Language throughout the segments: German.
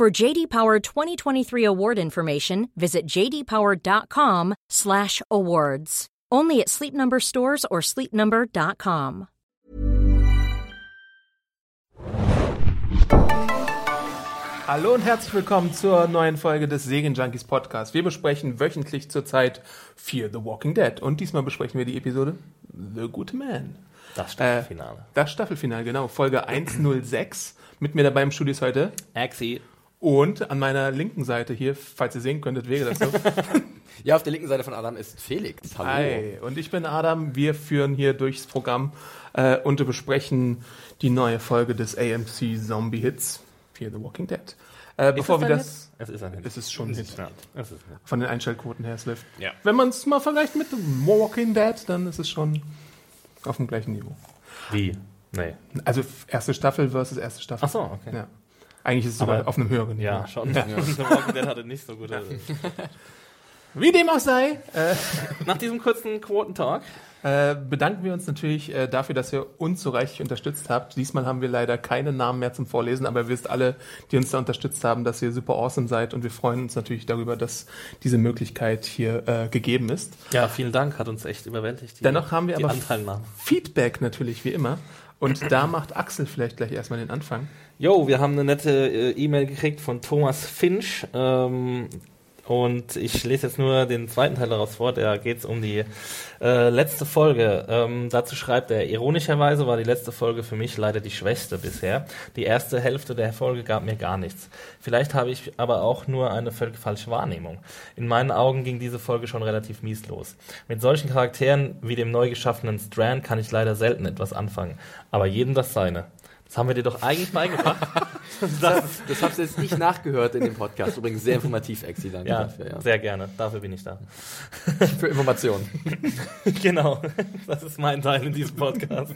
For JD Power 2023 award information, visit jdpower.com/awards. Only at Sleep Number stores or sleepnumber.com. Hallo und herzlich willkommen zur neuen Folge des Segen Junkies Podcast. Wir besprechen wöchentlich zurzeit Fear the Walking Dead und diesmal besprechen wir die Episode The Good Man. Das Staffelfinale. Äh, das Staffelfinale, genau. Folge 106. Mit mir dabei im Studio ist heute Axi. Und an meiner linken Seite hier, falls ihr sehen könntet, wäre das so. Ja, auf der linken Seite von Adam ist Felix. Hallo. Hi, und ich bin Adam. Wir führen hier durchs Programm äh, und besprechen die neue Folge des AMC Zombie Hits, Fear the Walking Dead. Äh, bevor es wir das. Es ist ein Hit. Es ist schon ein Hit. Ja, es ist Hit. Von den Einschaltquoten her, Swift. Ja. Wenn man es mal vergleicht mit Walking Dead, dann ist es schon auf dem gleichen Niveau. Wie? Nee. Also erste Staffel versus erste Staffel. Ach so, okay. Ja. Eigentlich ist es sogar Aber- auf einem höheren Niveau. Ja, schon. The Walking Dead hatte nicht so gute. Wie dem auch sei, äh, Nach diesem kurzen Quotentalk. äh, bedanken wir uns natürlich äh, dafür, dass ihr uns so reichlich unterstützt habt. Diesmal haben wir leider keine Namen mehr zum Vorlesen, aber ihr wisst alle, die uns da unterstützt haben, dass ihr super awesome seid und wir freuen uns natürlich darüber, dass diese Möglichkeit hier äh, gegeben ist. Ja, vielen Dank, hat uns echt überwältigt. Die, Dennoch haben wir die aber. Feedback natürlich wie immer und da macht Axel vielleicht gleich erstmal den Anfang. Jo, wir haben eine nette äh, E-Mail gekriegt von Thomas Finch. Ähm, und ich lese jetzt nur den zweiten Teil daraus vor. Da geht es um die äh, letzte Folge. Ähm, dazu schreibt er, ironischerweise war die letzte Folge für mich leider die schwächste bisher. Die erste Hälfte der Folge gab mir gar nichts. Vielleicht habe ich aber auch nur eine völlig falsche Wahrnehmung. In meinen Augen ging diese Folge schon relativ mies los. Mit solchen Charakteren wie dem neu geschaffenen Strand kann ich leider selten etwas anfangen. Aber jedem das seine. Das haben wir dir doch eigentlich beigebracht. Das, das habt ihr jetzt nicht nachgehört in dem Podcast. Übrigens sehr informativ, Exi. Danke Ja, dafür. Ja. sehr gerne. Dafür bin ich da. Für Informationen. genau. Das ist mein Teil in diesem Podcast.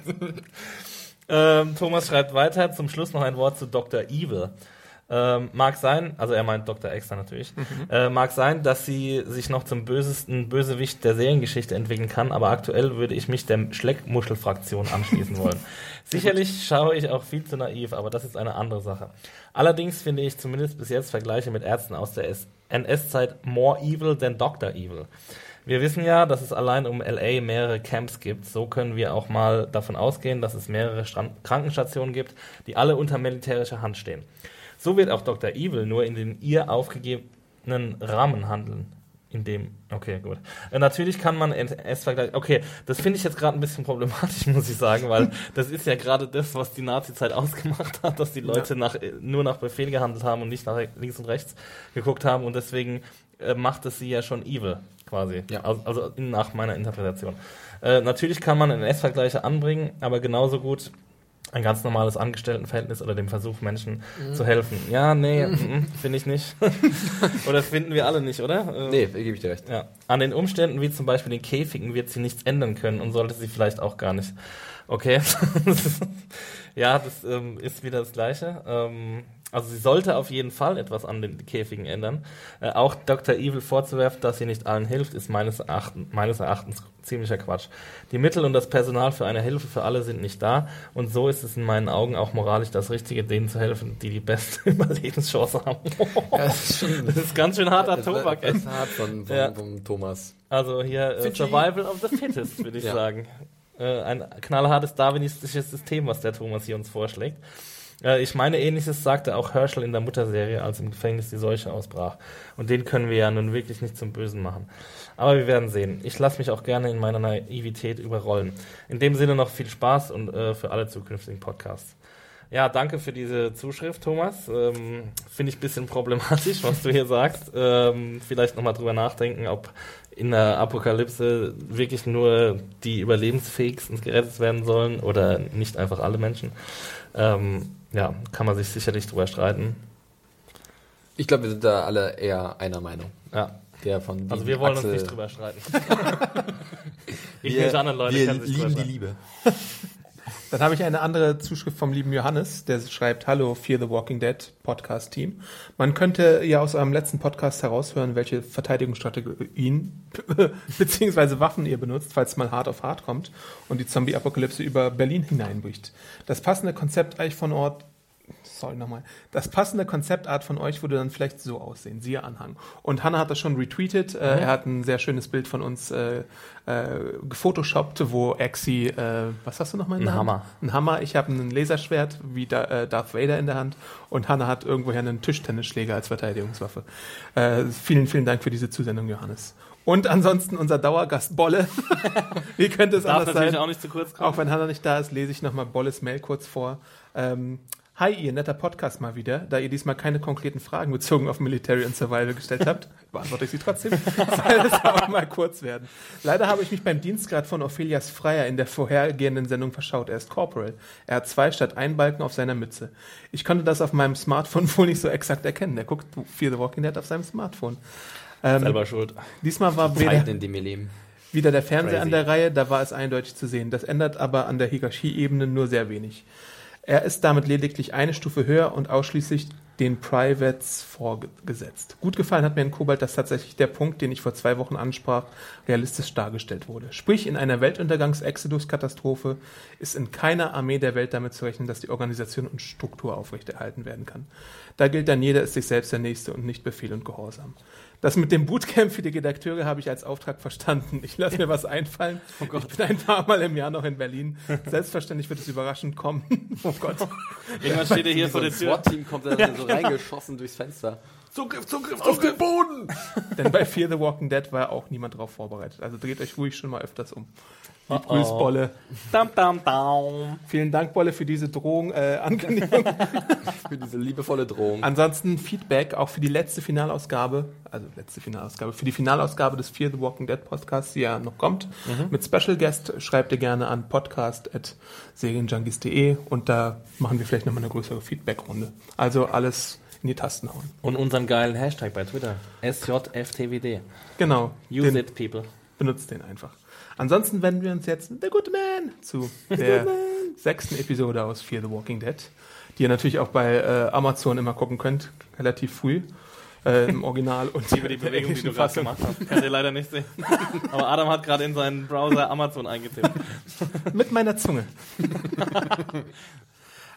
ähm, Thomas schreibt weiter. Zum Schluss noch ein Wort zu Dr. Evil. Ähm, mag sein, also er meint Dr. Extra natürlich, äh, mag sein, dass sie sich noch zum bösesten Bösewicht der Seriengeschichte entwickeln kann, aber aktuell würde ich mich der Schleckmuschel-Fraktion anschließen wollen. Sicherlich schaue ich auch viel zu naiv, aber das ist eine andere Sache. Allerdings finde ich zumindest bis jetzt Vergleiche mit Ärzten aus der NS-Zeit more evil than Dr. Evil. Wir wissen ja, dass es allein um LA mehrere Camps gibt. So können wir auch mal davon ausgehen, dass es mehrere Strand Krankenstationen gibt, die alle unter militärischer Hand stehen. So wird auch Dr. Evil nur in den ihr aufgegebenen Rahmen handeln. In dem, okay, gut. Äh, natürlich kann man NS vergleichen. Okay, das finde ich jetzt gerade ein bisschen problematisch, muss ich sagen, weil das ist ja gerade das, was die Nazi-Zeit ausgemacht hat, dass die Leute nach, äh, nur nach Befehl gehandelt haben und nicht nach links und rechts geguckt haben und deswegen äh, macht es sie ja schon evil, quasi. Ja. Also, also nach meiner Interpretation. Äh, natürlich kann man NS-Vergleiche anbringen, aber genauso gut ein ganz normales Angestelltenverhältnis oder dem Versuch, Menschen zu helfen. Ja, nee, mm, finde ich nicht. oder finden wir alle nicht, oder? Äh, Nee, gebe ich dir recht. ja. An den Umständen, wie zum Beispiel den Käfigen, wird sie nichts ändern können und sollte sie vielleicht auch gar nicht. Okay. ja, das ähm, ist wieder das Gleiche. Ähm, also sie sollte auf jeden Fall etwas an den Käfigen ändern. Äh, auch Dr. Evil vorzuwerfen, dass sie nicht allen hilft, ist meines, Erachten, meines Erachtens ziemlicher Quatsch. Die Mittel und das Personal für eine Hilfe für alle sind nicht da und so ist es in meinen Augen auch moralisch das Richtige, denen zu helfen, die die beste Überlebenschance haben. das ist schon das ist ganz schön harter das Tobak. Das ist hart von, von, Ja. vom Thomas. Also hier äh. Survival of the Fittest, würde ich Ja. sagen. Äh, ein knallhartes darwinistisches System, was der Thomas hier uns vorschlägt. Äh, ich meine, ähnliches sagte auch Herschel in der Mutterserie, als im Gefängnis die Seuche ausbrach. Und den können wir ja nun wirklich nicht zum Bösen machen. Aber wir werden sehen. Ich lasse mich auch gerne in meiner Naivität überrollen. In dem Sinne noch viel Spaß und äh, für alle zukünftigen Podcasts. Ja, danke für diese Zuschrift, Thomas. Ähm, Finde ich ein bisschen problematisch, was du hier sagst. Ähm, vielleicht nochmal drüber nachdenken, ob in der Apokalypse wirklich nur die Überlebensfähigsten gerettet werden sollen oder nicht einfach alle Menschen. Ähm, ja, kann man sich sicherlich drüber streiten. Ich glaube, wir sind da alle eher einer Meinung. Ja. Der von Also wir wollen Axel- uns nicht drüber streiten. ich Wir, nicht anderen Leute wir lieben die. Liebe. Dann habe ich eine andere Zuschrift vom lieben Johannes, der schreibt, Hallo, Fear the Walking Dead Podcast Team. Man könnte ja aus eurem letzten Podcast heraushören, welche Verteidigungsstrategien beziehungsweise Waffen ihr benutzt, falls mal hart auf hart kommt und die Zombie-Apokalypse über Berlin hineinbricht. Das passende Konzept eigentlich von Ort Sorry nochmal. Das passende Konzeptart von euch würde dann vielleicht so aussehen. Siehe Anhang. Und Hanna hat das schon retweetet. Äh, er hat ein sehr schönes Bild von uns äh, äh, gefotoshoppt, wo Exi, äh, was hast du nochmal in Ein der Hand? Hammer. Ein Hammer. Ich habe ein Laserschwert wie da, äh, Darth Vader in der Hand. Und Hanna hat irgendwoher einen Tischtennisschläger als Verteidigungswaffe. Äh, vielen, vielen Dank für diese Zusendung, Johannes. Und ansonsten unser Dauergast Bolle. Wie könnte es Darf anders sein? auch. Auch wenn Hannah nicht da ist, lese ich nochmal Bolles Mail kurz vor. Ähm, Hi, ihr netter Podcast mal wieder. Da ihr diesmal keine konkreten Fragen bezogen auf Military und Survival gestellt habt, beantworte ich sie trotzdem. Soll es auch mal kurz werden. Leider habe ich mich beim Dienstgrad von Ophelias Freier in der vorhergehenden Sendung verschaut. Er ist Corporal. Er hat zwei statt ein Balken auf seiner Mütze. Ich konnte das auf meinem Smartphone wohl nicht so exakt erkennen. Er guckt Fear the Walking Dead auf seinem Smartphone. Ähm, Selber schuld. diesmal war weder, Zeiten, in denen wir leben. wieder der Fernseher Crazy. an der Reihe, da war es eindeutig zu sehen. Das ändert aber an der Hierarchieebene nur sehr wenig. Er ist damit lediglich eine Stufe höher und ausschließlich den Privates vorgesetzt. Gut gefallen hat mir in Kobalt, dass tatsächlich der Punkt, den ich vor zwei Wochen ansprach, realistisch dargestellt wurde. Sprich, in einer Weltuntergangs-Exodus-Katastrophe ist in keiner Armee der Welt damit zu rechnen, dass die Organisation und Struktur aufrechterhalten werden kann. Da gilt dann, jeder ist sich selbst der Nächste und nicht Befehl und Gehorsam. Das mit dem Bootcamp für die Redakteure habe ich als Auftrag verstanden. Ich lasse mir was einfallen. ich bin ein paar Mal im Jahr noch in Berlin. Selbstverständlich wird es überraschend kommen. Oh Gott. Irgendwann steht er hier vor so der Tür. SWAT-Team kommt dann so reingeschossen durchs Fenster. Zugriff, Zugriff, auf den Boden! Denn bei Fear the Walking Dead war auch niemand darauf vorbereitet. Also dreht euch ruhig schon mal öfters um. Lieb Oh. Grüß, Bolle. Dam, dam, dam. Vielen Dank, Bolle, für diese Drohung, äh, Ankündigung. Für diese liebevolle Drohung. Ansonsten Feedback auch für die letzte Finalausgabe, also letzte Finalausgabe, für die Finalausgabe des Fear the Walking Dead Podcasts, die ja noch kommt. Mit Special Guest schreibt ihr gerne an podcast.serienjunkies.de und da machen wir vielleicht nochmal eine größere Feedbackrunde. Also alles in die Tasten hauen. Und unseren geilen Hashtag bei Twitter. SJFTWD. Genau. Use den, it, people. Benutzt den einfach. Ansonsten wenden wir uns jetzt The Good Man zu der sechsten Episode aus Fear the Walking Dead, die ihr natürlich auch bei äh, Amazon immer gucken könnt, relativ früh äh, im Original und Über die Bewegung, die du gerade gemacht hast. Könnt ihr leider nicht sehen. Aber Adam hat gerade in seinen Browser Amazon eingetippt. Mit meiner Zunge.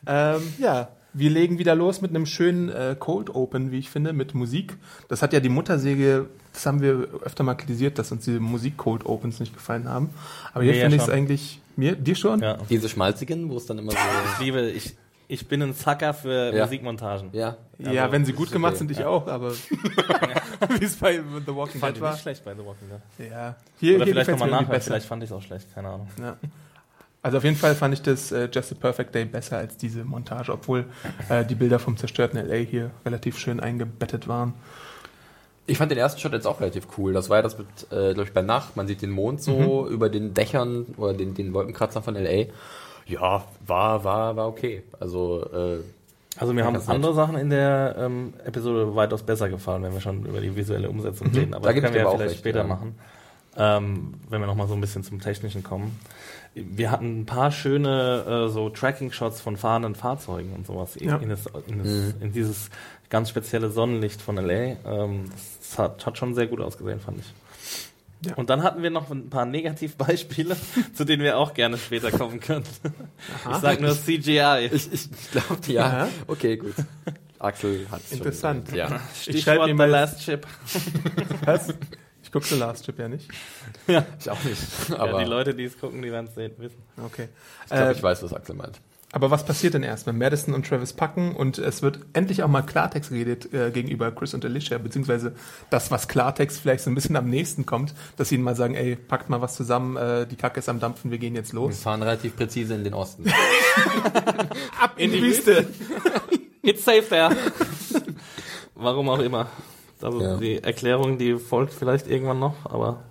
ähm, ja, wir legen wieder los mit einem schönen äh, Cold Open, wie ich finde, mit Musik. Das hat ja die Muttersäge, das haben wir öfter mal kritisiert, dass uns diese Musik-Cold Opens nicht gefallen haben. Aber ja finde ich es eigentlich, mir, dir schon? Ja. Diese schmalzigen, wo es dann immer so. Ich liebe, ich, ich bin ein Sucker für Ja. Musikmontagen. Ja. Ja, Also, wenn sie gut gemacht okay, sind, ich ja. auch, aber wie es bei The Walking Fand Dead ich war. nicht schlecht bei The Walking Dead. Ja, hier, Oder hier vielleicht nochmal nachhören, vielleicht fand ich es auch schlecht, keine Ahnung. Ja. Also auf jeden Fall fand ich das äh, Just a Perfect Day besser als diese Montage, obwohl äh, die Bilder vom zerstörten LA hier relativ schön eingebettet waren. Ich fand den ersten Shot jetzt auch relativ cool. Das war ja das mit, äh, glaube ich, bei Nacht. Man sieht den Mond so Mhm. über den Dächern oder den, den Wolkenkratzern von LA. Ja, war, war, war okay. Also, äh, Also mir haben andere Sachen in der ähm, Episode weitaus besser gefallen, wenn wir schon über die visuelle Umsetzung reden. Aber Da das können wir ja vielleicht recht, später ja. machen, ähm, wenn wir nochmal so ein bisschen zum Technischen kommen. Wir hatten ein paar schöne äh, so Tracking-Shots von fahrenden Fahrzeugen und sowas Ja. in, das, in, das, Mhm. in dieses ganz spezielle Sonnenlicht von LA. Ähm, das hat, hat schon sehr gut ausgesehen, fand ich. Ja. Und dann hatten wir noch ein paar Negativbeispiele, zu denen wir auch gerne später kommen können. Ich sag nur CGI. ich, ich glaube, ja. Aha. Okay, gut. Axel hat Interessant. Schon, ja. Ich schreibe Stichwort mir The Last Chip. Was? Ich gucke The Last Chip ja nicht. Ja. Ich auch nicht. ja, Aber die Leute, die es gucken, die werden es sehen, wissen. Okay. ich glaube, Äh, ich weiß, was Axel meint. Aber was passiert denn erst, wenn Madison und Travis packen und es wird endlich auch mal Klartext geredet äh, gegenüber Chris und Alicia, beziehungsweise das, was Klartext vielleicht so ein bisschen am nächsten kommt, dass sie ihnen mal sagen, ey, packt mal was zusammen, äh, die Kacke ist am Dampfen, wir gehen jetzt Wir los. fahren relativ präzise in den Osten. Ab in die Wüste. It's safe there. Warum auch immer. Also Ja. die Erklärung, die folgt vielleicht irgendwann noch, aber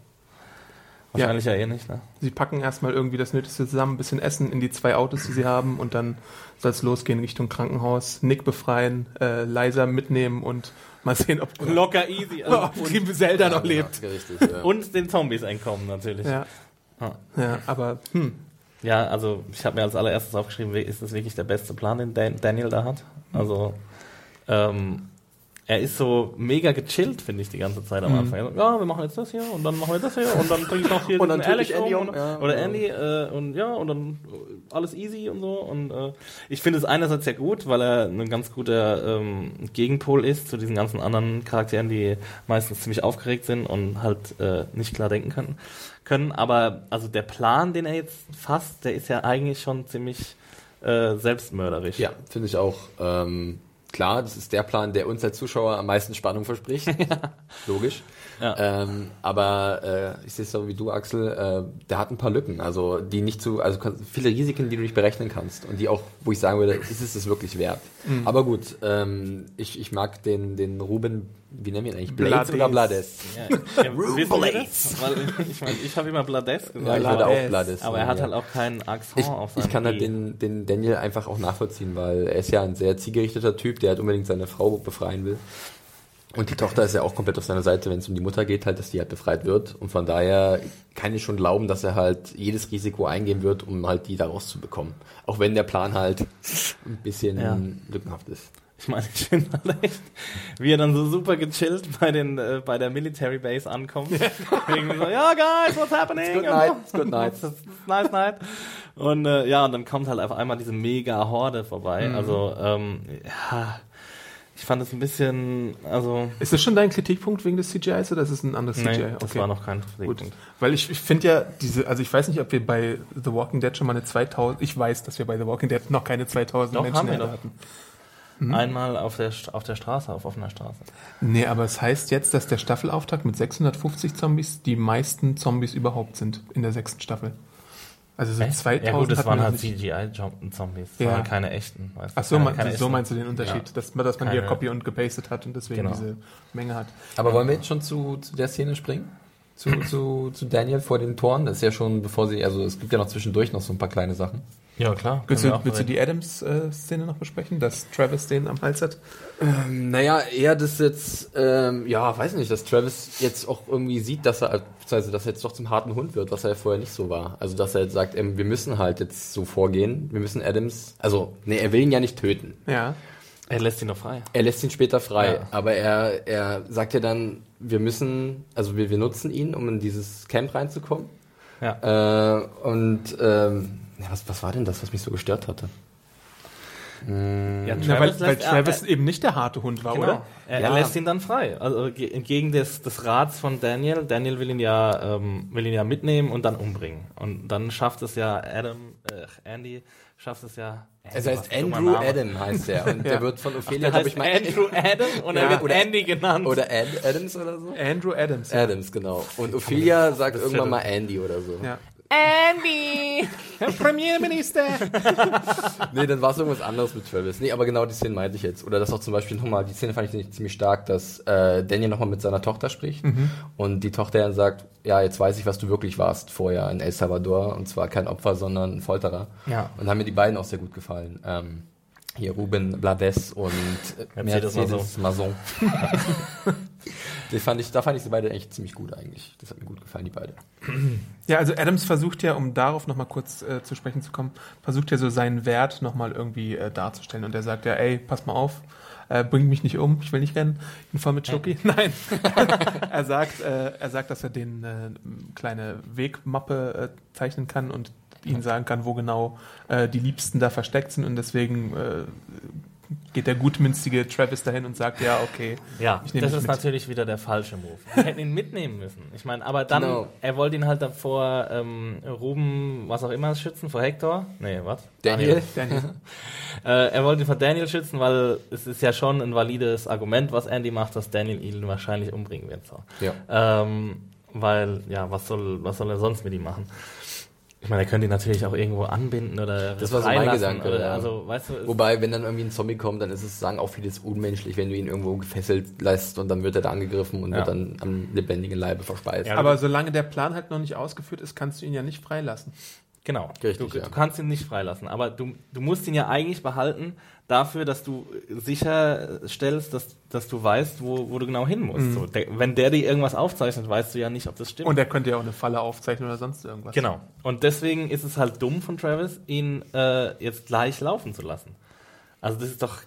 Wahrscheinlich ja, eh nicht, ne? Sie packen erstmal irgendwie das Nötigste zusammen, ein bisschen Essen in die zwei Autos, die sie haben, und dann soll es losgehen Richtung Krankenhaus. Nick befreien, äh, Liza mitnehmen und mal sehen, ob, Locker easy. ob die Zelda noch lebt. Ja, richtig, ja. Und den Zombies entkommen natürlich. Ja. Ah. ja, aber hm, Ja, also ich habe mir als allererstes aufgeschrieben, ist das wirklich der beste Plan, den Dan Daniel da hat? Also ähm, er ist so mega gechillt, finde ich, die ganze Zeit am Mhm. Anfang. Er sagt, Ja, wir machen jetzt das hier und dann machen wir das hier und dann bringe ich noch hier Und dann Alex Andy um um, ja. oder Andy äh, und ja und dann äh, alles easy und so und äh, ich finde es einerseits sehr gut, weil er ein ganz guter ähm, Gegenpol ist zu diesen ganzen anderen Charakteren, die meistens ziemlich aufgeregt sind und halt äh, nicht klar denken können. können. Aber also der Plan, den er jetzt fasst, der ist ja eigentlich schon ziemlich äh, selbstmörderisch. Ja, finde ich auch. Ähm, klar, das ist der Plan, der uns als Zuschauer am meisten Spannung verspricht. Logisch. Ja. Ähm, aber äh, ich sehe es so wie du, Axel, äh, der hat ein paar Lücken, also die nicht zu, also viele Risiken, die du nicht berechnen kannst und die auch, wo ich sagen würde, ist es es wirklich wert. Mhm. Aber gut, ähm, ich, ich mag den, den Ruben, wie nennen wir ihn eigentlich? Blades Blades. oder Blades? Ja, ja, das? Weil ich meine, ich habe immer Blades gesagt. Ja, ich würde auch Blades. aber er hat ja. halt auch keinen Akzent Ich, auf seinem ich kann halt I. den, den Daniel einfach auch nachvollziehen, weil er ist ja ein sehr zielgerichteter Typ, der halt unbedingt seine Frau befreien will. Und die Tochter ist ja auch komplett auf seiner Seite, wenn es um die Mutter geht, halt, dass die halt befreit wird. Und von daher kann ich schon glauben, dass er halt jedes Risiko eingehen wird, um halt die da rauszubekommen. Auch wenn der Plan halt ein bisschen Ja. lückenhaft ist. Ich meine, ich finde halt echt, wie er dann so super gechillt bei den äh, bei der Military Base ankommt. Irgendwie so, ja guys, what's happening? It's good night, it's good night. It's nice night. Und äh, ja, und dann kommt halt auf einmal diese mega Horde vorbei. Mhm. Also ähm, ja, ich fand es ein bisschen, also ist das schon dein Kritikpunkt wegen des CGIs oder ist es ein anderes nee, CGI? das war noch kein Gut, Kritikpunkt. weil ich, ich finde ja diese, also ich weiß nicht, ob wir bei The Walking Dead schon mal eine 2000, ich weiß, dass wir bei The Walking Dead noch keine 2000 Doch, Menschen haben wir Erde doch. hatten. Einmal auf der auf der Straße, auf offener Straße. Nee, aber es heißt jetzt, dass der Staffelauftakt mit 650 Zombies die meisten Zombies überhaupt sind in der sechsten Staffel. Also so 2000 ja gut, das waren wir halt. CGI-Zombies, das Ja. waren keine echten. Weißt du? Ach so, keine, man, keine so echten. meinst du den Unterschied, Ja. dass, man- dass man hier Keine- Copy und gepastet hat und deswegen Genau. diese Menge hat. Aber wollen wir jetzt schon zu, zu der Szene springen? Zu, zu, zu Daniel vor den Toren? Das ist ja schon, bevor sie, also es gibt ja noch zwischendurch noch so ein paar kleine Sachen. Ja, klar. Willst du, willst du die Adams-Szene noch besprechen, dass Travis den am Hals hat? Naja, eher das jetzt, ähm, ja, weiß nicht, dass Travis jetzt auch irgendwie sieht, dass er, beziehungsweise, dass er jetzt doch zum harten Hund wird, was er ja vorher nicht so war. Also, dass er jetzt sagt, ähm, wir müssen halt jetzt so vorgehen, wir müssen Adams, also, nee, er will ihn ja nicht töten. Ja. Er lässt ihn noch frei. Er lässt ihn später frei, Ja. aber er, er sagt ja dann, wir müssen, also wir, wir nutzen ihn, um in dieses Camp reinzukommen. Ja. Äh, und, ähm, ja, was, was war denn das, was mich so gestört hatte? ja Na, weil, weil lässt- Travis er, eben nicht der harte Hund war, genau. oder? Er, Ja. er lässt ihn dann frei. Also ge- entgegen des, des Rats von Daniel. Daniel will ihn ja ähm, will ihn ja mitnehmen und dann umbringen. Und dann schafft es ja Adam, äh, Andy schafft es ja. Es heißt Andrew. Adam heißt er und Ja. der wird von Ophelia, heißt ich mal, Andrew Adam und Ja. er wird Oder- Andy genannt. oder Ad, Adams oder so? Andrew Adams. ja. Adams, genau. Und Ophelia sagt irgendwann mal. Andy oder so. Ja. Andy! Herr Premierminister! Nee, dann war es irgendwas anderes mit Travis. Nee, aber genau die Szene meinte ich jetzt. Oder das auch zum Beispiel nochmal, die Szene fand ich ziemlich stark, dass äh, Daniel nochmal mit seiner Tochter spricht und die Tochter dann sagt, ja, jetzt weiß ich, was du wirklich warst vorher in El Salvador und zwar kein Opfer, sondern ein Folterer. Ja. Und haben mir die beiden auch sehr gut gefallen. Ähm, hier Ruben Blades und äh, Mercedes Mercedes Mason. die fand ich, da fand ich sie beide echt ziemlich gut eigentlich. Das hat mir gut gefallen, die beiden. Ja, also Adams versucht ja, um darauf nochmal kurz äh, zu sprechen zu kommen, versucht ja so seinen Wert nochmal irgendwie äh, darzustellen. Und er sagt ja, ey, pass mal auf, äh, bring mich nicht um, ich will nicht rennen, ich bin voll mit Schoki. Nein. er sagt, äh, er sagt, dass er den äh, kleine Wegmappe äh, zeichnen kann und ihnen sagen kann, wo genau die Liebsten da versteckt sind und deswegen geht der gutmünstige Travis dahin und sagt, ja, okay. Ja, das ist mit. natürlich wieder der falsche Move. Wir hätten ihn mitnehmen müssen. Ich meine, aber dann, Genau. er wollte ihn halt davor ähm, Ruben, was auch immer, schützen, vor Hector. Nee, was? Daniel? Daniel. Äh, er wollte ihn vor Daniel schützen, weil es ist ja schon ein valides Argument, was Andy macht, dass Daniel ihn wahrscheinlich umbringen wird. So. Ja. Ähm, weil, ja, was soll, was soll er sonst mit ihm machen? Ich meine, er könnte ihn natürlich auch irgendwo anbinden oder Das war so mein freilassen Gedanke, Oder, ja. Also, weißt du, Wobei, wenn dann irgendwie ein Zombie kommt, dann ist es, sagen auch viele, es ist unmenschlich, wenn du ihn irgendwo gefesselt lässt und dann wird er da angegriffen und Ja. wird dann am lebendigen Leibe verspeist. Ja, Aber solange der Plan halt noch nicht ausgeführt ist, kannst du ihn ja nicht freilassen. Genau. Richtig, du, ja. du kannst ihn nicht freilassen, aber du, du musst ihn ja eigentlich behalten dafür, dass du sicherstellst, dass, dass du weißt, wo, wo du genau hin musst. So, der, wenn der dir irgendwas aufzeichnet, weißt du ja nicht, ob das stimmt. Und er könnte ja auch eine Falle aufzeichnen oder sonst irgendwas. genau. Und deswegen ist es halt dumm von Travis, ihn äh, jetzt gleich laufen zu lassen. Also das ist doch,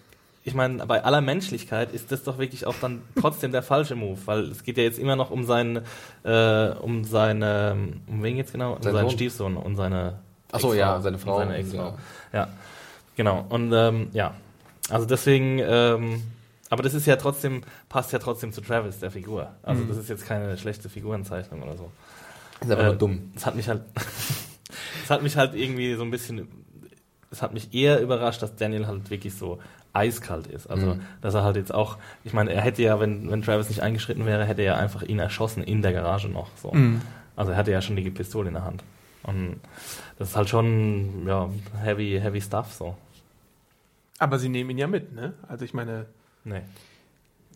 ich meine, bei aller Menschlichkeit ist das doch wirklich auch dann trotzdem der falsche Move, weil es geht ja jetzt immer noch um seinen, äh, um seine, um wen geht's genau? Um Sein seinen Sohn. Stiefsohn und seine Ach so, Ex-Frau. ja, seine Frau. Seine Ex-Frau. Ja. Ja, genau. Und ähm, ja, also deswegen, ähm, aber das ist ja trotzdem, passt ja trotzdem zu Travis, der Figur. Also das ist jetzt keine schlechte Figurenzeichnung oder so. Ist einfach nur Äh, dumm. Es hat mich halt, es hat mich halt irgendwie so ein bisschen, es hat mich eher überrascht, dass Daniel halt wirklich so eiskalt ist. Also, Mhm. dass er halt jetzt auch, ich meine, er hätte ja, wenn, wenn Travis nicht eingeschritten wäre, hätte er einfach ihn erschossen in der Garage noch. So. Mhm. Also er hatte ja schon die Pistole in der Hand. Und das ist halt schon, ja, heavy, heavy stuff so. Aber sie nehmen ihn ja mit, ne? Also ich meine, Nee.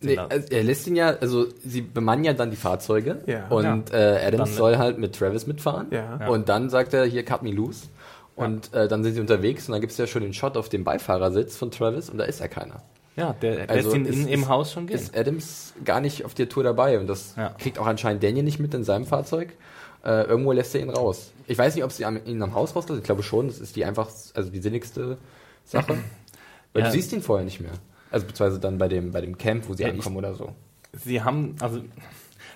Nee, also er lässt ihn ja, also sie bemannen ja dann die Fahrzeuge Ja. und Äh, Adams Dann- soll halt mit Travis mitfahren Ja. Ja. und dann sagt er hier cut me loose und äh, dann sind sie unterwegs und dann gibt es ja schon den Shot auf dem Beifahrersitz von Travis und da ist ja keiner. Ja, der Also lässt ihn ist- in, im ist- Haus schon gehen. Ist Adams gar nicht auf der Tour dabei und das Ja. kriegt auch anscheinend Daniel nicht mit in seinem Fahrzeug. Äh, irgendwo lässt er ihn raus. Ich weiß nicht, ob sie ihn am Haus rauslassen. Ich glaube schon, das ist die einfach, also die sinnigste Sache. Weil Ja. du siehst ihn vorher nicht mehr. Also beziehungsweise dann bei dem, bei dem Camp, wo sie Ja, ich- ankommen oder so. Sie haben, also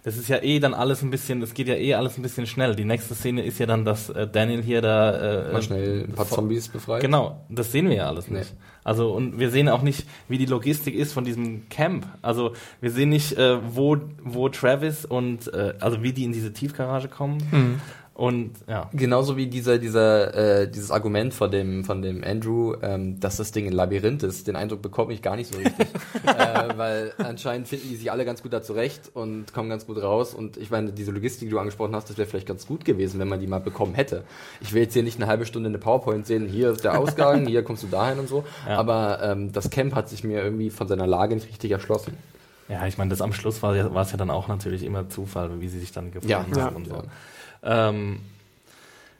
das ist ja eh dann alles ein bisschen, das geht ja eh alles ein bisschen schnell. Die nächste Szene ist ja dann, dass äh, Daniel hier da äh, Mal schnell ein paar Zombies befreit. Genau, das sehen wir ja alles Nee. nicht. Also und wir sehen auch nicht, wie die Logistik ist von diesem Camp. Also wir sehen nicht, äh, wo, wo Travis und äh, also wie die in diese Tiefgarage kommen. Mhm. Und ja. Genauso wie dieser, dieser, äh, dieses Argument von dem, von dem Andrew, ähm, dass das Ding ein Labyrinth ist. Den Eindruck bekomme ich gar nicht so richtig. äh, weil anscheinend finden die sich alle ganz gut da zurecht und kommen ganz gut raus. Und ich meine, diese Logistik, die du angesprochen hast, das wäre vielleicht ganz gut gewesen, wenn man die mal bekommen hätte. Ich will jetzt hier nicht eine halbe Stunde eine PowerPoint sehen, hier ist der Ausgang, hier kommst du dahin und so. Ja. Aber ähm, das Camp hat sich mir irgendwie von seiner Lage nicht richtig erschlossen. Ja, ich meine, das am Schluss war, war es ja dann auch natürlich immer Zufall, wie sie sich dann gefunden Ja, haben und so. Ja. Ähm,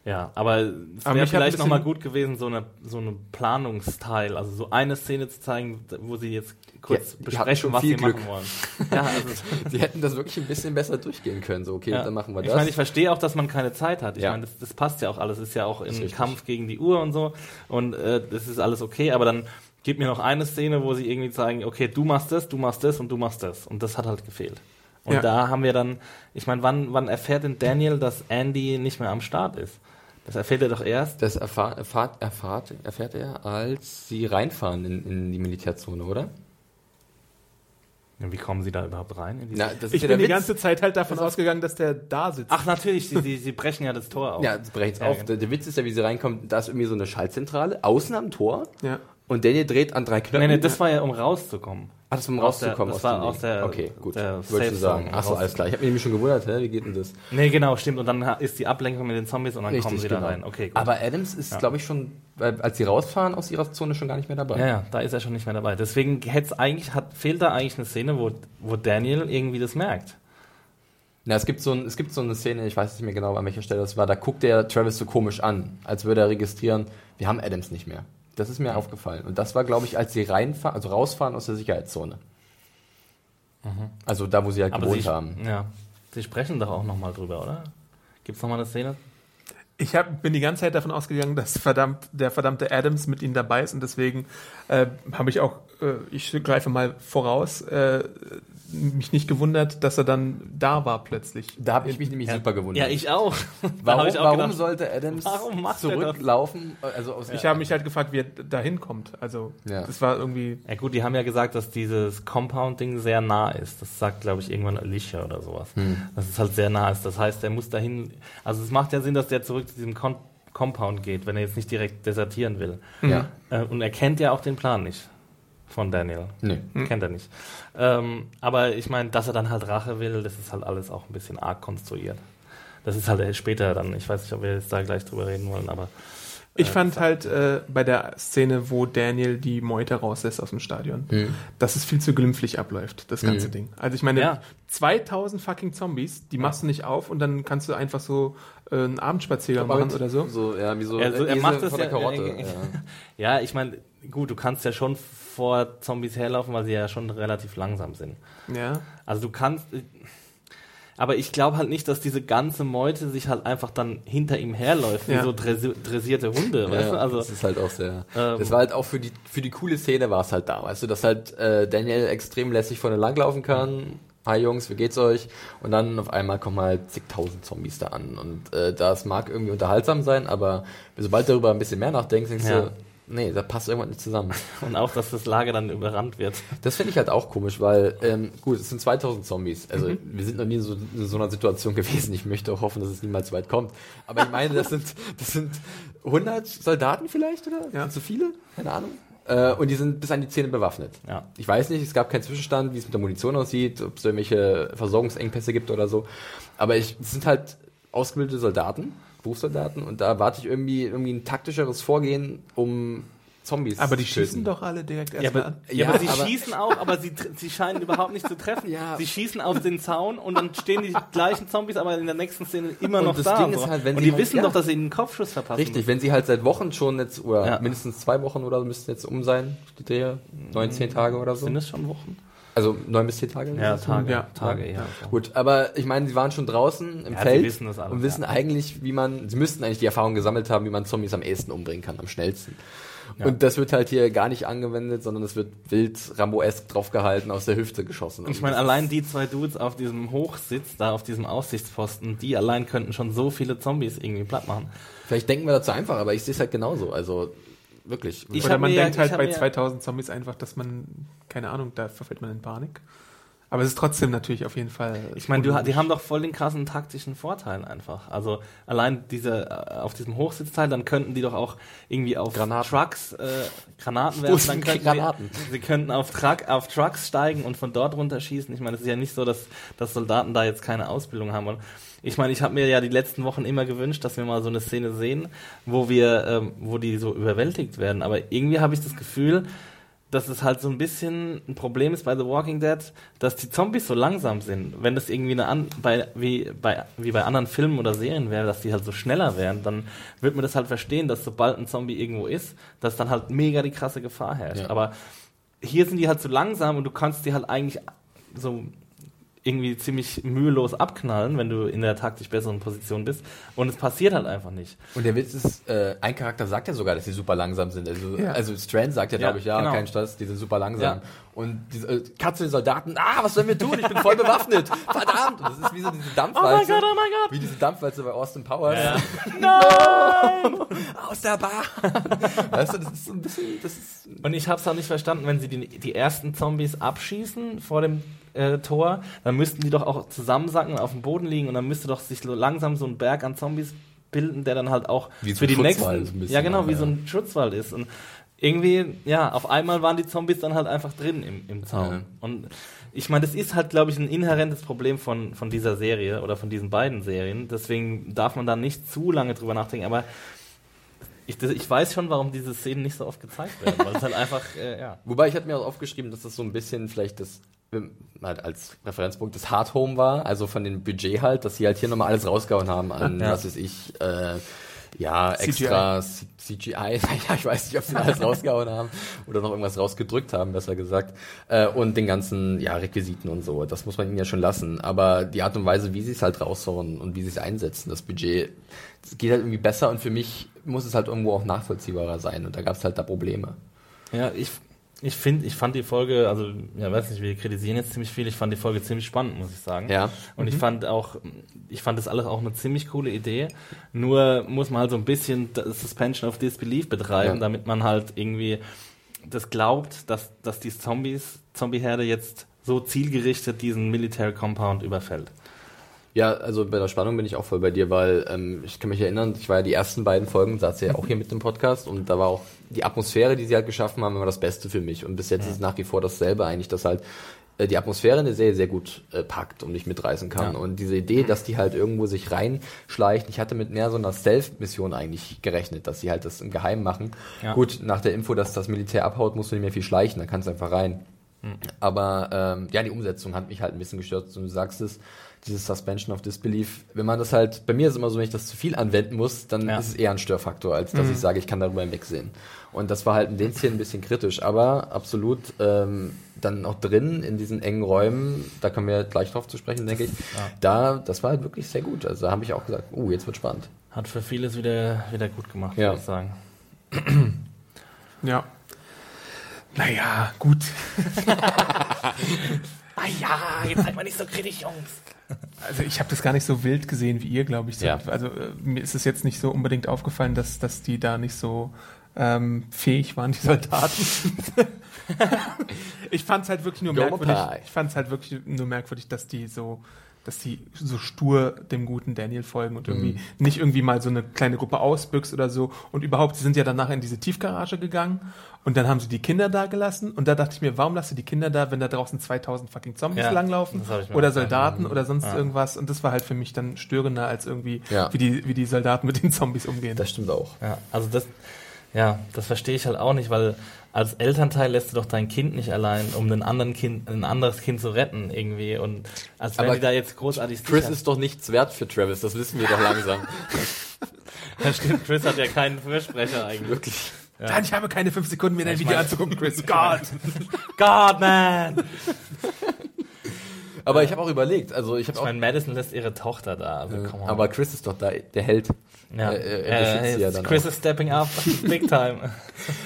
ja, aber es wäre vielleicht nochmal gut gewesen, so eine, so eine Planungsteil, also so eine Szene zu zeigen, wo sie jetzt kurz Ja, besprechen, was viel sie Glück. machen wollen. Ja, also, Sie hätten das wirklich ein bisschen besser durchgehen können. So, okay, ja. dann machen wir Ich das. meine, ich verstehe auch, dass man keine Zeit hat. Ich Ja. meine, das, das passt ja auch alles. Es ist ja auch im. Kampf gegen die Uhr und so. Und äh, das ist alles okay, aber dann gib mir noch eine Szene, wo sie irgendwie zeigen, okay, du machst das, du machst das und du machst das. Und das hat halt gefehlt. Und Ja. da haben wir dann, ich meine, wann, wann erfährt denn Daniel, dass Andy nicht mehr am Start ist? Das erfährt er doch erst. Das erfahr, erfahrt, erfahrt, erfährt er, als sie reinfahren in, in die Militärzone, oder? Wie kommen sie da überhaupt rein? in diese- Na, das ich bin die ganze Zeit halt davon ausgegangen, dass der da sitzt. Ach, natürlich, sie, sie, sie brechen ja das Tor auf. Ja, das brechen Ja, auf. genau. Der, der Witz ist ja, wie sie reinkommen, da ist irgendwie so eine Schaltzentrale, außen am Tor, ja. und Daniel dreht an drei Knöpfen. Nee, nee, das war ja, um rauszukommen. Ach, das um aus der- rauszukommen das war dem aus der- Okay, gut. Wollte ich sagen. Achso, alles klar. Ich habe mich nämlich schon gewundert, hä? wie geht denn das? Nee, genau, stimmt. Und dann ist die Ablenkung mit den Zombies und dann kommen sie da rein. Okay, gut. genau. Aber Adams ist, Ja. glaube ich, schon, als sie rausfahren aus ihrer Zone, schon gar nicht mehr dabei. Ja, ja, da ist er schon nicht mehr dabei. Deswegen hätt's eigentlich, hat, fehlt da eigentlich eine Szene, wo, wo Daniel irgendwie das merkt. Na, es gibt, so ein, es gibt so eine Szene, ich weiß nicht mehr genau, an welcher Stelle das war, da guckt der Travis so komisch an, als würde er registrieren, wir haben Adams nicht mehr. Das ist mir aufgefallen. Und das war, glaube ich, als sie reinfahren, also rausfahren aus der Sicherheitszone. Also da, wo sie halt Aber gewohnt sie, haben. Ja, sie sprechen doch auch nochmal drüber, oder? Gibt's noch mal eine Szene? Ich hab, bin die ganze Zeit davon ausgegangen, dass verdammt, der verdammte Adams mit ihnen dabei ist und deswegen äh, habe ich auch, äh, ich greife mal voraus, äh, mich nicht gewundert, dass er dann da war plötzlich. Da habe ich mich nämlich super gewundert. Ja, ich auch. Warum, ich auch warum gedacht, sollte Adams warum er zurücklaufen? Also aus Ich habe mich halt gefragt, wie er da hinkommt. Also Ja. das war irgendwie. Ja gut, die haben ja gesagt, dass dieses Compound-Ding sehr nah ist. Das sagt, glaube ich, irgendwann Alicia oder sowas. Hm. Dass es halt sehr nah ist. Das heißt, er muss dahin. Also es macht ja Sinn, dass der zurück zu diesem Con Compound geht, wenn er jetzt nicht direkt desertieren will. Ja. Äh, und er kennt ja auch den Plan nicht von Daniel. Nee. Kennt er nicht. Ähm, aber ich meine, dass er dann halt Rache will, das ist halt alles auch ein bisschen arg konstruiert. Das ist halt später dann. Ich weiß nicht, ob wir jetzt da gleich drüber reden wollen, aber. Ich fand halt äh, bei der Szene, wo Daniel die Meute rauslässt aus dem Stadion, Mhm. dass es viel zu glimpflich abläuft, das ganze Ding. Also ich meine, Ja. 2000 fucking Zombies, die machst du nicht auf und dann kannst du einfach so äh, einen Abendspaziergang machen oder so. So, ja, wie so Ja, so, er macht das vor der ja- Karotte. ja, ja. Ja, ich meine, gut, du kannst ja schon vor Zombies herlaufen, weil sie ja schon relativ langsam sind. Ja. Also du kannst. Aber ich glaube halt nicht, dass diese ganze Meute sich halt einfach dann hinter ihm herläuft, wie Ja. so dresi- dressierte Hunde, weißt Ja, du? Also, das ist halt auch sehr. Ähm, das war halt auch für die für die coole Szene war es halt da, weißt du, dass halt äh, Daniel extrem lässig vorne langlaufen kann. Hi Jungs, wie geht's euch? Und dann auf einmal kommen halt zigtausend Zombies da an. Und äh, das mag irgendwie unterhaltsam sein, aber sobald du darüber ein bisschen mehr nachdenkst, denkst Ja. du, nee, da passt irgendwas nicht zusammen. und auch, dass das Lager dann überrannt wird. Das finde ich halt auch komisch, weil, ähm, gut, es sind 2000 Zombies. Also, wir sind noch nie in so, in so einer Situation gewesen. Ich möchte auch hoffen, dass es niemals so weit kommt. Aber ich meine, das sind, das sind 100 Soldaten vielleicht, oder? Ja. Sind zu viele? Keine Ahnung. Äh, und die sind bis an die Zähne bewaffnet. Ja. Ich weiß nicht, es gab keinen Zwischenstand, wie es mit der Munition aussieht, ob es irgendwelche Versorgungsengpässe gibt oder so. Aber es sind halt ausgebildete Soldaten, Berufssoldaten, und da erwarte ich irgendwie, irgendwie ein taktischeres Vorgehen, um Zombies Aber die töten. schießen doch alle direkt Ja, erstmal aber, an. ja, Ja, aber sie aber- schießen auch, aber sie, sie scheinen überhaupt nicht zu treffen. Ja. Sie schießen auf den Zaun und dann stehen die gleichen Zombies, aber in der nächsten Szene immer Und noch das da. Ding ist halt, wenn und sie die halt- wissen ja. doch, dass sie einen Kopfschuss verpassen. Richtig, wenn sie halt seit Wochen schon jetzt, oder Ja. mindestens zwei Wochen oder so müssten jetzt um sein, die Drehe, neun, zehn Tage oder so. Sind es schon Wochen? Also neun bis zehn Tage? Ja? Tage. Ja. Tage, Ja. Gut, aber ich meine, sie waren schon draußen im Ja, Feld wissen das alles, und wissen ja. eigentlich, wie man, sie müssten eigentlich die Erfahrung gesammelt haben, wie man Zombies am ehesten umbringen kann, am schnellsten. Ja. Und das wird halt hier gar nicht angewendet, sondern es wird wild Rambo-esk draufgehalten, aus der Hüfte geschossen. Ich meine, allein die zwei Dudes auf diesem Hochsitz, da auf diesem Aussichtsposten, die allein könnten schon so viele Zombies irgendwie platt machen. Vielleicht denken wir dazu einfach, aber ich sehe es halt genauso. Also wirklich. Ich Oder man mir denkt halt bei mir ja- 2000 Zombies einfach, dass man, keine Ahnung, da verfällt man in Panik. Aber es ist trotzdem natürlich auf jeden Fall. Ich meine, du, die haben doch voll den krassen taktischen Vorteil einfach. Also allein diese äh, auf diesem Hochsitzteil, dann könnten die doch auch irgendwie auf Granaten. Trucks äh, Granaten werfen. Dann die könnten Granaten? Sie, sie könnten auf, Truck, auf Trucks steigen und von dort runterschießen. Ich meine, es ist ja nicht so, dass, dass Soldaten da jetzt keine Ausbildung haben. Und ich meine, ich habe mir ja die letzten Wochen immer gewünscht, dass wir mal so eine Szene sehen, wo wir, ähm, wo die so überwältigt werden. Aber irgendwie habe ich das Gefühl, dass es halt so ein bisschen ein Problem ist bei The Walking Dead, dass die Zombies so langsam sind. Wenn das irgendwie eine an, bei, wie, bei, wie bei anderen Filmen oder Serien wäre, dass die halt so schneller wären, dann wird man das halt verstehen, dass sobald ein Zombie irgendwo ist, dass dann halt mega die krasse Gefahr herrscht. Ja. Aber hier sind die halt so langsam und du kannst die halt eigentlich so irgendwie ziemlich mühelos abknallen, wenn du in der taktisch besseren Position bist. Und es passiert halt einfach nicht. Und der Witz ist, äh, ein Charakter sagt ja sogar, dass sie super langsam sind. Also, Ja. also Strand sagt ja, Ja, glaube ich, ja, genau. kein Stress, die sind super langsam. Ja. Und diese äh, Katze, die Soldaten, ah, was sollen wir tun? Ich bin voll bewaffnet. Verdammt! Und das ist wie so diese Dampfwalze. oh mein Gott! Wie diese Dampfwalze bei Austin Powers. Ja. Aus der Bar! weißt du, das ist so ein bisschen, das ist, Und ich habe es auch nicht verstanden, wenn sie die, die ersten Zombies abschießen vor dem äh, Tor, dann müssten die doch auch zusammensacken und auf dem Boden liegen und dann müsste doch sich so langsam so ein Berg an Zombies bilden, der dann halt auch Wie so für ein die Schutzwall nächsten, so ja genau, wie ja. so ein Schutzwald ist und irgendwie, ja, auf einmal waren die Zombies dann halt einfach drin im, im Zaun. Ja. Und ich meine, das ist halt, glaube ich, ein inhärentes Problem von, von dieser Serie oder von diesen beiden Serien. Deswegen darf man da nicht zu lange drüber nachdenken. Aber ich, das, ich weiß schon, warum diese Szenen nicht so oft gezeigt werden, weil es halt einfach, äh, ja. Wobei ich hatte mir auch aufgeschrieben, dass das so ein bisschen vielleicht das halt als Referenzpunkt das Hard Home war, also von dem Budget halt, dass sie halt hier nochmal alles rausgehauen haben an, Ja. was weiß ich, äh, ja, CGI. extra CGI, ja, ich weiß nicht, ob sie alles rausgehauen haben oder noch irgendwas rausgedrückt haben, besser gesagt, äh, und den ganzen, ja, Requisiten und so, das muss man ihnen ja schon lassen, aber die Art und Weise, wie sie es halt raushauen und wie sie es einsetzen, das Budget, das geht halt irgendwie besser und für mich muss es halt irgendwo auch nachvollziehbarer sein und da gab es halt da Probleme. Ja, ich, ich finde, ich fand die Folge, also, ja, weiß nicht, wir kritisieren jetzt ziemlich viel, ich fand die Folge ziemlich spannend, muss ich sagen. Ja. Und ich fand auch, ich fand das alles auch eine ziemlich coole Idee. Nur muss man halt so ein bisschen Suspension of Disbelief betreiben, Ja. damit man halt irgendwie das glaubt, dass, dass die Zombies, Zombieherde jetzt so zielgerichtet diesen Military Compound überfällt. Ja, also bei der Spannung bin ich auch voll bei dir, weil ähm, ich kann mich erinnern, ich war ja die ersten beiden Folgen, saß ja auch hier mit dem Podcast und da war auch die Atmosphäre, die sie halt geschaffen haben, immer das Beste für mich. Und bis jetzt ist es nach wie vor dasselbe eigentlich, dass halt äh, die Atmosphäre in der Serie sehr gut äh, packt und mich mitreißen kann. Ja. Und diese Idee, dass die halt irgendwo sich reinschleicht, ich hatte mit mehr so einer Stealth-Mission eigentlich gerechnet, dass sie halt das im Geheimen machen. Ja. Gut, nach der Info, dass das Militär abhaut, musst du nicht mehr viel schleichen, da kannst du einfach rein. Aber ähm, ja, die Umsetzung hat mich halt ein bisschen gestört. Und du sagst es, dieses Suspension of Disbelief, wenn man das halt, bei mir ist es immer so, wenn ich das zu viel anwenden muss, dann Ja. ist es eher ein Störfaktor, als dass ich sage, ich kann darüber hinwegsehen. Und das war halt in den Szenen ein bisschen kritisch, aber absolut ähm, dann auch drin in diesen engen Räumen, da kommen wir gleich drauf zu sprechen, denke ich. Da, das war halt wirklich sehr gut. Also da habe ich auch gesagt, uh, jetzt wird spannend. Hat für vieles wieder, wieder gut gemacht, Ja. würde ich sagen. Ja. Naja, gut. Ah ja, jetzt seid mal nicht so kritisch, Jungs. Also ich habe das gar nicht so wild gesehen wie ihr, glaube ich. So, Ja. Also äh, mir ist es jetzt nicht so unbedingt aufgefallen, dass, dass die da nicht so ähm, fähig waren, die Soldaten. ich fand es halt wirklich nur merkwürdig. Ich fand es halt wirklich nur merkwürdig, dass die so dass die so stur dem guten Daniel folgen und irgendwie nicht irgendwie mal so eine kleine Gruppe ausbüchst oder so. Und überhaupt, sie sind ja danach in diese Tiefgarage gegangen und dann haben sie die Kinder da gelassen und da dachte ich mir, warum lasst ihr die Kinder da, wenn da draußen 2000 fucking Zombies Ja, langlaufen oder. Soldaten oder sonst Ja. irgendwas und das war halt für mich dann störender als irgendwie, Ja. wie, die, wie die Soldaten mit den Zombies umgehen. Das stimmt auch. Ja, also das, ja, das verstehe ich halt auch nicht, weil als Elternteil lässt du doch dein Kind nicht allein, um ein, anderen kind, ein anderes Kind zu retten irgendwie. Und als wenn Aber die da jetzt großartig Chris sicher- ist doch nichts wert für Travis, das wissen wir doch langsam. Ja, stimmt, Chris hat ja keinen Fürsprecher eigentlich. Wirklich. Nein, ich habe keine fünf Sekunden, mir dein Ich Video anzugucken, Chris. God! God, man! Aber ich habe auch überlegt, also ich habe Ich auch meine, Madison lässt ihre Tochter da. Also, Äh. Aber Chris ist doch da der Held. ja. äh, er- Äh, ja dann Chris auch. is stepping up big time.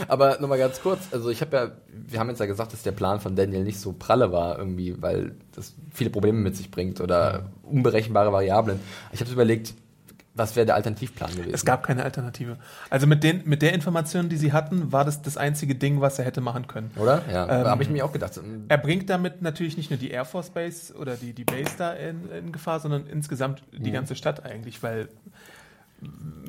Aber nochmal ganz kurz, also ich habe ja, wir haben jetzt ja gesagt, dass der Plan von Daniel nicht so pralle war irgendwie, weil das viele Probleme mit sich bringt oder unberechenbare Variablen. Ich habe überlegt, was wäre der Alternativplan gewesen? Es gab keine Alternative. Also mit, den, mit der Information, die sie hatten, war das das einzige Ding, was er hätte machen können. oder? Ja, Ähm, habe ich mir auch gedacht. Er bringt damit natürlich nicht nur die Air Force Base oder die, die Base da in, in Gefahr, sondern insgesamt die ganze Stadt eigentlich, weil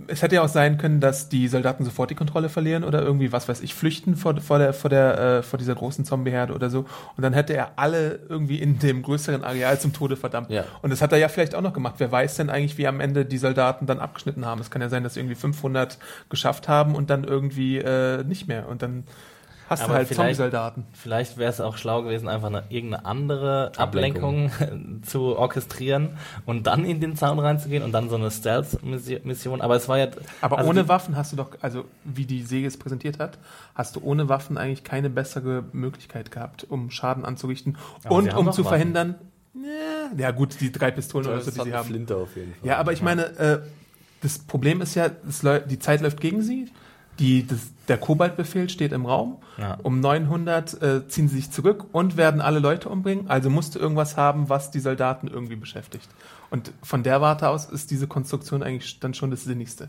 es hätte ja auch sein können, dass die Soldaten sofort die Kontrolle verlieren oder irgendwie, was weiß ich, flüchten vor, vor, der, vor, der, äh, vor dieser großen Zombieherde oder so. Und dann hätte er alle irgendwie in dem größeren Areal zum Tode verdammt. Ja. Und das hat er ja vielleicht auch noch gemacht. Wer weiß denn eigentlich, wie am Ende die Soldaten dann abgeschnitten haben? Es kann ja sein, dass irgendwie 500 geschafft haben und dann irgendwie äh, nicht mehr. Und dann hast Aber du halt Zombie-Soldaten. Vielleicht wäre es auch schlau gewesen, einfach eine, irgendeine andere Ablenkung, zu orchestrieren und dann in den Zaun reinzugehen und dann so eine Stealth-Mission. Aber es war ja. Aber also ohne die- Waffen hast du doch, also wie die Säge es präsentiert hat, hast du ohne Waffen eigentlich keine bessere Möglichkeit gehabt, um Schaden anzurichten Aber und um zu Waffen. verhindern. Ja, ja gut, die drei Pistolen oder so, die sie haben. Flinte auf jeden Fall. Ja, aber ich meine, äh, das Problem ist ja, die Zeit läuft gegen sie. Die, das, der Kobaltbefehl steht im Raum. Ja. Um 900 äh, ziehen sie sich zurück und werden alle Leute umbringen. Also musst du irgendwas haben, was die Soldaten irgendwie beschäftigt. Und von der Warte aus ist diese Konstruktion eigentlich dann schon das Sinnigste.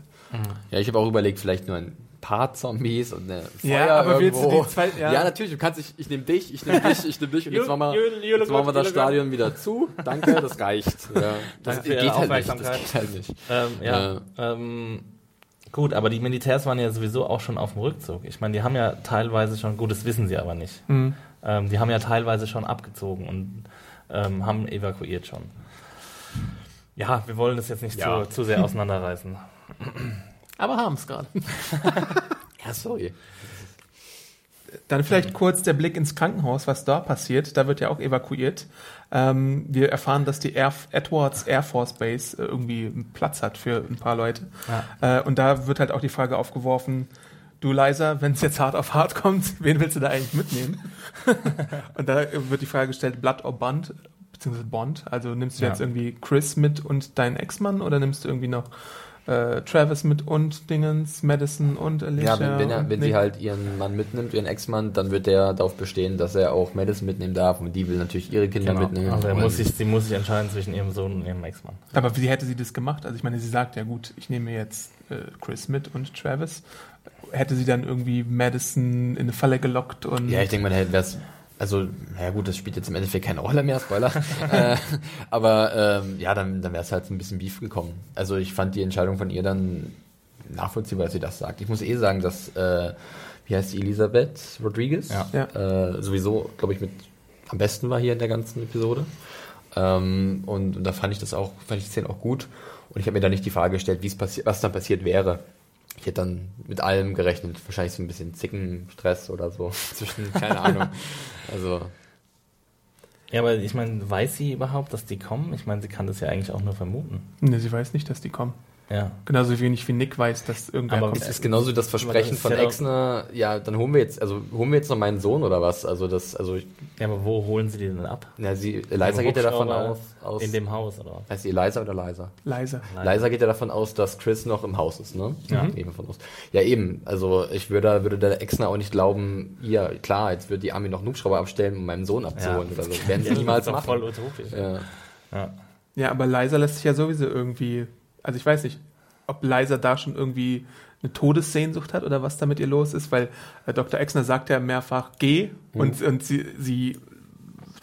Ja, ich habe auch überlegt, vielleicht nur ein paar Zombies und eine Feuer Ja, aber willst du irgendwo. die zwei- ja. ja. natürlich, du kannst, ich, ich nehme dich, ich nehme dich, ich nehme dich und jetzt machen wir, jetzt machen wir das Stadion wieder zu. Danke, das reicht. Ja, das für geht halt nicht. Das geht halt nicht. Ähm, ja. Ja. Ähm, gut, aber die Militärs waren ja sowieso auch schon auf dem Rückzug. Ich meine, die haben ja teilweise schon, gut, das wissen sie aber nicht. Mhm. Ähm, die haben ja teilweise schon abgezogen und ähm, haben evakuiert schon. Ja, wir wollen das jetzt nicht Ja. zu, zu sehr auseinanderreißen. Aber haben es gerade. Ja, sorry. Dann vielleicht kurz der Blick ins Krankenhaus, was da passiert. Da wird ja auch evakuiert. Ähm, wir erfahren, dass die Air Edwards Air Force Base äh, irgendwie Platz hat für ein paar Leute. Äh, und da wird halt auch die Frage aufgeworfen, du Liza, wenn es jetzt hart auf hart kommt, wen willst du da eigentlich mitnehmen? und da wird die Frage gestellt, Blood or Bond, beziehungsweise Bond. Also nimmst du Ja. jetzt irgendwie Chris mit und deinen Ex-Mann oder nimmst du irgendwie noch äh, Travis mit und Dingens, Madison und Alicia? Ja, wenn, wenn, er, wenn sie halt ihren Mann mitnimmt, ihren Ex-Mann, dann wird der darauf bestehen, dass er auch Madison mitnehmen darf und die will natürlich ihre Kinder mitnehmen. Also er muss sich, sie muss sich entscheiden zwischen ihrem Sohn und ihrem Ex-Mann. Aber wie hätte sie das gemacht? Also ich meine, sie sagt ja gut, ich nehme jetzt äh, Chris mit und Travis. Hätte sie dann irgendwie Madison in eine Falle gelockt und Ja, ich denke mal, da wäre es. Also, ja gut, das spielt jetzt im Endeffekt keine Rolle mehr, Spoiler. äh, aber ähm, ja, dann, dann wäre es halt so ein bisschen Beef gekommen. Also ich fand die Entscheidung von ihr dann nachvollziehbar, dass sie das sagt. Ich muss eh sagen, dass, äh, wie heißt die, Elisabeth Rodriguez? Ja. Äh, sowieso, glaube ich, mit am besten war hier in der ganzen Episode. Ähm, und, und da fand ich das auch, fand ich die Szene auch gut. Und ich habe mir da nicht die Frage gestellt, wie es passiert, was dann passiert wäre. Ich hätte dann mit allem gerechnet, wahrscheinlich so ein bisschen Zicken, Stress oder so zwischen, keine Ahnung. Also Ja, aber ich meine, weiß sie überhaupt, dass die kommen? Ich meine, sie kann das ja eigentlich auch nur vermuten. Ne, sie weiß nicht, dass die kommen. Ja. Genauso wenig wie Nick weiß, dass irgendwer Aber kommt. Es ist genauso das Versprechen von ja Exner, ja, dann holen wir jetzt, also holen wir jetzt noch meinen Sohn oder was? Also das, also ich- Ja, aber wo holen sie die denn ab? na, sie, Eliza geht ja davon aus, aus In dem Haus, oder? was? heißt sie Eliza oder Liza? Leise. Liza geht ja davon aus, dass Chris noch im Haus ist, ne? Ja. Gehe ich davon aus. Ja, eben. Also ich würde, würde der Exner auch nicht glauben, ja, klar, jetzt wird die Army noch Hubschrauber abstellen, um meinen Sohn abzuholen oder so. Werden sie Ja, niemals voll machen. utopisch. Ja. Ja. Ja, aber Liza lässt sich ja sowieso irgendwie, also ich weiß nicht, ob Liza da schon irgendwie eine Todessehnsucht hat oder was da mit ihr los ist, weil äh, Dr. Exner sagt ja mehrfach, geh, und, und sie, sie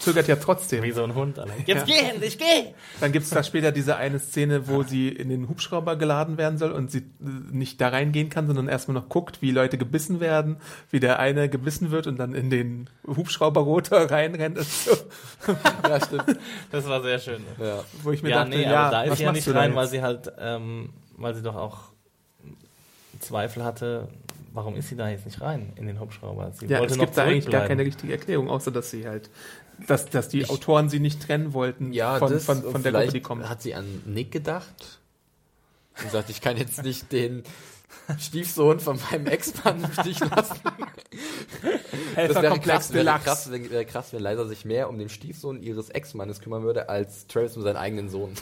zögert ja trotzdem. Wie so ein Hund. Alter. Jetzt Ja. geh endlich, geh! Dann gibt es da später diese eine Szene, wo sie in den Hubschrauber geladen werden soll und sie äh, nicht da reingehen kann, sondern erstmal noch guckt, wie Leute gebissen werden, wie der eine gebissen wird und dann in den Hubschrauberrotor reinrennt. und So, ja, stimmt. Das war sehr schön. Ja. wo ich mir ja, dachte, nee, ja, aber da ist sie ja nicht rein, weil sie halt, ähm, weil sie doch auch Zweifel hatte, warum ist sie da jetzt nicht rein in den Hubschrauber? Sie Ja, wollte es noch gibt da eigentlich gar keine richtige Erklärung, außer dass sie halt, dass, dass die Autoren sie nicht trennen wollten Ja, von, das, von, von der Gruppe, die kommt. hat sie an Nick gedacht und sagt, ich kann jetzt nicht den Stiefsohn von meinem Ex-Mann im Stich lassen. Das wäre krass, wäre krass, wenn, wäre krass, wenn Liza sich mehr um den Stiefsohn ihres Ex-Mannes kümmern würde, als Travis um seinen eigenen Sohn.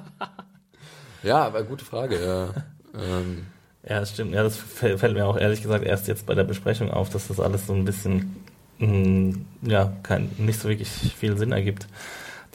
ja, aber gute Frage, ja. Ähm, Ja, das stimmt. Ja, das fäll- fällt mir auch ehrlich gesagt erst jetzt bei der Besprechung auf, dass das alles so ein bisschen, mh, ja, kein, nicht so wirklich viel Sinn ergibt.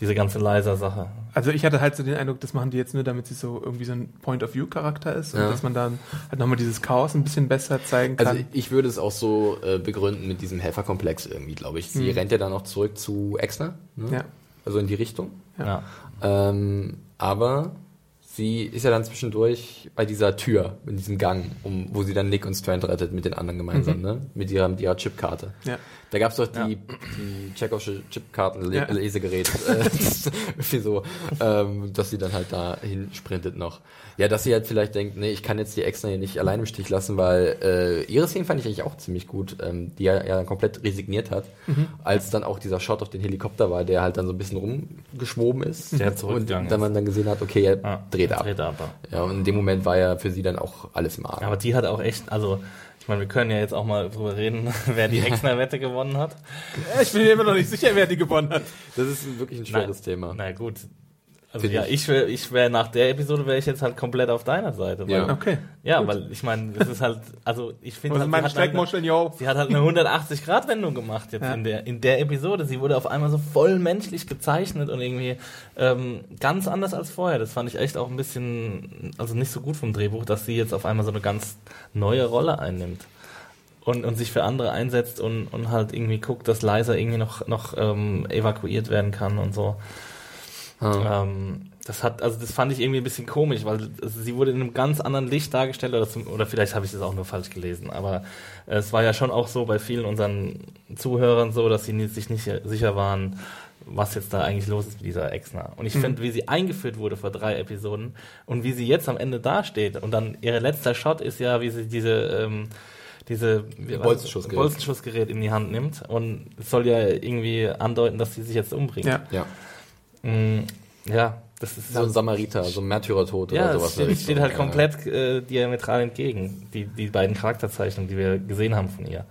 Diese ganze Leiser-Sache. Also ich hatte halt so den Eindruck, das machen die jetzt nur, damit sie so irgendwie so ein Point-of-View-Charakter ist Ja. und dass man dann halt nochmal dieses Chaos ein bisschen besser zeigen kann. Also ich würde es auch so äh, begründen mit diesem Helferkomplex irgendwie, glaube ich. Sie Hm. rennt ja dann auch zurück zu Exner, ne? ja. also in die Richtung. Ja. Ähm, aber sie ist ja dann zwischendurch bei dieser Tür, in diesem Gang, um, wo sie dann Nick und Strand rettet mit den anderen gemeinsam, ne? Mit ihrer, mit ihrer Chipkarte. Ja. Da gab es doch Ja. die, die tschechische Chipkarten, Ja. Äh, irgendwie so, ähm, dass sie dann halt da hinsprintet noch. Ja, dass sie halt vielleicht denkt, nee, ich kann jetzt die Exner hier nicht allein im Stich lassen, weil äh, ihre Szene fand ich eigentlich auch ziemlich gut, ähm, die ja, ja komplett resigniert hat, Mhm. als dann auch dieser Shot auf den Helikopter war, der halt dann so ein bisschen rumgeschwoben ist. Der und zurückgegangen dann ist. man dann gesehen hat, okay, er Ja, dreht ab. Dreht ab. Ja, und in dem Moment war ja für sie dann auch alles im Argen. Aber die hat auch echt, also, ich meine, wir können ja jetzt auch mal drüber reden, wer die Exner-Wette gewonnen hat. Ich bin mir immer noch nicht sicher, wer die gewonnen hat. das ist wirklich ein schweres Thema. Na gut. Also ja, ich. ich wäre ich wär nach der Episode wäre ich jetzt halt komplett auf deiner Seite. Weil, Ja. Okay. ja, weil ich meine, das ist halt, also ich finde Was halt, meine sie hat halt eine-? Sie hat halt eine 180-Grad-Wendung gemacht jetzt Ja. in, der, in der Episode. Sie wurde auf einmal so voll menschlich gezeichnet und irgendwie ähm, ganz anders als vorher. Das fand ich echt auch ein bisschen, also nicht so gut vom Drehbuch, dass sie jetzt auf einmal so eine ganz neue Rolle einnimmt. Und, und sich für andere einsetzt und, und halt irgendwie guckt, dass Liza irgendwie noch, noch ähm, evakuiert werden kann und so. Ähm, das hat, also das fand ich irgendwie ein bisschen komisch, weil also sie wurde in einem ganz anderen Licht dargestellt oder, zum, oder vielleicht habe ich das auch nur falsch gelesen, aber es war ja schon auch so bei vielen unseren Zuhörern so, dass sie nie, sich nicht sicher waren, was jetzt da eigentlich los ist mit dieser Exner. Und ich finde, wie sie eingeführt wurde vor drei Episoden und wie sie jetzt am Ende dasteht und dann ihr letzter Shot ist ja, wie sie diese ähm, diese Bolzenschussgerät. Bolzenschussgerät in die Hand nimmt und es soll ja irgendwie andeuten, dass sie sich jetzt umbringt. Ja. Ja. Mm, ja, das ist So ein Samariter, so ein Märtyrertod ja, oder sowas. steht, in der steht halt komplett äh, diametral entgegen, die, die beiden Charakterzeichnungen, die wir gesehen haben von ihr.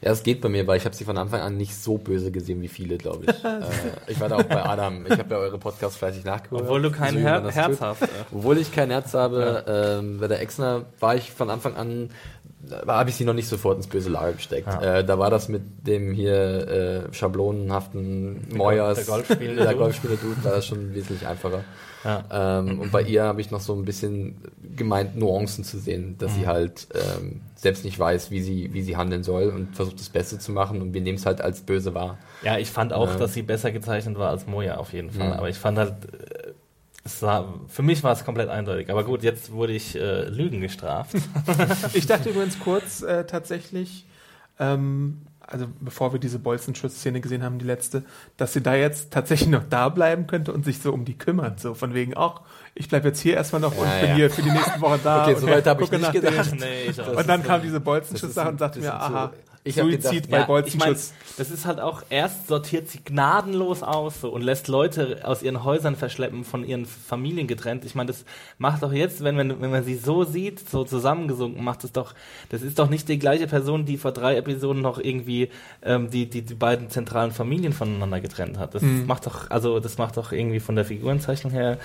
Ja, es geht bei mir, weil ich habe sie von Anfang an nicht so böse gesehen wie viele, glaube ich. äh, ich war da auch bei Adam. Ich habe ja eure Podcasts fleißig nachgehört. Obwohl du kein so Her Herz hast. Obwohl ich kein Herz habe, ähm, bei der Exner war ich von Anfang an, habe ich sie noch nicht sofort ins böse Lager gesteckt. Ja. Äh, da war das mit dem hier äh, schablonenhaften Moyers, der Golfspielende der. Golfspieler Dude, war das schon wesentlich einfacher. Ja. Ähm, und bei ihr habe ich noch so ein bisschen gemeint, Nuancen zu sehen, dass Mhm. sie halt ähm, selbst nicht weiß, wie sie, wie sie handeln soll und versucht das Beste zu machen und wir nehmen es halt als böse wahr. ja, ich fand auch, Ja. dass sie besser gezeichnet war als Moja auf jeden Fall. Mhm. Aber ich fand halt, äh, war, für mich war es komplett eindeutig. Aber gut, jetzt wurde ich äh, Lügen gestraft. Ich dachte übrigens kurz äh, tatsächlich, ähm, also bevor wir diese Bolzenschuss-Szene gesehen haben, die letzte, dass sie da jetzt tatsächlich noch da bleiben könnte und sich so um die kümmert. So von wegen, auch ich bleibe jetzt hier erstmal noch und Ja, bin ja. hier für die nächsten Wochen da. Okay, und so weit habe ich nicht gedacht. Nee, ich. Und dann kam diese ist- und sagte mir, sind so- aha, Ich Suizid gedacht, bei Ja, ich meine, Bolzenschuss. das ist halt auch, erst sortiert sie gnadenlos aus so, und lässt Leute aus ihren Häusern verschleppen, von ihren Familien getrennt. Ich meine, das macht doch jetzt, wenn man, wenn man sie so sieht, so zusammengesunken, macht es doch, das ist doch nicht die gleiche Person, die vor drei Episoden noch irgendwie ähm, die, die, die beiden zentralen Familien voneinander getrennt hat. Das Mhm. macht doch, also das macht doch irgendwie von der Figurenzeichnung her,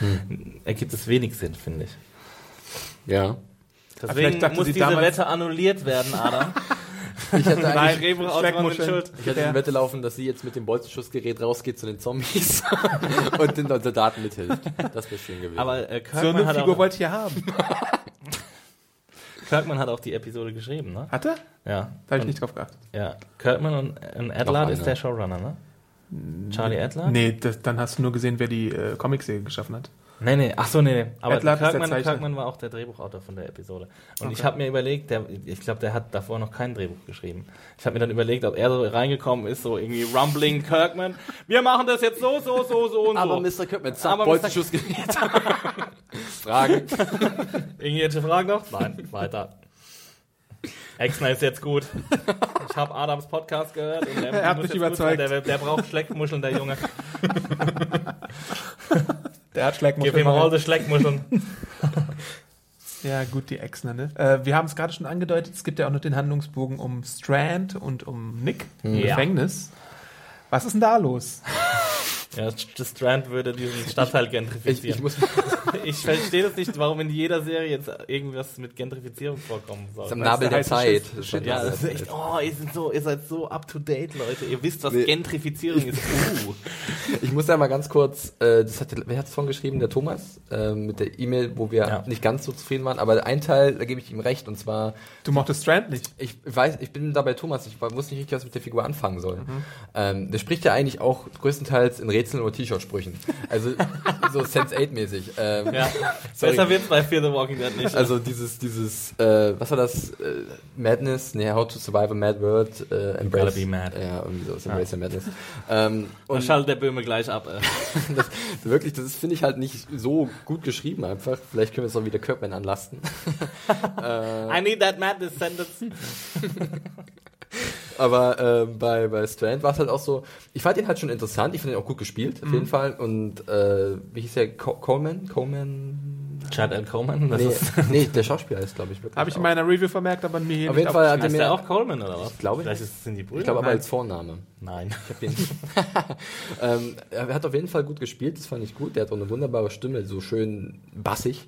ergibt es wenig Sinn, finde ich. Ja. Deswegen muss diese damals- Wette annulliert werden, Adam. Ich hatte Nein, Schleckmuscheln. schuld. Ich hatte die Wette laufen, dass sie jetzt mit dem Bolzenschussgerät rausgeht zu den Zombies und den Soldaten mithilft. Das wäre schön gewesen. Aber äh, So Kirkman, eine hat Figur auch, wollte ich ja haben. Kirkman hat auch die Episode geschrieben, ne? Hat er? Ja. Da habe ich Und- nicht drauf geachtet. Ja, Kirkman und, und Adler einer. ist der Showrunner, ne? Charlie Adler? Nee, das, dann hast du nur gesehen, wer die äh, Comicserie geschaffen hat. Nee, nee, ach so, nee, nee. Aber Kirkman. Kirkman war auch der Drehbuchautor von der Episode. Und ich Okay. habe mir überlegt, der, ich glaube, der hat davor noch kein Drehbuch geschrieben. Ich habe mir dann überlegt, ob er so reingekommen ist, so irgendwie Rumbling Kirkman. Wir machen das jetzt so, so, so, so und Aber so. Mr. Kirkman, zack, Aber Mr. Bolzenschussgerät. Fragen. Irgendwelche Fragen noch? Nein, weiter. Exner ist jetzt gut. Ich habe Adams Podcast gehört. Und der Er hat mich überzeugt. sein. Der, der braucht Schleckmuscheln, der Junge. Der hat Gib Schleckmuscheln. ihm all die Schleckmuscheln. Ja, gut, die Exner, ne? Äh, wir haben es gerade schon angedeutet, es gibt ja auch noch den Handlungsbogen um Strand und um Nick im Ja. Gefängnis. Was ist denn da los? Ja, das Strand würde diesen Stadtteil Ich, gentrifizieren. ich muss Ich, verstehe das nicht, warum in jeder Serie jetzt irgendwas mit Gentrifizierung vorkommen soll. am Weißt Nabel du, der heißt Zeit. Das ist ja, am das Nabel ist der echt, Zeit. oh, ihr, sind so, ihr seid so up to date, Leute. Ihr wisst, was Nee. Gentrifizierung ist. Uh. Ich muss ja mal ganz kurz, äh, das hat, wer hat es vorhin geschrieben? Der Thomas, äh, mit der E-Mail, wo wir Ja. nicht ganz so zufrieden waren, aber ein Teil, da gebe ich ihm recht, und zwar, Du mochtest Strand nicht. ich weiß, ich bin da bei Thomas, ich wusste nicht richtig, was ich mit der Figur anfangen soll. Mhm. Ähm, der spricht ja eigentlich auch größtenteils in Rätseln oder T-Shirt-Sprüchen. Also so Sense8-mäßig. Ähm, Ja. Besser wird's bei Fear the Walking Dead nicht. Also dieses, dieses, äh, was war das? Äh, Madness, nee, How to Survive a Mad World, äh, Embrace. Gotta be mad. Ja, irgendwie so, Embrace the Madness. Ähm, und und schaltet der Böhme gleich ab. Äh. das, wirklich, das finde ich halt nicht so gut geschrieben einfach. Vielleicht können wir es auch wieder Kirkman anlasten. I need that madness sentence. Aber äh, bei, bei Strand war es halt auch so, ich fand ihn halt schon interessant, ich fand ihn auch gut gespielt, Mhm. auf jeden Fall. Und äh, wie hieß der? Co Coleman? Coleman? Chad L. Coleman? Das Nee, ist, nee, der Schauspieler ist, glaube ich, wirklich. Habe ich in meiner Review vermerkt, aber mir hier Auf jeden Fall hat er mir, auch Coleman oder was? Ich glaube Vielleicht ist, sind die Brüder. ich glaube aber als Vorname. Nein. Ich hab ihn. ähm, er hat auf jeden Fall gut gespielt, das fand ich gut. Der hat auch eine wunderbare Stimme, so schön bassig.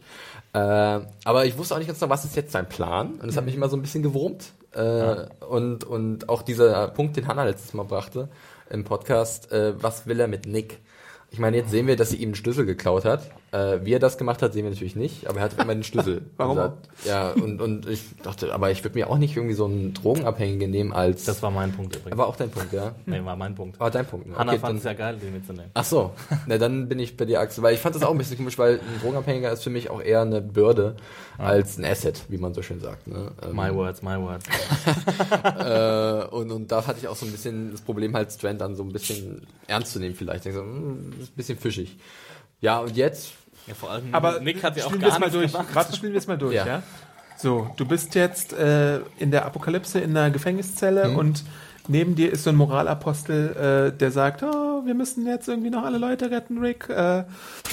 Äh, aber ich wusste auch nicht ganz genau, was ist jetzt sein Plan. Und das hat mich immer so ein bisschen gewurmt. Äh, und, und auch dieser Punkt, den Hannah letztes Mal brachte im Podcast, äh, was will er mit Nick? Ich meine, jetzt sehen wir, dass sie ihm einen Schlüssel geklaut hat. Äh, wie er das gemacht hat, sehen wir natürlich nicht, aber er hat immer den Schlüssel. Warum Und sagt- Ja, und, und ich dachte, aber ich würde mir auch nicht irgendwie so einen Drogenabhängigen nehmen als. Das war mein Punkt übrigens. war auch dein Punkt, ja. nee, war mein Punkt. War dein Punkt. ne? Hannah Okay, fand es ja geil, den mitzunehmen. Ach so, na dann bin ich bei dir, Axel, weil ich fand das auch ein bisschen komisch, weil ein Drogenabhängiger ist für mich auch eher eine Bürde als ein Asset, wie man so schön sagt. Ne? Ähm, My words, my words. äh, und, und da hatte ich auch so ein bisschen das Problem, halt Strand dann so ein bisschen ernst zu nehmen vielleicht. Ich so, hm, das ist ein bisschen fischig. Ja, und jetzt, Ja, vor allem Aber Nick hat ja auch gar es mal durch. gemacht. Warte, spielen wir es mal durch, ja. Ja. So, du bist jetzt äh, in der Apokalypse in einer Gefängniszelle Mhm. und neben dir ist so ein Moralapostel, äh, der sagt, oh, wir müssen jetzt irgendwie noch alle Leute retten, Rick. Äh.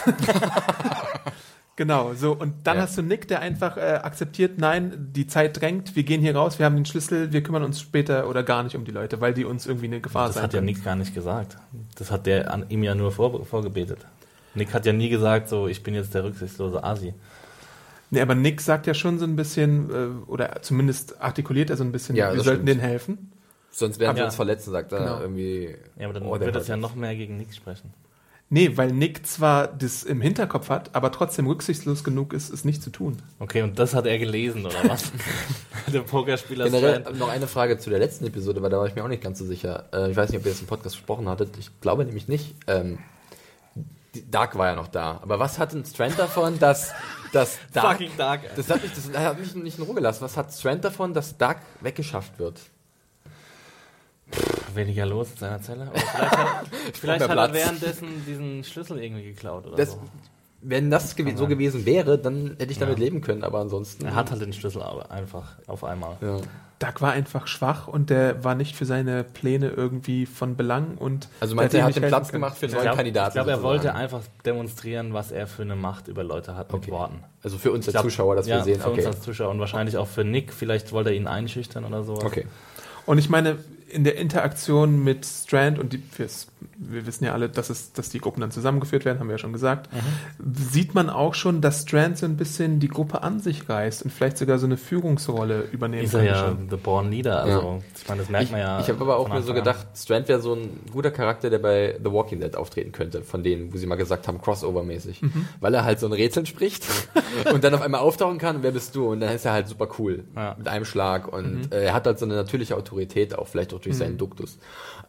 genau, so. Und dann Ja. hast du Nick, der einfach äh, akzeptiert, nein, die Zeit drängt, wir gehen hier raus, wir haben den Schlüssel, wir kümmern uns später oder gar nicht um die Leute, weil die uns irgendwie eine Gefahr Das sein hat ja. Nick gar nicht gesagt. Das hat der an ihm ja nur vor, vorgebetet. Nick hat ja nie gesagt, so, ich bin jetzt der rücksichtslose Asi. Nee, aber Nick sagt ja schon so ein bisschen, äh, oder zumindest artikuliert er so ein bisschen, Ja, wir sollten stimmt. denen helfen. sonst werden wir Ja. uns verletzen, sagt er Genau. irgendwie. Ja, aber dann oh, wird das ja noch mehr gegen Nick sprechen. Nee, weil Nick zwar das im Hinterkopf hat, aber trotzdem rücksichtslos genug ist, es nicht zu tun. Okay, und das hat er gelesen, oder was? der Pokerspieler Generell noch eine Frage zu der letzten Episode, weil da war ich mir auch nicht ganz so sicher. Äh, ich weiß nicht, ob ihr das im Podcast gesprochen hattet. Ich glaube nämlich nicht. Dark war ja noch da. Aber was hat denn Strand davon, dass, dass Dark. Fucking Dark. ey. Das hat mich, das hat mich nicht in Ruhe gelassen. Was hat Strand davon, dass Dark weggeschafft wird? weniger los in seiner Zelle. Aber vielleicht hat, vielleicht hat er währenddessen diesen Schlüssel irgendwie geklaut oder Das, so. wenn das gew so gewesen wäre, dann hätte ich damit Ja. leben können, aber ansonsten. Er hat halt den Schlüssel aber einfach auf einmal. ja. Doug war einfach schwach und der war nicht für seine Pläne irgendwie von Belang und Also ihm er hat den Platz können. gemacht für einen Ich neuen glaube, Kandidaten? glaub, er wollte einfach demonstrieren, was er für eine Macht über Leute hat mit Okay. Worten. Also für uns als Ich glaub, Zuschauer, dass ja, wir sehen, für uns okay. als Zuschauer und wahrscheinlich auch für Nick. Vielleicht wollte er ihn einschüchtern oder sowas. Okay. Und ich meine, in der Interaktion mit Strand und die, wir wissen ja alle, dass, es, dass die Gruppen dann zusammengeführt werden, haben wir ja schon gesagt, Mhm. sieht man auch schon, dass Strand so ein bisschen die Gruppe an sich reißt und vielleicht sogar so eine Führungsrolle übernehmen Ist er kann. ja schon. The Born Leader. Also, ich meine, das merkt Ich, man ja. ich habe aber auch mir so gedacht, Strand wäre so ein guter Charakter, der bei The Walking Dead auftreten könnte, von denen, wo sie mal gesagt haben, Crossover-mäßig. Mhm. Weil er halt so ein Rätsel spricht und dann auf einmal auftauchen kann wer bist du? Und dann ist er halt super cool Ja. mit einem Schlag und Mhm. äh, er hat halt so eine natürliche Autorität, auch vielleicht auch durch seinen Duktus,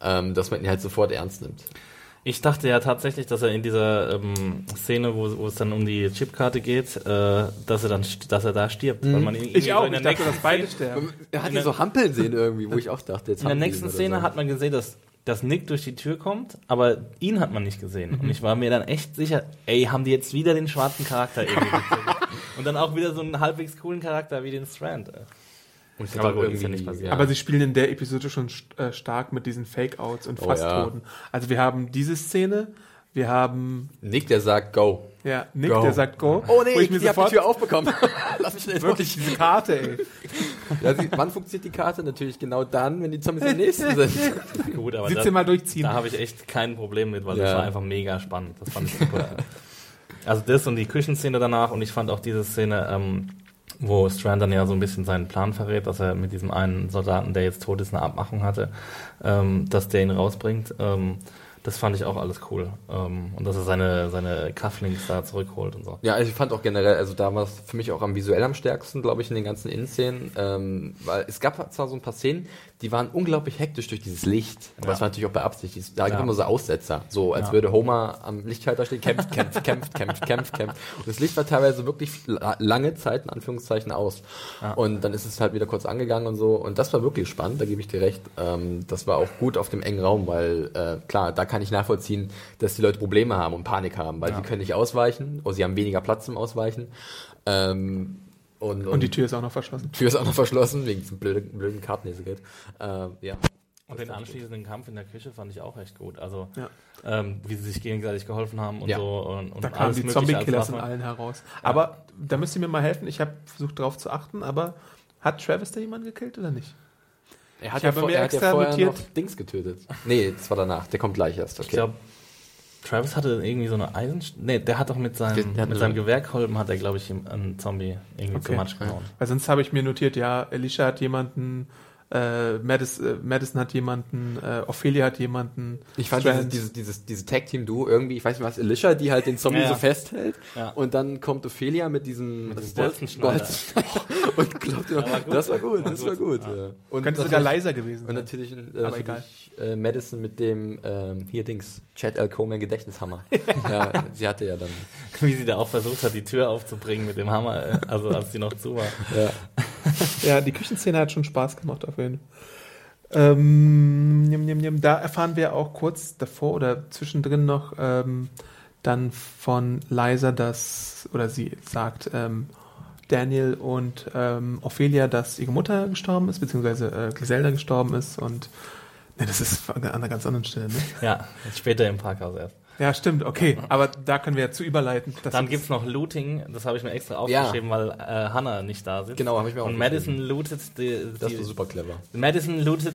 ähm, dass man ihn halt sofort ernst nimmt. Ich dachte ja tatsächlich, dass er in dieser ähm, Szene, wo, wo es dann um die Chipkarte geht, äh, dass er dann, st- dass er da stirbt. Weil man ihn irgendwie Ich so auch, in der ich dachte, dass beide sterben. Er hat ihn so hampeln sehen irgendwie, wo ich auch dachte, jetzt In der nächsten Szene so. hat man gesehen, dass, dass Nick durch die Tür kommt, aber ihn hat man nicht gesehen. Und ich war mir dann echt sicher, ey, haben die jetzt wieder den schwarzen Charakter irgendwie? Und dann auch wieder so einen halbwegs coolen Charakter wie den Strand. ey. Und Aber hat auch gut, ist ja nicht passiert. Aber sie spielen in der Episode schon st- äh, stark mit diesen Fake-Outs und Oh, Fasttoten. Also wir haben diese Szene, wir haben Nick, der sagt, go. ja, Nick, Go. der sagt Go. Oh nee, ich ich, mir ich hab die Tür aufbekommen. Lass mich schnell wirklich diese Karte, ey. Ja, sie, wann funktioniert die Karte? Natürlich genau dann, wenn die Zombies am nächsten sind. Gut, aber das, mal durchziehen. da habe ich echt kein Problem mit, weil das Ja. war einfach mega spannend. Das fand ich super. also das und die Küchenszene danach und ich fand auch diese Szene, ähm, wo Strand dann ja so ein bisschen seinen Plan verrät, dass er mit diesem einen Soldaten, der jetzt tot ist, eine Abmachung hatte, ähm, dass der ihn rausbringt. Ähm, das fand ich auch alles cool. Ähm, und dass er seine, seine Cufflinks da zurückholt und so. Ja, also ich fand auch generell, also da war es für mich auch am visuell am stärksten, glaube ich, in den ganzen Innenszenen. Ähm, weil es gab zwar so ein paar Szenen, die waren unglaublich hektisch durch dieses Licht. Aber Ja. das war natürlich auch beabsichtigt. Da gibt Ja. immer so Aussetzer. So, als Ja. würde Homer am Lichtschalter stehen, kämpft, kämpft, kämpft, kämpft, kämpft, kämpft. Und das Licht war teilweise wirklich la- lange Zeit, in Anführungszeichen, aus. Ja. Und dann ist es halt wieder kurz angegangen und so. Und das war wirklich spannend, da gebe ich dir recht. Ähm, das war auch gut auf dem engen Raum, weil, äh, klar, da kann ich nachvollziehen, dass die Leute Probleme haben und Panik haben, weil sie können nicht ausweichen oder sie haben weniger Platz zum Ausweichen. Ähm, und, Und die Tür ist auch noch verschlossen. Tür ist auch noch verschlossen, wegen diesem blöden, blöden Kartenlesegerät. Ähm, ja. Und den anschließenden Kampf in der Küche fand ich auch echt gut. Also, Ja. ähm, wie sie sich gegenseitig geholfen haben und Ja. so. Und, und Da kamen alles die Zombie-Killers in allen heraus. Aber da müsst ihr mir mal helfen. Ich habe versucht darauf zu achten, aber hat Travis da jemanden gekillt oder nicht? Er hat, Ich ja, habe vor, mir er hat ja extra vorher notiert- noch Dings getötet. Nee, das war danach. Der kommt gleich erst. Okay. Ich glaube, Travis hatte irgendwie so eine Eisen... Nee, der hat doch mit seinem, mit seinem Gewehrkolben hat er, glaube ich, einen Zombie irgendwie Okay. zu Matsch gehauen. Weil sonst habe ich mir notiert, ja, Alicia hat jemanden, äh, Madison, äh, Madison hat jemanden, äh, Ophelia hat jemanden. Ich fand dieses, dieses, dieses, dieses Tag-Team-Duo irgendwie, ich weiß nicht was, Alicia, die halt den Zombie Ja, ja. so festhält. Ja. Und dann kommt Ophelia mit diesem Mit das? Bolzenschneider. Und klopft gut. Das war gut, das war gut. Ja. Und Könnte sogar leiser gewesen Und sein. natürlich, äh, Aber natürlich äh, Madison mit dem, ähm, hier Dings, Chad L. Coleman Gedächtnishammer. ja, sie hatte ja dann. Wie sie da auch versucht hat, die Tür aufzubringen mit dem Hammer, äh, also als die noch zu war. Ja. Ja, die Küchenszene hat schon Spaß gemacht auf Fall. Ähm, da erfahren wir auch kurz davor oder zwischendrin noch ähm, dann von Liza, dass, oder sie sagt ähm, Daniel und ähm, Ophelia, dass ihre Mutter gestorben ist, beziehungsweise äh, Griselda gestorben ist und ne, das ist an einer ganz anderen Stelle, ne? Ja, später im Parkhaus erst. Ja, stimmt, okay, aber da können wir ja zu überleiten. dass Dann gibt's noch Looting, das habe ich mir extra Ja. aufgeschrieben, weil äh, Hannah nicht da sitzt. Genau, habe ich mir auch Und Madison lootet die, Das die war super clever. Madison lootet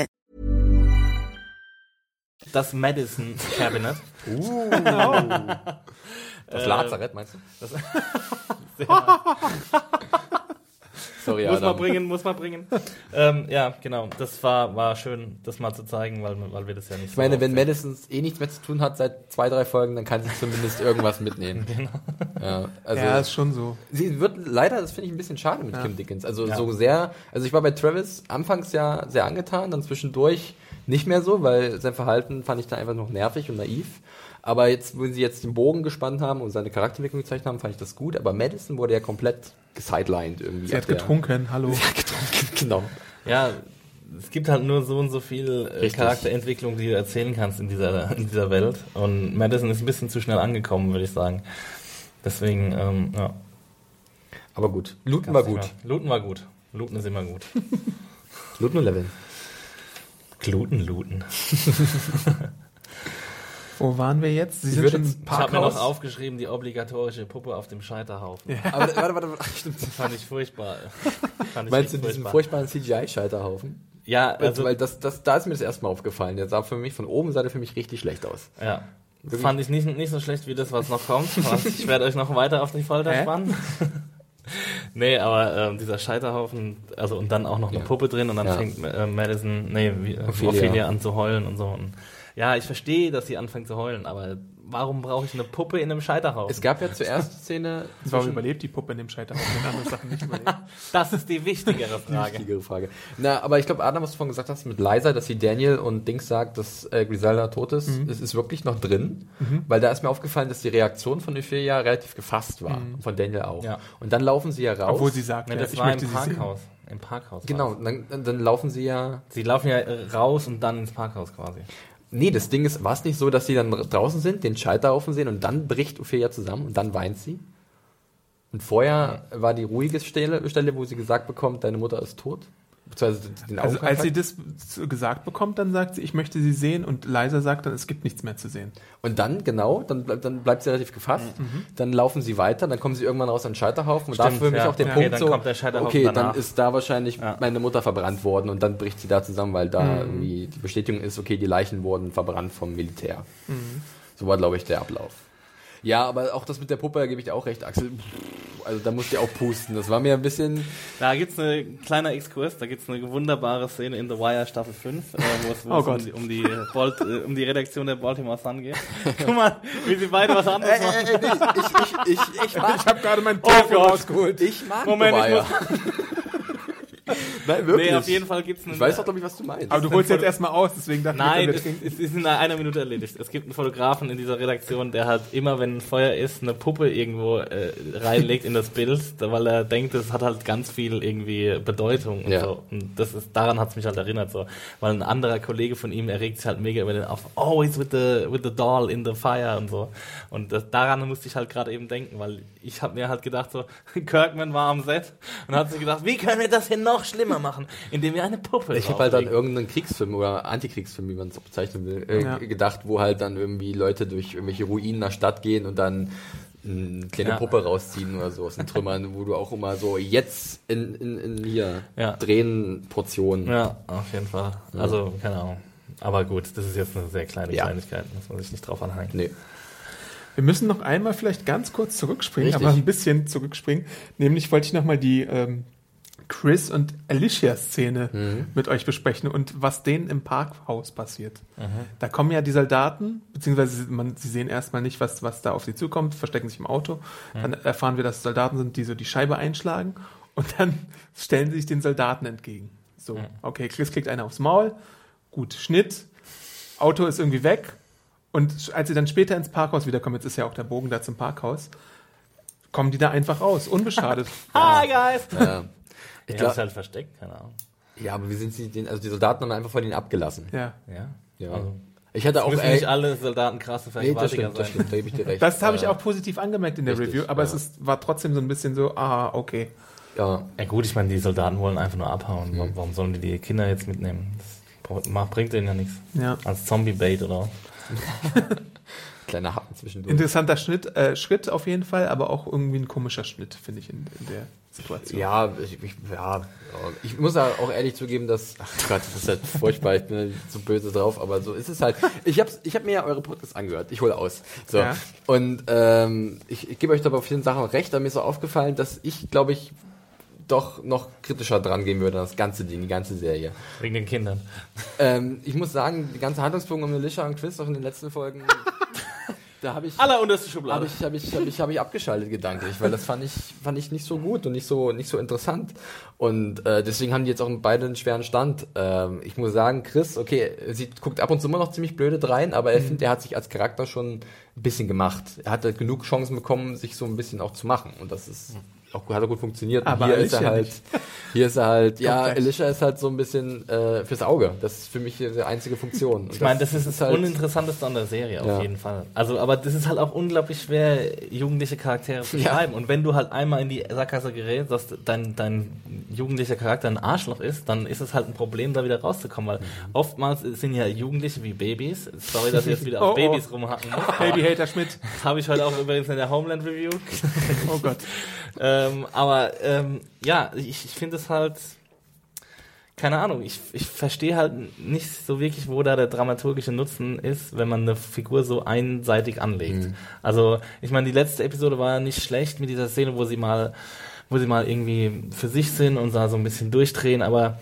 Das Madison Cabinet. Das Lazarett, meinst du? Sorry, muss man bringen, muss man bringen. ähm, ja, genau. Das war, war schön, das mal zu zeigen, weil, weil wir das ja nicht Ich meine, oft wenn. Madison eh nichts mehr zu tun hat seit zwei, drei Folgen, dann kann sie zumindest irgendwas mitnehmen. Ja, also ja, ist schon so. sie wird leider, das finde ich ein bisschen schade mit Ja. Kim Dickens. Also Ja. so sehr, also ich war bei Travis anfangs ja sehr angetan, dann zwischendurch nicht mehr so, weil sein Verhalten fand ich da einfach noch nervig und naiv. Aber jetzt, wo sie jetzt den Bogen gespannt haben und seine Charakterentwicklung gezeigt haben, fand ich das gut. Aber Madison wurde ja komplett gesidelined irgendwie. Sie hat Ab der- getrunken, hallo. Sie hat getrunken, genau. Ja, es gibt halt nur so und so viel äh, Richtig. Charakterentwicklung, die du erzählen kannst in dieser, in dieser Welt. Und Madison ist ein bisschen zu schnell angekommen, würde ich sagen. Deswegen, ähm, ja. Aber gut. Luton war gut. Looten war gut. Looten ist immer gut. Luton und Level. Gluten, looten. Wo waren wir jetzt? Sie Ich sind würde schon Ich habe mir noch aufgeschrieben, die obligatorische Puppe auf dem Scheiterhaufen. Aber warte, warte, warte. Stimmt. Das fand ich furchtbar. Fand ich Meinst du diesen furchtbar. furchtbaren CGI-Scheiterhaufen? Ja, Also, also, weil das, das, da ist mir das erste Mal aufgefallen. Der sah für mich, von oben sah der für mich richtig schlecht aus. ja. Wirklich? Fand ich nicht, nicht so schlecht wie das, was noch kommt. Ich werde euch noch weiter auf die Folter Hä? spannen. nee, aber ähm, dieser Scheiterhaufen, also und dann auch noch eine Ja. Puppe drin und dann Ja. fängt äh, Madison, nee, wie, äh, Ophelia. Ophelia. an zu heulen und so. Und, ja, ich verstehe, dass sie anfängt zu heulen, aber warum brauche ich eine Puppe in einem Scheiterhaufen? Es gab ja zuerst die Szene. Warum überlebt die Puppe in dem Scheiterhaufen, wenn andere Sachen nicht überleben? Das ist die wichtigere Frage. Wichtigere Frage. Na, aber ich glaube, Adam, was du vorhin gesagt hast mit Liza, dass sie Daniel und Dings sagt, dass äh, Griselda tot ist, es ist wirklich noch drin, weil da ist mir aufgefallen, dass die Reaktion von Ophelia relativ gefasst war, und von Daniel auch. Ja. Und dann laufen sie ja raus. Obwohl sie sagt, ja, das ich war im möchte sie sehen. Parkhaus. Im Parkhaus. Genau, dann, dann, laufen sie ja. Sie laufen ja raus und dann ins Parkhaus quasi. Nee, das Ding ist, war es nicht so, dass sie dann draußen sind, den Scheiterhaufen sehen und dann bricht Ophelia zusammen und dann weint sie? Und vorher war die ruhige Stelle, Stelle, wo sie gesagt bekommt, deine Mutter ist tot? Also als sie das gesagt bekommt, dann sagt sie, ich möchte sie sehen und Liza sagt dann, es gibt nichts mehr zu sehen. Und dann, genau, dann, bleib, dann bleibt sie relativ gefasst. Dann laufen sie weiter, dann kommen sie irgendwann raus an den Scheiterhaufen. Und da Stimmt, für mich ja. auch der Ja. Punkt Okay, dann so, kommt der Scheiterhaufen okay, dann danach. ist da wahrscheinlich Ja. meine Mutter verbrannt worden und dann bricht sie da zusammen, weil da irgendwie die Bestätigung ist, okay, die Leichen wurden verbrannt vom Militär. So war, glaube ich, der Ablauf. Ja, aber auch das mit der Puppe, da gebe ich dir auch recht, Axel. Also da musste ich auch pusten. Das war mir ein bisschen. Da gibt's eine kleiner Exkurs, da gibt's eine wunderbare Szene in The Wire Staffel 5, äh, wo es, wo Oh es um, die, um, die, äh, um die Redaktion der Baltimore Sun geht. Guck mal, wie sie beide was anderes Äh, machen. äh, nee, ich, ich, ich, ich mag, Ich habe gerade meinen Oh Teufel Gott. rausgeholt. ich mag Moment, ich Wire. Nein, wirklich. Nee, auf jeden Fall gibt's einen, Ich weiß doch, glaube ich, was du meinst. Aber du holst jetzt erstmal aus, deswegen dachte Nein, ich, es, wir trinken. es ist in einer Minute erledigt. Es gibt einen Fotografen in dieser Redaktion, der halt immer, wenn ein Feuer ist, eine Puppe irgendwo äh, reinlegt in das Bild, weil er denkt, das hat halt ganz viel irgendwie Bedeutung und Ja. so. Und das ist, daran hat's mich halt erinnert, so. Weil ein anderer Kollege von ihm erregt sich halt mega über den auf, always with the, with the doll in the fire und so. Und das, daran musste ich halt gerade eben denken, weil ich habe mir halt gedacht, so, Kirkman war am Set und hat sich gedacht, wie können wir das hier noch schlimmer machen, indem wir eine Puppe Ich habe halt an drauflegen? irgendeinen Kriegsfilm oder Antikriegsfilm, wie man es auch bezeichnen will, äh, Ja. gedacht, wo halt dann irgendwie Leute durch irgendwelche Ruinen der Stadt gehen und dann eine kleine Ja. Puppe rausziehen oder so aus den Trümmern, wo du auch immer so jetzt in, in, in hier Ja. drehen Portionen. Ja, auf jeden Fall. Also, keine Ahnung. Aber gut, das ist jetzt eine sehr kleine Ja. Kleinigkeit, muss man sich nicht drauf anhängen. Nee. Wir müssen noch einmal vielleicht ganz kurz zurückspringen, Richtig. aber ein bisschen zurückspringen. Nämlich wollte ich nochmal die ähm, Chris und Alicia-Szene Mhm. mit euch besprechen und was denen im Parkhaus passiert. Mhm. Da kommen ja die Soldaten, beziehungsweise man, sie sehen erstmal nicht, was, was da auf sie zukommt, verstecken sich im Auto. Mhm. Dann erfahren wir, dass es Soldaten sind, die so die Scheibe einschlagen und dann stellen sie sich den Soldaten entgegen. So, okay, Chris kriegt eine aufs Maul, gut, Schnitt, Auto ist irgendwie weg. Und als sie dann später ins Parkhaus wiederkommen, jetzt ist ja auch der Bogen da zum Parkhaus, kommen die da einfach raus, unbeschadet. Hi, guys! Ja. Ich Ich glaub, hab's halt versteckt, keine Ahnung. ja, aber wie sind sie den, also die Soldaten haben einfach von ihnen abgelassen. ja. Ja. Ja. Also, Ich hatte auch, müssen ey, nicht alle Soldaten krasse nee, das Vergewaltiger stimmt, das sein. stimmt, da gebe ich dir recht. Das habe ich auch positiv angemerkt in der richtig, Review, aber es ja. ist, war trotzdem so ein bisschen so, ah, okay. Ja, Ja gut, ich meine, die Soldaten wollen einfach nur abhauen. Mhm. Warum- sollen die die Kinder jetzt mitnehmen? Das bringt denen ja nichts. Ja. Als Zombie-Bait oder kleiner Happen zwischendurch. Interessanter Schnitt, äh, Schritt auf jeden Fall, aber auch irgendwie ein komischer Schnitt, finde ich, in, in der Situation. Ja, ich, ich, ja, ich muss ja auch ehrlich zugeben, dass, ach Gott, das ist halt furchtbar, ich bin halt so böse drauf, aber so ist es halt. Ich habe ich hab mir ja eure Podcasts angehört, ich hole aus. So. Ja. Und ähm, ich, ich gebe euch dabei auf vielen Sachen recht, aber mir ist so aufgefallen, dass ich, glaube ich, doch noch kritischer dran gehen würde, das ganze Ding, die ganze Serie. Wegen den Kindern. Ähm, ich muss sagen, die ganze Handlungsbogen um Alicia und Chris auch in den letzten Folgen, da habe ich Allerunterste habe Schublade. ich, hab ich, hab ich, hab ich abgeschaltet gedanklich, weil das fand ich, fand ich nicht so gut und nicht so, nicht so interessant. Und äh, deswegen haben die jetzt auch beide einen schweren Stand. Ähm, ich muss sagen, Chris, okay, sie guckt ab und zu immer noch ziemlich blöde rein, aber er findet, er hat sich als Charakter schon ein bisschen gemacht. Er hat halt genug Chancen bekommen, sich so ein bisschen auch zu machen. Und das ist auch hat er gut funktioniert. Aber hier ist er halt, nicht. hier ist er halt, ja. Alicia ist halt so ein bisschen äh, fürs Auge. Das ist für mich die einzige Funktion. Und Ich meine, das ist das halt, Uninteressanteste an der Serie, auf Ja. jeden Fall. Also, aber das ist halt auch unglaublich schwer, jugendliche Charaktere zu Ja. schreiben. Und wenn du halt einmal in die Sackgasse gerätst, dass dein, dein jugendlicher Charakter ein Arschloch ist, dann ist es halt ein Problem, da wieder rauszukommen. Weil oftmals sind ja Jugendliche wie Babys. Sorry, dass ich jetzt wieder auf Oh, oh. Babys rumhacken muss. Baby Hater Schmidt. Das habe ich heute auch übrigens in der Homeland Review. Oh Gott. Ähm, aber ähm, ja, ich, ich finde es halt, keine Ahnung, ich, ich verstehe halt nicht so wirklich, wo da der dramaturgische Nutzen ist, wenn man eine Figur so einseitig anlegt. Also, ich meine, die letzte Episode war nicht schlecht mit dieser Szene, wo sie mal, wo sie mal irgendwie für sich sind und da so ein bisschen durchdrehen, aber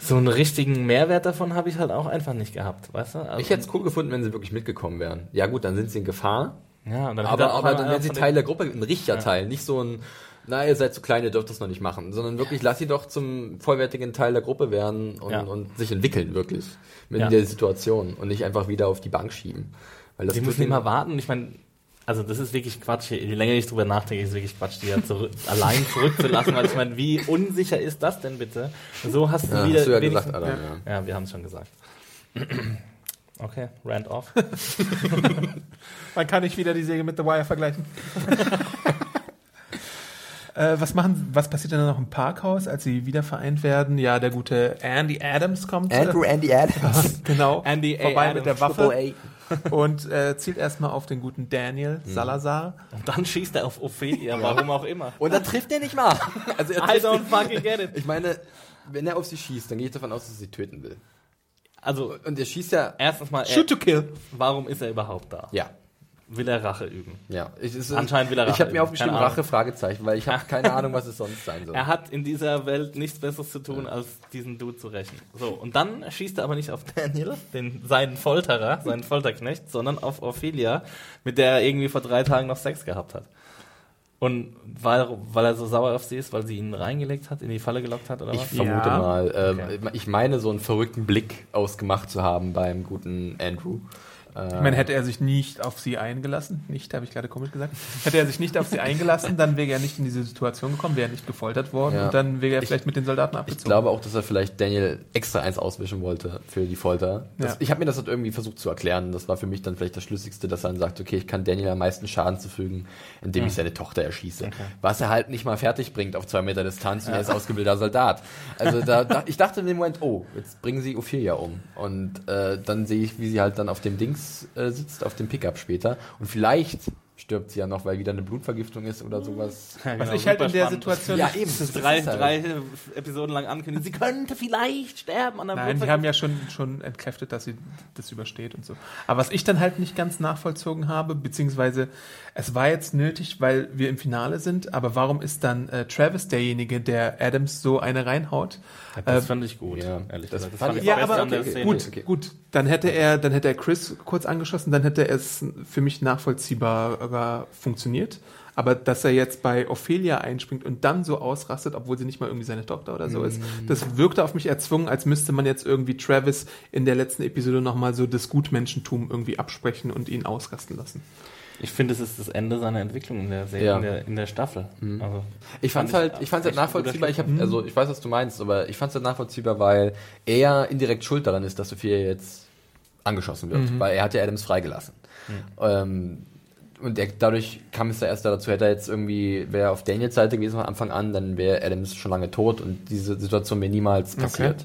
so einen richtigen Mehrwert davon habe ich halt auch einfach nicht gehabt, weißt du? Also, ich hätte es cool gefunden, wenn sie wirklich mitgekommen wären. Ja gut, dann sind sie in Gefahr. ja, Aber, aber dann wären sie Teil der Gruppe, ein richtiger Teil, nicht so ein, na, ihr seid zu klein, ihr dürft das noch nicht machen, sondern wirklich, lass sie doch zum vollwertigen Teil der Gruppe werden und, Ja. und sich entwickeln, wirklich, mit Ja. der Situation und nicht einfach wieder auf die Bank schieben. Weil das Die tut müssen immer warten. Ich meine, also das ist wirklich Quatsch. Je länger ich drüber nachdenke, ist wirklich Quatsch, die ja zurück, allein zurückzulassen. Weil ich meine, wie unsicher ist das denn bitte? So hast du ja, wieder hast du ja gesagt, Adam, ja. Ja, wir haben es schon gesagt. Okay, rant off. Man kann nicht wieder die Säge mit The Wire vergleichen. äh, was machen, was passiert denn noch im Parkhaus, als sie wieder vereint werden? Ja, der gute Andy Adams kommt. Andrew Andy Adams. genau. Andy A. vorbei Adams, mit der Waffe und äh, zielt erstmal auf den guten Daniel Mhm. Salazar. Und dann schießt er auf Ophelia, warum auch immer. Und dann trifft er nicht mal. Also er I don't fucking get it. Ich meine, wenn er auf sie schießt, dann gehe ich davon aus, dass er sie töten will. Also, Und er schießt ja, erstens mal, er, Shoot to kill. warum ist er überhaupt da? ja, Will er Rache üben? ja. Ich, es ist- Anscheinend will er Ich Rache habe mir aufgeschrieben. Rache, Fragezeichen, weil ich habe keine Ahnung, was es sonst sein soll. Er hat in dieser Welt nichts Besseres zu tun, als diesen Dude zu rächen. So, und dann schießt er aber nicht auf Daniel, den, seinen Folterer, seinen Folterknecht, sondern auf Ophelia, mit der er irgendwie vor drei Tagen noch Sex gehabt hat. Und weil, weil er so sauer auf sie ist, weil sie ihn reingelegt hat, in die Falle gelockt hat, oder Ich was? vermute Ja. mal. Ähm, Okay. Ich meine, so einen verrückten Blick ausgemacht zu haben beim guten Andrew. Äh, Ich meine, hätte er sich nicht auf sie eingelassen, nicht, habe ich gerade komisch gesagt, hätte er sich nicht auf sie eingelassen, dann wäre er nicht in diese Situation gekommen, wäre er nicht gefoltert worden Ja. und dann wäre er Ich- vielleicht mit den Soldaten ich abgezogen. glaube auch, dass er vielleicht Daniel extra eins auswischen wollte für die Folter. Das, Ja. Ich habe mir das halt irgendwie versucht zu erklären. Das war für mich dann vielleicht das Schlüssigste, dass er dann sagt, okay, ich kann Daniel am meisten Schaden zufügen, indem ich seine Tochter erschieße. Was er halt nicht mal fertig bringt auf zwei Meter Distanz und er ist ausgebildeter Soldat. Also da, da, ich dachte in dem Moment, oh, jetzt bringen sie Ophelia um. Und äh, dann sehe ich, wie sie halt dann auf dem Dings äh, sitzt, auf dem Pickup später. Und vielleicht stirbt sie ja noch, weil wieder eine Blutvergiftung ist oder sowas. Ja, Was genau, ich halt in der spannend. Situation Ja, eben. Das drei, drei Episoden lang ankündigen, sie könnte vielleicht sterben an der Nein, die haben ja schon, schon entkräftet, dass sie das übersteht und so. Aber was ich dann halt nicht ganz nachvollzogen habe, beziehungsweise es war jetzt nötig, weil wir im Finale sind, aber warum ist dann äh, Travis derjenige, der Adams so eine reinhaut? Das Äh, fand ich gut, ja, ehrlich das gesagt. Das fand fand ich ja, aber an der okay, gut, Okay. gut. Dann hätte er, dann hätte er Chris kurz angeschossen, dann hätte es für mich nachvollziehbarer funktioniert. Aber dass er jetzt bei Ophelia einspringt und dann so ausrastet, obwohl sie nicht mal irgendwie seine Tochter oder so ist, das wirkte auf mich erzwungen, als müsste man jetzt irgendwie Travis in der letzten Episode nochmal so das Gutmenschentum irgendwie absprechen und ihn ausrasten lassen. Ich finde, es ist das Ende seiner Entwicklung in der Serie, Ja. in, der, in der Staffel. Also, Ich fand's Fand halt, ich fand's halt nachvollziehbar. Ich habe, also ich weiß, was du meinst, aber ich fand's halt nachvollziehbar, weil er indirekt schuld daran ist, dass Sophia jetzt angeschossen wird, weil er hat ja Adams freigelassen. Ähm, und er, dadurch kam es da erst dazu, hätte er jetzt irgendwie, wäre auf Daniels Seite gewesen von Anfang an, dann wäre Adams schon lange tot und diese Situation wäre niemals passiert.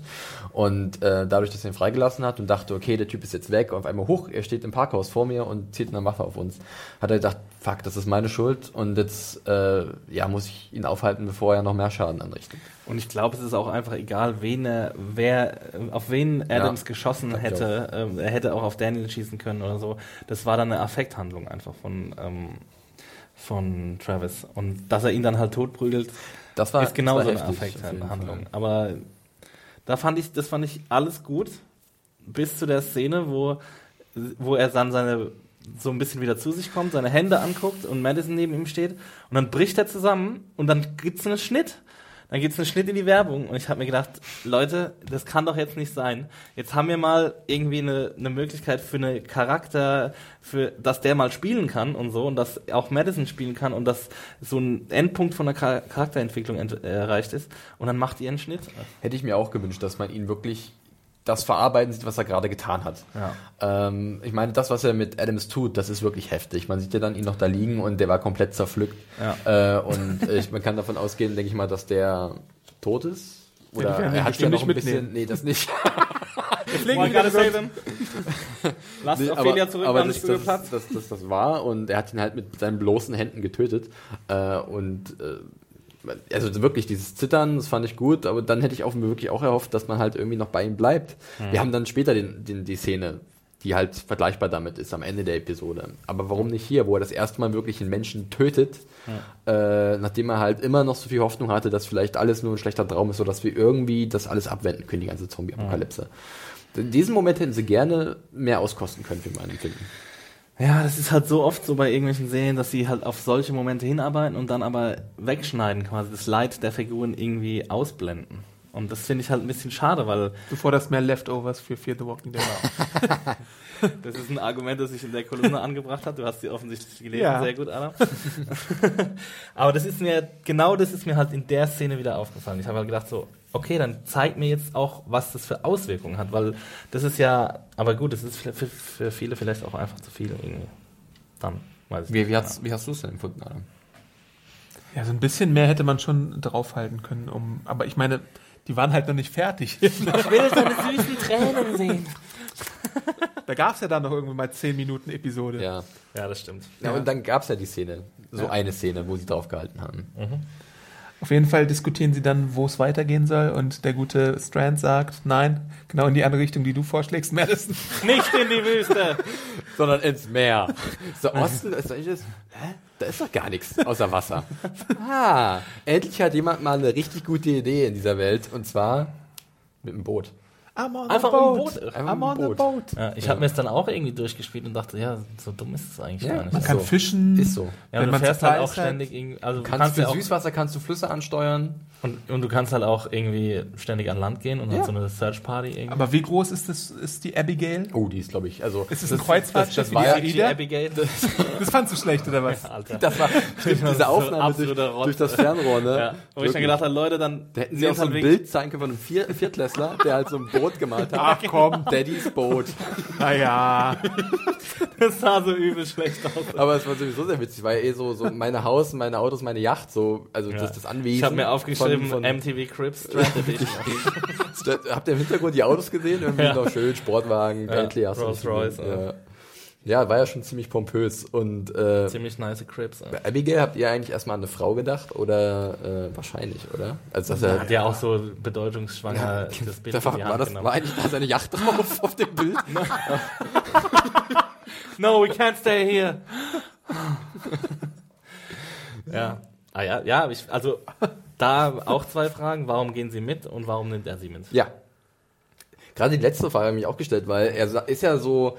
Und äh, dadurch, dass er ihn freigelassen hat und dachte, okay, der Typ ist jetzt weg, auf einmal hoch, er steht im Parkhaus vor mir und zieht eine Waffe auf uns, hat er gedacht, fuck, das ist meine Schuld und jetzt äh, ja, muss ich ihn aufhalten, bevor er noch mehr Schaden anrichtet. Und ich glaube, es ist auch einfach egal, wen er, wer, auf wen Adams Ja, geschossen hätte. Ähm, er hätte auch auf Daniel schießen können oder so. Das war dann eine Affekthandlung einfach von, ähm, von Travis. Und dass er ihn dann halt totprügelt, Das war ist genau so eine Affekthandlung. Aber da fand ich, das fand ich alles gut, bis zu der Szene, wo, wo er dann seine so ein bisschen wieder zu sich kommt, seine Hände anguckt und Madison neben ihm steht und dann bricht er zusammen und dann gibt's einen Schnitt. Dann gibt's einen Schnitt in die Werbung und ich habe mir gedacht, Leute, das kann doch jetzt nicht sein. Jetzt haben wir mal irgendwie eine, eine Möglichkeit für eine Charakter, für dass der mal spielen kann und so und dass auch Madison spielen kann und dass so ein Endpunkt von der Char- Charakterentwicklung ent, erreicht ist und dann macht ihr einen Schnitt. Hätte ich mir auch gewünscht, dass man ihn wirklich das verarbeiten sieht, was er gerade getan hat. Ja. Ähm, ich meine, das, was er mit Adams tut, das ist wirklich heftig. Man sieht ja dann ihn noch da liegen und der war komplett zerpflückt. Äh, und ich, man kann davon ausgehen, denke ich mal, dass der tot ist. Oder ihn er hat ja noch ein nicht bisschen. mitnehmen. Nee, das nicht. Oh, gotta save them. Lasst Nee, Ophelia zurück aber an den das, das, Spielplatz. das, das, das war und er hat ihn halt mit seinen bloßen Händen getötet. Äh, und äh, also wirklich dieses Zittern, das fand ich gut, aber dann hätte ich auch wirklich auch erhofft, dass man halt irgendwie noch bei ihm bleibt. Wir haben dann später den, den, die Szene, die halt vergleichbar damit ist am Ende der Episode. Aber warum nicht hier, wo er das erste Mal wirklich einen Menschen tötet, äh, nachdem er halt immer noch so viel Hoffnung hatte, dass vielleicht alles nur ein schlechter Traum ist, sodass wir irgendwie das alles abwenden können, die ganze Zombie-Apokalypse. In diesem Moment hätten sie gerne mehr auskosten können, für meinen Empfinden. Ja, das ist halt so oft so bei irgendwelchen Serien, dass sie halt auf solche Momente hinarbeiten und dann aber wegschneiden, quasi das Leid der Figuren irgendwie ausblenden. Und das finde ich halt ein bisschen schade, weil Du forderst mehr Leftovers für Fear the Walking Dead. das ist ein Argument, das ich in der Kolumne angebracht habe. Du hast sie offensichtlich gelesen, Ja. sehr gut, Anna. aber das ist mir, genau das ist mir halt in der Szene wieder aufgefallen. Ich habe halt gedacht so, okay, dann zeig mir jetzt auch, was das für Auswirkungen hat, weil das ist ja, aber gut, das ist für, für, für viele vielleicht auch einfach zu viel irgendwie. Dann, weiß ich Wie, nicht. wie, hast, wie hast du es denn empfunden, Adam? Ja, so ein bisschen mehr hätte man schon draufhalten können, um. Aber ich meine, die waren halt noch nicht fertig. Ich will seine süßen Tränen sehen. da gab es ja dann noch irgendwie mal 10 Minuten Episode. Ja. Ja, das stimmt. ja. Und dann gab es ja die Szene, so Ja. eine Szene, wo sie drauf gehalten haben. Auf jeden Fall diskutieren sie dann, wo es weitergehen soll. Und der gute Strand sagt, nein, genau in die andere Richtung, die du vorschlägst, Madison. Nicht in die Wüste. Sondern ins Meer. So, Osten, ist doch ist, hä? Da ist doch gar nichts außer Wasser. Ah, endlich hat jemand mal eine richtig gute Idee in dieser Welt. Und zwar mit dem Boot. I'm on Einfach boat. Boot. Einfach I'm on the boat. Ja, ich habe mir es dann auch irgendwie durchgespielt und dachte, ja, so dumm ist es eigentlich Ja, gar nicht. Man kann so. fischen. Ist so. Ja, wenn und du man fährst halt auch ständig irgendwie, also du Kannst kannst für ja auch, Süßwasser kannst du Flüsse ansteuern. und, und du kannst halt auch irgendwie ständig an Land gehen und Ja. dann so eine Search Party irgendwie. Aber wie groß ist das, ist die Abigail? Oh, die ist, glaube ich, also. Ist es ein Kreuzfahrtschiff das wie war die ja- Aida? Abigail. Das fandst du schlecht, oder was? Alter. Das war stimmt, Das diese so Aufnahme durch, durch das Fernrohr, ne? Ja, wo ich dann gedacht habe, Leute, dann Da hätten sie auch so ein halt Bild zeigen können von einem Vier Viertklässler, der halt so ein Boot gemalt hat. Ach komm. Daddys Boot. Naja. Das sah so übel schlecht aus. Aber es war sowieso sehr witzig, weil eh so, so meine Haus, meine Autos, meine Yacht, so, also Ja. das, das Anwesen. Ich habe mir aufgeschrieben, von, von, MTV Edition. Habt ihr im Hintergrund die Autos gesehen? Irgendwie Ja. noch schön, Sportwagen, Ja, Bentley, du Rolls Royce, ja. Ja, war ja schon ziemlich pompös. Und äh, Ziemlich nice Cribs. Ja. bei Abigail habt ihr eigentlich erstmal an eine Frau gedacht oder äh, wahrscheinlich, oder? Also dass er Hat ja auch so bedeutungsschwanger das Bild da war, das, genommen. war eigentlich da seine Yacht drauf auf dem Bild? No, we can't stay here. ja. Ah ja, ja, ich, also da auch zwei Fragen. Warum gehen sie mit und warum nimmt er sie mit? Ja. Gerade die letzte Frage habe ich mich auch gestellt, weil er ist ja so.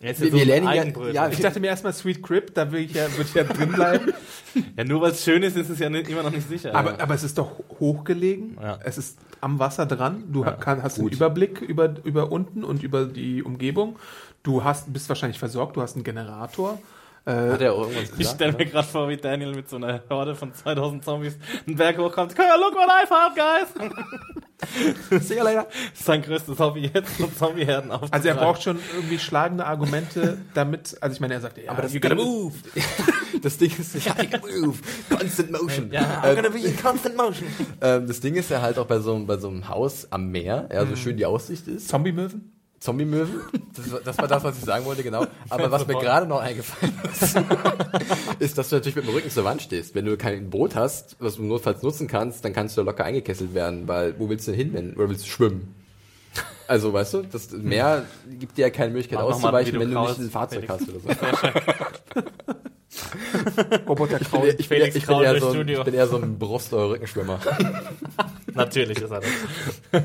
Wir- so wir lernen ja- ja, Ich dachte mir erstmal Sweet Crib, da würde ich ja, würde ich ja drin bleiben. Ja, nur weil es schön ist, ist es ja nicht, immer noch nicht sicher. Aber, aber es ist doch hochgelegen. Ja. Es ist am Wasser dran. Du Ja, kann, hast einen gut. Überblick über, über unten und über die Umgebung. Du hast, bist wahrscheinlich versorgt. Du hast einen Generator. Äh, Hat er auch irgendwas ich gesagt? stelle mir gerade vor, wie Daniel mit so einer Horde von 2000 Zombies einen Berg hochkommt. Look what I found, guys! See you later. Ist sein größtes Hobby jetzt, so Zombieherden aufzutreiben. also er braucht schon irgendwie schlagende Argumente, damit, also ich meine, er sagt, ja, Aber das you gotta Ding- move. Das Ding ist, ja, can move, constant motion. Ja, Äh, I'm gonna be in constant motion. ähm, das Ding ist ja halt auch bei so, einem- bei so einem Haus am Meer, ja, so schön die Aussicht ist. Zombie-Möwen? Zombie-Möwen. Das, war- das war das, was ich sagen wollte, genau. Aber was mir gerade noch eingefallen ist, ist, dass du natürlich mit dem Rücken zur Wand stehst. Wenn du kein Boot hast, was du notfalls nutzen kannst, dann kannst du locker eingekesselt werden, weil wo willst du denn hin, wenn, oder willst du schwimmen? Also, weißt du, das Meer gibt dir ja keine Möglichkeit Mach noch mal auszuweichen, wenn du nicht ein Fahrzeug hast oder so. Roboter Ich bin, ich, bin, Felix ich, bin eher so ein, ich bin eher so ein Brust- oder Rückenschwimmer. Natürlich ist er das.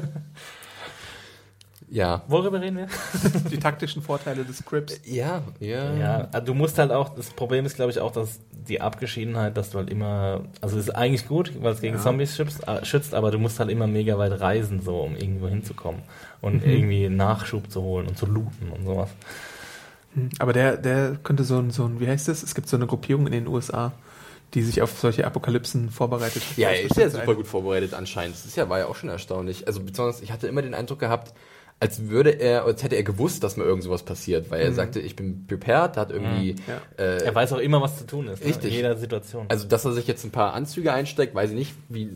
Ja. Worüber reden wir? Die taktischen Vorteile des Crips. Ja, ja. Ja, also du musst halt auch, das Problem ist, glaube ich, auch, dass die Abgeschiedenheit, dass du halt immer, also es ist eigentlich gut, weil es gegen Ja. Zombies schützt, äh, schützt, aber du musst halt immer mega weit reisen, so, um irgendwo hinzukommen und irgendwie Nachschub zu holen und zu looten und sowas. Aber der, der könnte so ein, so ein, wie heißt das? Es gibt so eine Gruppierung in den USA, die sich auf solche Apokalypsen vorbereitet. Ja, er ist ja super gut vorbereitet anscheinend. Das ist ja, war ja auch schon erstaunlich. Also besonders, ich hatte immer den Eindruck gehabt, als würde er, als hätte er gewusst, dass mir irgend sowas passiert, weil er sagte, ich bin prepared, hat irgendwie, Ja. äh, Er weiß auch immer, was zu tun ist, ne? Richtig. in jeder Situation. also dass er sich jetzt ein paar Anzüge einsteckt, weiß ich nicht, wie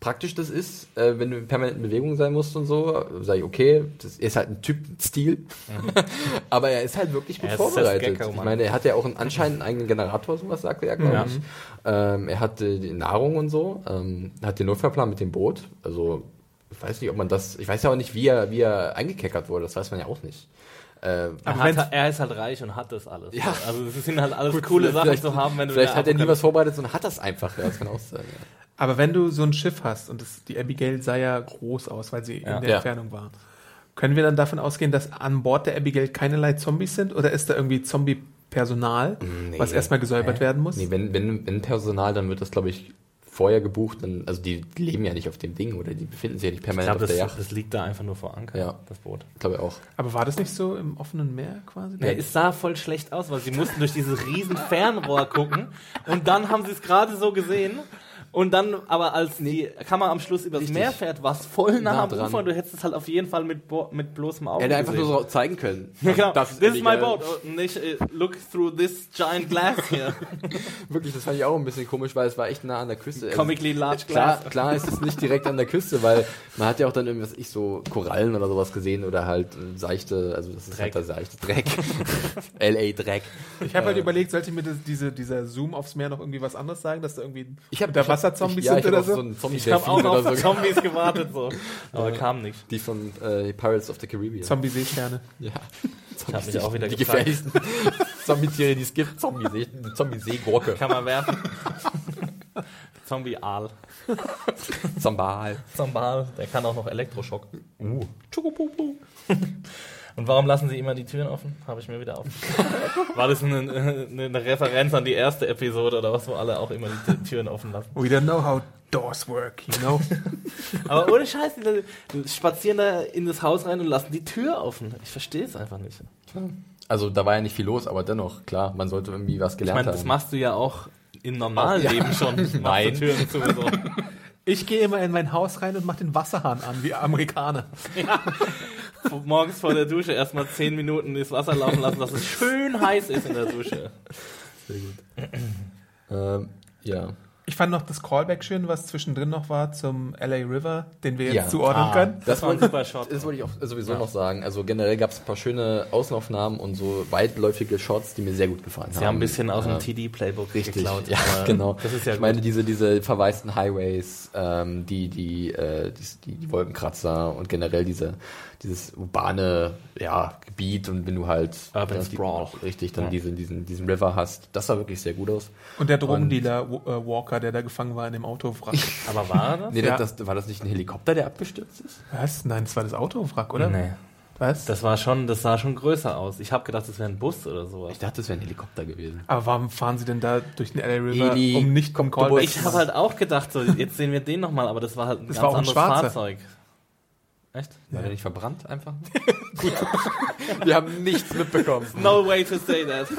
praktisch das ist, äh, wenn du in permanenten Bewegung sein musst und so. Sag ich, okay, das ist halt ein Typ Stil, aber er ist halt wirklich gut Er vorbereitet. Gecko, ich meine, er hat ja auch einen, anscheinend einen eigenen Generator, sowas sagte er, glaube Ja. ich. Ähm, er hatte die Nahrung und so, ähm, hat den Notfallplan mit dem Boot, also ich weiß nicht, ob man das, ich weiß ja auch nicht, wie er, wie er eingekeckert wurde, das weiß man ja auch nicht. Äh, er, hat, er ist halt reich und hat das alles. Ja. Also es sind halt alles Gut, coole Sachen zu haben, wenn du Vielleicht hat er nie was vorbereitet, sondern hat das einfach, ja, das kann auch sein. Ja. Aber wenn du so ein Schiff hast und das, die Abigail sah ja groß aus, weil sie Ja. in der Ja. Entfernung war, können wir dann davon ausgehen, dass an Bord der Abigail keinerlei Zombies sind oder ist da irgendwie Zombie-Personal, Nee. was erstmal gesäubert werden muss? Nee, wenn, wenn, wenn Personal, dann wird das, glaube ich, vorher gebucht. Dann, also die leben ja nicht auf dem Ding oder die befinden sich ja nicht Ich permanent glaube, auf der das, Yacht. das liegt da einfach nur vor Anker, Ja. das Boot. Ich glaube auch. Aber war das nicht so im offenen Meer quasi? Ja, es sah voll schlecht aus, weil sie mussten durch dieses riesen Fernrohr gucken und dann haben sie es gerade so gesehen und dann, aber als die Kamera am Schluss übers Richtig. Meer fährt, war es voll nah, Nah am dran. Ufer und du hättest es halt auf jeden Fall mit, Bo mit bloßem Auge Er hätte einfach gesehen. nur so zeigen können. Ja, genau. Das ist this is my boat. Oh, nicht, äh, look through this giant glass here. Wirklich, das fand ich auch ein bisschen komisch, weil es war echt nah an der Küste. Also, Comically large Klar, glass. klar ist es nicht direkt an der Küste, weil man hat ja auch dann irgendwas, ich so Korallen oder sowas gesehen oder halt äh, seichte, also das ist Dreck. halt der seichte Dreck. LA Dreck. Ich habe halt überlegt, sollte ich mir das, diese, dieser Zoom aufs Meer noch irgendwie was anderes sagen, dass da irgendwie Ich hab- unter ich hab- Wasserzombies ich- ja, sind ich oder so? so einen Zombie Ich habe auch auf so. Zombies gewartet, so. Aber kam nicht. Die von äh, Pirates of the Caribbean. Zombie-Seesterne. ja. Ich habe mich auch wieder die gefragt. gefährlichsten Zombie-Tiere, die es gibt. Zombie-See, Zombie-Seegurke. Kann man werfen. Zombie-Aal. Zombal. Zombal, der kann auch noch Elektroschock. Uh. Tschukupupu. Und warum lassen sie immer die Türen offen? Habe ich mir wieder auf. War das eine, eine, eine Referenz an die erste Episode oder was, wo alle auch immer die Türen offen lassen? We don't know how doors work, you know? Aber ohne Scheiß, die, spazieren da in das Haus rein und lassen die Tür offen. Ich verstehe es einfach nicht. Also da war ja nicht viel los, aber dennoch, klar, man sollte irgendwie was Ich gelernt meine, das haben. machst du ja auch im normalen Ja. Leben schon. Nein. Türen zu, so. Ich gehe immer in mein Haus rein und mache den Wasserhahn an, wie Amerikaner. Morgens vor der Dusche erstmal 10 Minuten das Wasser laufen lassen, dass es schön heiß ist in der Dusche. Sehr gut. ähm, ja. Ich fand noch das Callback schön, was zwischendrin noch war zum LA River, den wir jetzt Ja. zuordnen können. Das war ein super Shot. Das wollte ich auch sowieso noch sagen. Also generell gab es ein paar schöne Außenaufnahmen und so weitläufige Shots, die mir sehr gut gefallen haben. Sie haben ein bisschen aus dem Ja. TD-Playbook Richtig, geklaut. ja, aber genau. Das ist ja ich meine, gut. diese, diese verwaisten Highways, ähm, die, die, äh, die, die, die Wolkenkratzer und generell diese, dieses urbane ja, Gebiet und wenn du halt Urban die- Sprawl. richtig dann Ja. diesen, diesen, diesen River hast, das sah wirklich sehr gut aus. Und der Drogendealer äh, Walker, der da gefangen war in dem Autowrack. Aber war das? Nee, Ja. das, war das nicht ein Helikopter, der abgestürzt ist? Was? Nein, das war das Autowrack, oder? Nee. Was? Das war schon, das sah schon größer aus. Ich habe gedacht, das wäre ein Bus oder sowas. Ich dachte, das wäre ein Helikopter gewesen. Aber warum fahren sie denn da durch den LA River, Eli- um nicht Callback Ich habe halt auch gedacht, so, jetzt sehen wir den nochmal, aber das war halt ein Das ganz war auch ein anderes Schwarzer. Fahrzeug. Echt? War der nicht verbrannt einfach? gut. Wir haben nichts mitbekommen. No way to say that.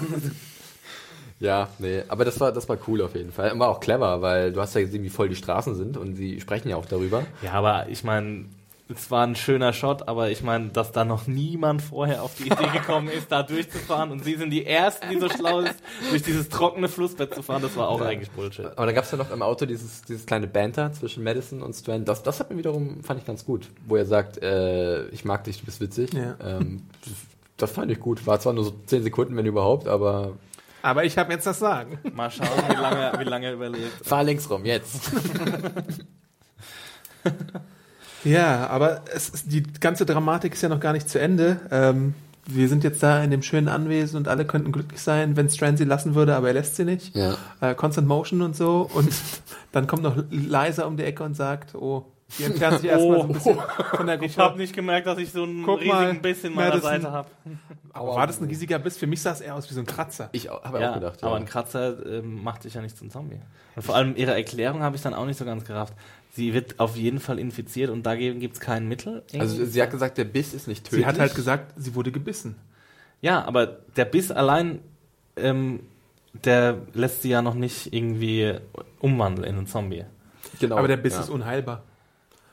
Ja, nee, aber das war, das war cool auf jeden Fall. Und war auch clever, weil du hast ja gesehen, wie voll die Straßen sind und sie sprechen ja auch darüber. Ja, aber ich meine, es war ein schöner Shot, aber ich meine, dass da noch niemand vorher auf die Idee gekommen ist, da durchzufahren und sie sind die Ersten, die so schlau ist, durch dieses trockene Flussbett zu fahren, das war auch eigentlich Bullshit. Aber dann gab's ja noch im Auto dieses, dieses kleine Banter zwischen Madison und Strand. Das, das hat mir wiederum, fand ich ganz gut. Wo er sagt, äh, ich mag dich, du bist witzig. Ja. Ähm, das, das fand ich gut. War zwar nur so 10 Sekunden, wenn überhaupt, aber Aber ich habe jetzt das Sagen. Mal schauen, wie lange, wie lange er überlebt. fahr links rum, jetzt. Ja, aber es ist, die ganze Dramatik ist ja noch gar nicht zu Ende. Ähm, wir sind jetzt da in dem schönen Anwesen und alle könnten glücklich sein, wenn Strand sie lassen würde, aber er lässt sie nicht. Ja. Äh, Constant Motion und so. Und dann kommt noch Liza um die Ecke und sagt, oh, die entfernt sich erstmal so ein bisschen von der Gruppe. Ich habe nicht gemerkt, dass ich so einen Guck riesigen mal, Biss in meiner Madison. Seite habe. Aber war das ein riesiger Biss? Für mich sah es eher aus wie so ein Kratzer. Ich habe Ja, auch gedacht. aber ja. ein Kratzer ähm, macht dich ja nicht zum Zombie. Und vor allem ihre Erklärung habe ich dann auch nicht so ganz gerafft. Sie wird auf jeden Fall infiziert und dagegen gibt es kein Mittel. Also irgendwie? sie hat gesagt, der Biss ist nicht tödlich. Sie hat halt gesagt, sie wurde gebissen. ja, aber der Biss allein, ähm, der lässt sie ja noch nicht irgendwie umwandeln in einen Zombie. genau. Aber der Biss ja. ist unheilbar.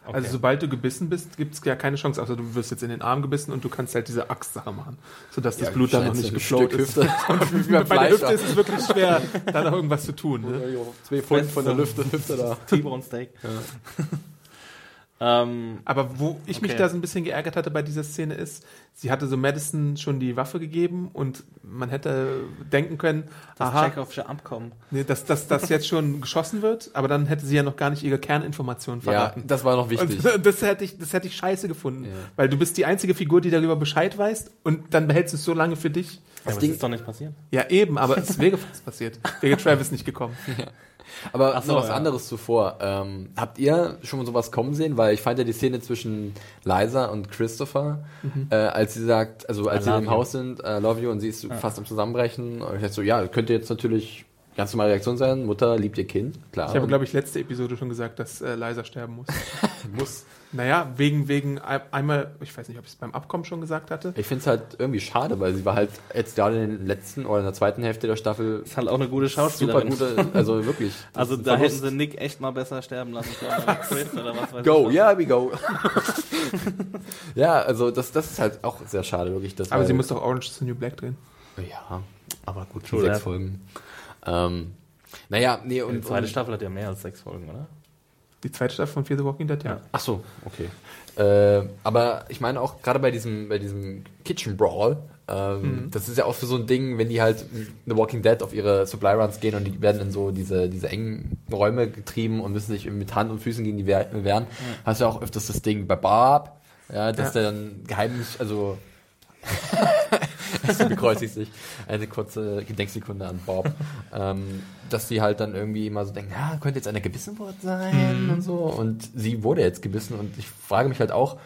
Okay. Also sobald du gebissen bist, gibt es ja keine Chance, außer du wirst jetzt in den Arm gebissen und du kannst halt diese Axtsache machen, sodass das Ja, Blut dann noch nicht geflowt ist. Hüfte. Bei der Hüfte ist es wirklich schwer, da noch irgendwas zu tun. Ne? Zwei Pfund von der Lüfte, Hüfte da. T-Bone Steak. ähm, Aber wo ich mich Okay. da so ein bisschen geärgert hatte bei dieser Szene ist, sie hatte so Madison schon die Waffe gegeben und man hätte denken können, das aha, Chekhovsche Abkommen. nee, dass, dass das jetzt schon geschossen wird, aber dann hätte sie ja noch gar nicht ihre Kerninformationen Ja, verraten. das war noch wichtig. Und das hätte ich, das hätte ich scheiße gefunden, Ja. weil du bist die einzige Figur, die darüber Bescheid weiß und dann behältst du es so lange für dich. Das aber Ding- das ist doch nicht passiert. Ja, eben, aber es wäre fast passiert. Wäre Travis nicht gekommen. Aber Ach so, noch was ja. anderes zuvor. Ähm, habt ihr schon mal sowas kommen sehen? Weil ich fand ja die Szene zwischen Liza und Christopher, äh, als sie sagt, also als I sie im you. Haus sind, I love you, und sie ist fast am Zusammenbrechen. Und ich dachte so, ja, könnte jetzt natürlich ganz normale Reaktion sein. Mutter liebt ihr Kind, klar. Ich habe, glaube ich, letzte Episode schon gesagt, dass äh, Liza sterben muss. muss. Naja, wegen, wegen ein- einmal, ich weiß nicht, ob ich es beim Abkommen schon gesagt hatte. Ich finde es halt irgendwie schade, weil sie war halt jetzt gerade in den letzten oder in der zweiten Hälfte der Staffel Ist halt auch eine gute super Schauspielerin. gute, also wirklich. Also da ein hätten Verlust. sie Nick echt mal besser sterben lassen können. Chris oder was weiß Go, ich. yeah, we go. ja, also das, das ist halt auch sehr schade, wirklich. Das Aber sie muss doch Orange is the New Black drehen. Ja, aber gut, True sechs. Folgen. Ähm, naja, nee, Die und. zweite und Staffel hat ja mehr als sechs Folgen, oder? Die zweite Staffel von Fear the Walking Dead, ja. Ja. ach so, okay. Äh, aber ich meine auch gerade bei diesem, bei diesem Kitchen Brawl, ähm, das ist ja auch für so ein Ding, wenn die halt The Walking Dead auf ihre Supply Runs gehen und die werden in so diese, diese engen Räume getrieben und müssen sich mit Hand und Füßen gegen die wehr- wehren, hast du ja auch öfters das Ding bei Barb, ja, dass Ja. der dann geheimlich, also sie bekreuzigt sich. Eine kurze Gedenksekunde an Bob. ähm, dass sie halt dann irgendwie immer so denken, ja, könnte jetzt einer gebissen worden sein und so. Und sie wurde jetzt gebissen und ich frage mich halt auch,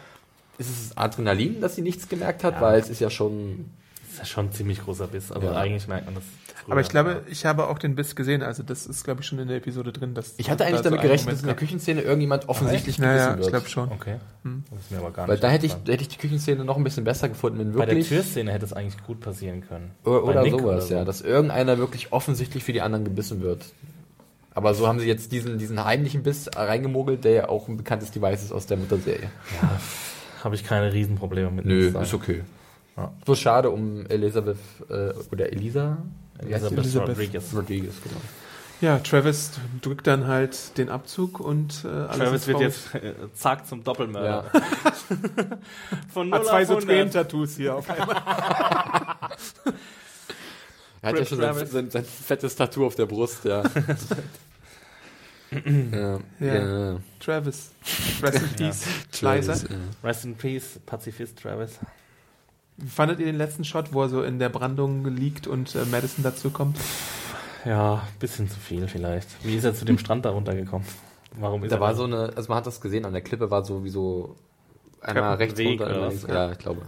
ist es Adrenalin, dass sie nichts gemerkt hat? Ja. Weil es ist ja schon. Das ist ja schon ein ziemlich großer Biss. Also Ja. eigentlich merkt man das. Früher. Aber ich glaube, ich habe auch den Biss gesehen. Also das ist, glaube ich, schon in der Episode drin. Dass Ich hatte eigentlich da so damit einen gerechnet, dass in der. Küchenszene irgendjemand offensichtlich Ja, gebissen ja, ich wird. glaube schon. Okay. Das ist mir aber gar Weil nicht da hätte ich, hätte ich die Küchenszene noch ein bisschen besser gefunden, wenn Bei der wirklich. Türszene hätte es eigentlich gut passieren können. Oder, oder sowas, so. ja. Dass irgendeiner wirklich offensichtlich für die anderen gebissen wird. Aber so haben sie jetzt diesen, diesen heimlichen Biss reingemogelt, der ja auch ein bekanntes Device ist aus der Mutterserie. Habe ich keine Riesenprobleme mit. Nö, ist okay. Ja. Bloß schade um Elisabeth äh, oder Elisa? Elizabeth Elizabeth. Rodriguez. Rodriguez, genau. Ja, Travis drückt dann halt den Abzug und äh, alles Travis ist wird jetzt äh, zack zum Doppelmörder. Ja. Von 0 Hat zwei so 100. Tränentattoos hier auf einmal. Er hat ja schon sein, sein, sein fettes Tattoo auf der Brust, ja. ja, Ja. ja. Travis. Rest in Peace. Travis. Rest in Peace, Pazifist Travis. Wie fandet ihr den letzten Shot, wo er so in der Brandung liegt und äh, Madison dazu kommt? Ja, bisschen zu viel vielleicht. Wie ist er zu dem Strand da runtergekommen? Warum ist Da er war so eine, also man hat das gesehen, an der Klippe war so wie so einmal rechts Weg runter, oder einmal was? links. Ja, ich glaube.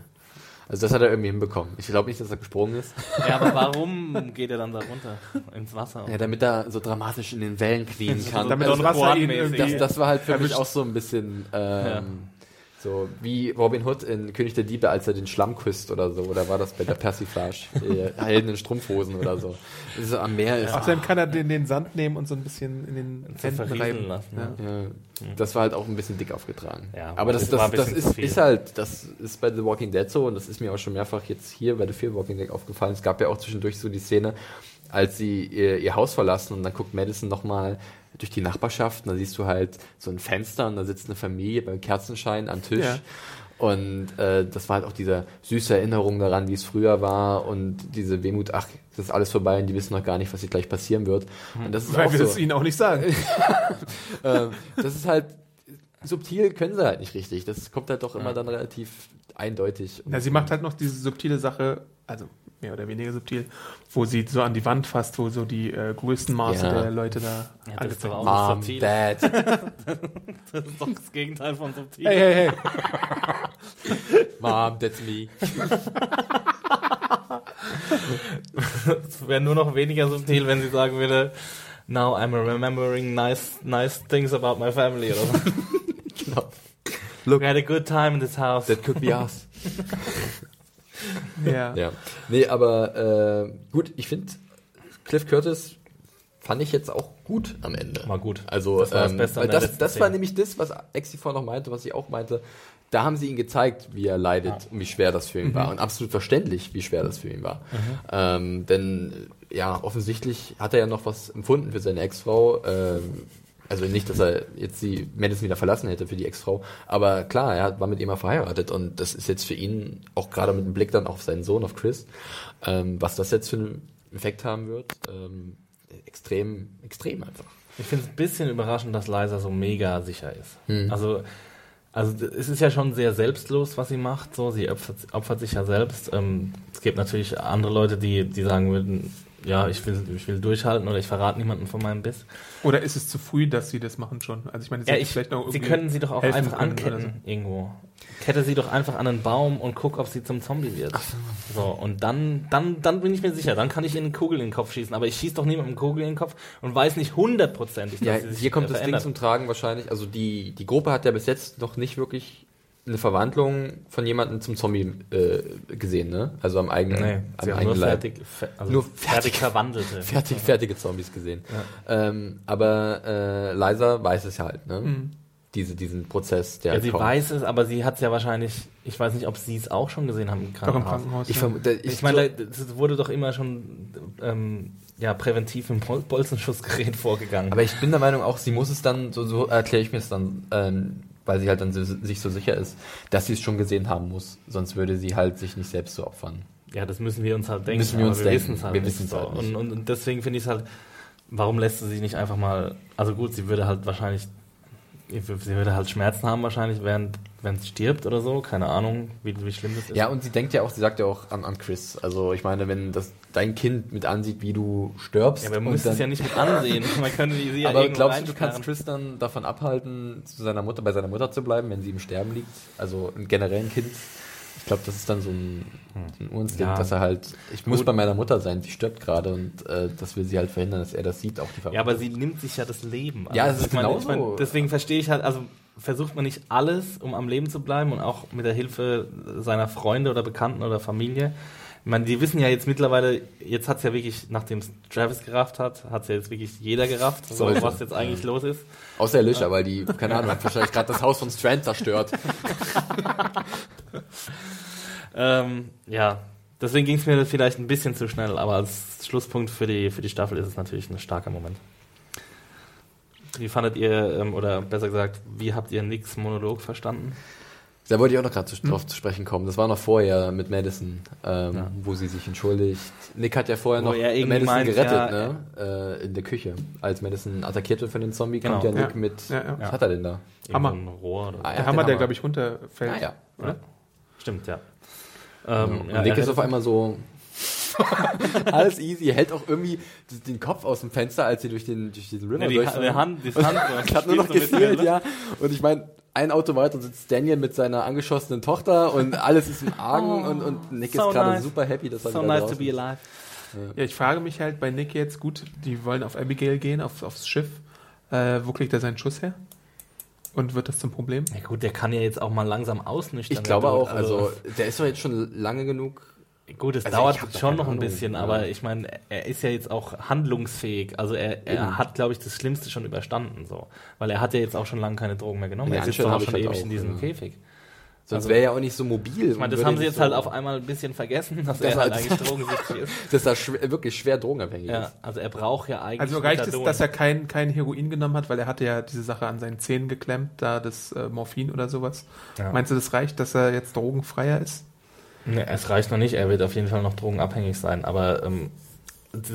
Also das hat er irgendwie hinbekommen. Ich glaube nicht, dass er gesprungen ist. Ja, aber warum geht er dann da runter? Ins Wasser? Ja, damit er so dramatisch in den Wellen knien kann. Damit das Wasser ihn das, das war halt für mich auch so ein bisschen ähm, so wie Robin Hood in König der Diebe, als er den Schlamm küsst oder so. Oder war das bei der Persiflage? Die Helden in Strumpfhosen oder so. Das ist so am Meer ist. Außerdem kann er den, den Sand nehmen und so ein bisschen in den Händen reiben. lassen. Ja. Ja. Ja, das war halt auch ein bisschen dick aufgetragen. Ja, aber das, das das, ist, ist halt, das ist bei The Walking Dead so und das ist mir auch schon mehrfach jetzt hier bei The Fear Walking Dead aufgefallen. Es gab ja auch zwischendurch so die Szene, als sie ihr, ihr Haus verlassen und dann guckt Madison nochmal durch die Nachbarschaft und da siehst du halt so ein Fenster und da sitzt eine Familie beim Kerzenschein am Tisch. Ja. Und äh, das war halt auch diese süße Erinnerung daran, wie es früher war und diese Wehmut, ach, das ist alles vorbei und die wissen noch gar nicht, was hier gleich passieren wird. Und das ist Weil auch wir so. es ihnen auch nicht sagen. Ähm, das ist halt subtil können sie halt nicht richtig. Das kommt halt doch immer dann relativ eindeutig. Ja, sie macht halt noch diese subtile Sache, also mehr oder weniger subtil, wo sie so an die Wand fasst, wo so die äh, größten Maße Ja. der Leute da Ja, das ist angezeigt werden. Mom, subtil. Dad. Das ist doch das Gegenteil von subtil. Hey, hey, hey. Mom, that's me. Es wäre nur noch weniger subtil, wenn sie sagen würde, now I'm remembering nice, nice things about my family oder so. Genau. We had a good time in this house. That could be us. Ja. Ja. Nee, aber äh, gut, ich finde, Cliff Curtis fand ich jetzt auch gut am Ende. War gut. Also, Das war das ähm, Beste an weil der das, das war nämlich das, was Exi vorhin noch meinte, was ich auch meinte. Da haben sie ihn gezeigt, wie er leidet und wie schwer das für ihn Mhm. war. Und absolut verständlich, wie schwer das für ihn war. Ähm, denn, ja, offensichtlich hat er ja noch was empfunden für seine Ex-Frau. Ähm, also nicht, dass er jetzt die Madison wieder verlassen hätte für die Ex-Frau. Aber klar, er war mit ihr mal verheiratet. Und das ist jetzt für ihn, auch gerade mit dem Blick dann auf seinen Sohn, auf Chris, ähm, was das jetzt für einen Effekt haben wird, ähm, extrem, extrem einfach. Ich finde es ein bisschen überraschend, dass Liza so mega sicher ist. Hm. Also, also es ist ja schon sehr selbstlos, was sie macht. So, sie opfert, opfert sich ja selbst. Ähm, es gibt natürlich andere Leute, die, die sagen würden, ja, ich will, ich will durchhalten oder ich verrate niemanden von meinem Biss. Oder ist es zu früh, dass sie das machen schon? Also ich meine, sie Ja, ich, vielleicht noch sie können sie doch auch einfach können anketten so. irgendwo. Kette sie doch einfach an einen Baum und guck, ob sie zum Zombie wird. So, und dann, dann, dann bin ich mir sicher, dann kann ich ihr eine Kugel in den Kopf schießen. Aber ich schieße doch niemandem eine Kugel in den Kopf und weiß nicht hundertprozentig, dass Ja, sie sich hier kommt äh, das Ding verändert. zum Tragen wahrscheinlich. Also die, die Gruppe hat ja bis jetzt noch nicht wirklich eine Verwandlung von jemandem zum Zombie äh, gesehen, ne? Also am eigenen, Nee, am sie haben nur eigenen Leib. fertig, fe also Nur fertig, fertig- verwandelte. Fertig, fertige Zombies gesehen. Ähm, aber äh, Liza weiß es ja halt, ne? Diese, diesen Prozess, der Mhm. Ja, sie kommt. weiß es, aber sie hat es ja wahrscheinlich, ich weiß nicht, ob sie es auch schon gesehen haben im Doch im Krankenhaus. Ich, ja. vermute, ich, Ich meine, das wurde doch immer schon ähm, ja, präventiv im Bol Bolzenschussgerät vorgegangen. aber ich bin der Meinung auch, sie muss es dann, so, so erkläre ich mir es dann, ähm, weil sie halt dann sich so sicher ist, dass sie es schon gesehen haben muss. Sonst würde sie halt sich nicht selbst so opfern. Ja, das müssen wir uns halt denken. Müssen wir uns wir denken. Halt Wir nicht wissen's so. halt nicht. Und, und, und deswegen finde ich es halt, warum lässt sie sich nicht einfach mal, also gut, sie würde halt wahrscheinlich, sie würde halt Schmerzen haben wahrscheinlich, während wenn es stirbt oder so, keine Ahnung, wie, wie schlimm das ist. Ja, und sie denkt ja auch, sie sagt ja auch an, an Chris. Also ich meine, wenn das dein Kind mit ansieht, wie du stirbst. ja, aber man muss es ja nicht mit ansehen. Man könnte sie ja aber glaubst du, du kannst dann davon abhalten, zu seiner Mutter, bei seiner Mutter zu bleiben, wenn sie im Sterben liegt? Also ein generell ein Kind? Ich glaube, das ist dann so ein, so ein Urinstinkt, Ja. dass er halt, ich muss Gut. bei meiner Mutter sein, sie stirbt gerade und äh, das will sie halt verhindern, dass er das sieht, auch die Ja, aber sie nimmt sich ja das Leben. Ja, es ist genauso. meine, deswegen verstehe ich halt, also versucht man nicht alles, um am Leben zu bleiben und auch mit der Hilfe seiner Freunde oder Bekannten oder Familie. Ich meine, die wissen ja jetzt mittlerweile, jetzt hat es ja wirklich, nachdem Travis gerafft hat, hat es ja jetzt wirklich jeder gerafft, so, was jetzt eigentlich los ist. Außer Alicia, weil die, keine Ahnung, hat wahrscheinlich gerade das Haus von Strand zerstört. Ähm, ja, deswegen ging es mir vielleicht ein bisschen zu schnell, aber als Schlusspunkt für die, für die Staffel ist es natürlich ein starker Moment. Wie fandet ihr, ähm, oder besser gesagt, wie habt ihr Nicks Monolog verstanden? Da wollte ich auch noch gerade zu, drauf zu sprechen kommen. Das war noch vorher mit Madison, ähm, Ja. wo sie sich entschuldigt. Nick hat ja vorher Wo noch Madison meint, gerettet, ja, ne? Äh, in der Küche. Als Madison attackiert wird von dem Zombie, Genau. kommt ja Nick Ja. mit. Ja, ja. Was hat er denn da? Hammer. Rohr oder. Ah, ja. Der Hammer, der, glaube ich, runterfällt. Ah ja. Oder? Stimmt, ja. Ähm, Und ja, Nick er ist auf einmal so. Alles easy. Er hält auch irgendwie den Kopf aus dem Fenster, als sie durch den, durch diesen River Ja, die, durchfahren. die Hand, die Hand Ich hat nur noch so gefehlt, ne? ja. Und ich meine, ein Auto weiter sitzt Daniel mit seiner angeschossene Tochter und alles ist im Argen und, und Nick so ist gerade nice. super happy, dass er So wieder nice to be ist. alive. Ja, ich frage mich halt bei Nick jetzt, gut, die wollen auf Abigail gehen, auf, aufs Schiff. Äh, wo kriegt er seinen Schuss her? Und wird das zum Problem? Ja gut, der kann ja jetzt auch mal langsam ausnüchtern. Ich glaube auch, also der ist doch jetzt schon lange genug. Gut, es Also dauert schon noch ein Ahnung, bisschen, ja. aber ich meine, er ist ja jetzt auch handlungsfähig. Also er, er hat, glaube ich, das Schlimmste schon überstanden, so. Weil er hat ja jetzt auch schon lange keine Drogen mehr genommen. Ja, er sitzt doch schon halt ewig auch, in diesem ja. Käfig. Sonst Also- wäre er ja auch nicht so mobil. Ich meine, das haben sie jetzt halt auf einmal ein bisschen vergessen, dass Das er halt hat- eigentlich drogensüchtig ist. Dass er schwer, wirklich schwer drogenabhängig Ja, ist. also er braucht ja eigentlich Also reicht es, dass er kein, kein Heroin genommen hat, weil er hatte ja diese Sache an seinen Zähnen geklemmt, da das äh, Morphin oder sowas. Ja. Meinst du, das reicht, dass er jetzt drogenfreier ist? Nee, es reicht noch nicht, er wird auf jeden Fall noch drogenabhängig sein, aber ähm,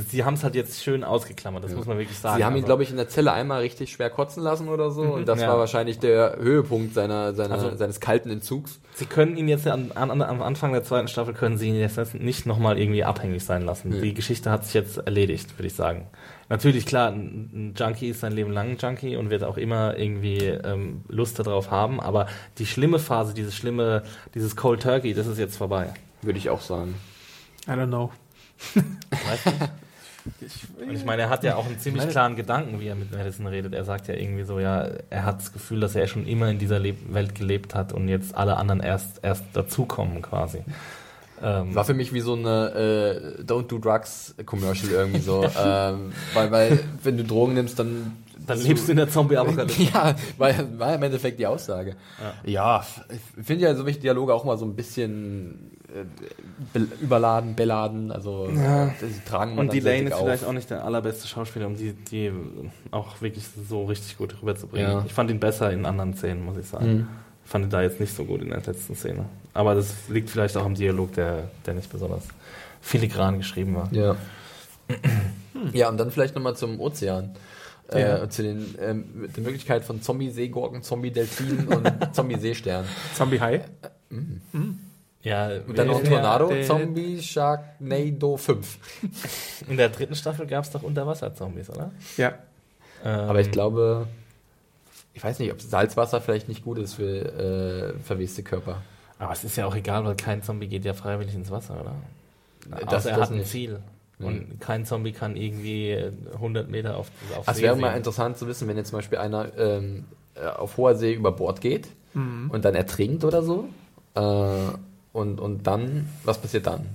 sie haben es halt jetzt schön ausgeklammert, das muss man wirklich sagen. Sie haben ihn, Also- glaube ich, in der Zelle einmal richtig schwer kotzen lassen oder so. Und das Ja. war wahrscheinlich der Höhepunkt seiner, seiner, Also- seines kalten Entzugs. Sie können ihn jetzt an, an, am Anfang der zweiten Staffel können sie ihn jetzt nicht nochmal irgendwie abhängig sein lassen. Nee. Die Geschichte hat sich jetzt erledigt, würde ich sagen. Natürlich, klar, ein, ein Junkie ist sein Leben lang ein Junkie und wird auch immer irgendwie ähm, Lust darauf haben, aber die schlimme Phase, dieses schlimme, dieses Cold Turkey, das ist jetzt vorbei. Würde ich auch sagen. I don't know. Weißt du? Und ich meine, er hat ja auch einen ziemlich klaren Gedanken, wie er mit Madison redet. Er sagt ja irgendwie so, ja, er hat das Gefühl, dass er schon immer in dieser Leb Welt gelebt hat und jetzt alle anderen erst, erst dazukommen quasi. Ähm, War für mich wie so eine äh, Don't Do Drugs Commercial irgendwie so. ähm, weil, weil, wenn du Drogen nimmst, dann. dann lebst du in der Zombie-Apokalypse. Ja, war, war ja im Endeffekt die Aussage. Ja, ich finde ja solche Dialoge auch mal so ein bisschen überladen, beladen. Also, Ja. sie tragen Und dann die Lane ist auf. vielleicht auch nicht der allerbeste Schauspieler, um die, die auch wirklich so richtig gut rüberzubringen. Ja. Ich fand ihn besser in anderen Szenen, muss ich sagen. Mhm. Ich fand ihn da jetzt nicht so gut in der letzten Szene. Aber das liegt vielleicht auch am Dialog, der, der nicht besonders filigran geschrieben war. Ja. ja, und dann vielleicht nochmal zum Ozean. Äh, Ja. zu den ähm, der Möglichkeit von Zombie-Seegurken, Zombie-Delfinen und Zombie-Seesternen. Zombie High. Ja, Und dann noch Tornado, der- Zombie Sharknado 5. In der dritten Staffel gab es doch Unterwasser-Zombies, oder? Ja. Ähm, Aber ich glaube, ich weiß nicht, ob Salzwasser vielleicht nicht gut ist für äh, verweste Körper. Aber es ist ja auch egal, weil kein Zombie geht ja freiwillig ins Wasser, oder? Das- Außer er das hat ein nicht. Ziel. Mhm. Und kein Zombie kann irgendwie äh, 100 Meter auf, auf Also See wäre mal interessant zu wissen, wenn jetzt zum Beispiel einer ähm, äh, auf hoher See über Bord geht und dann ertrinkt oder so. Äh, und, und dann, was passiert dann?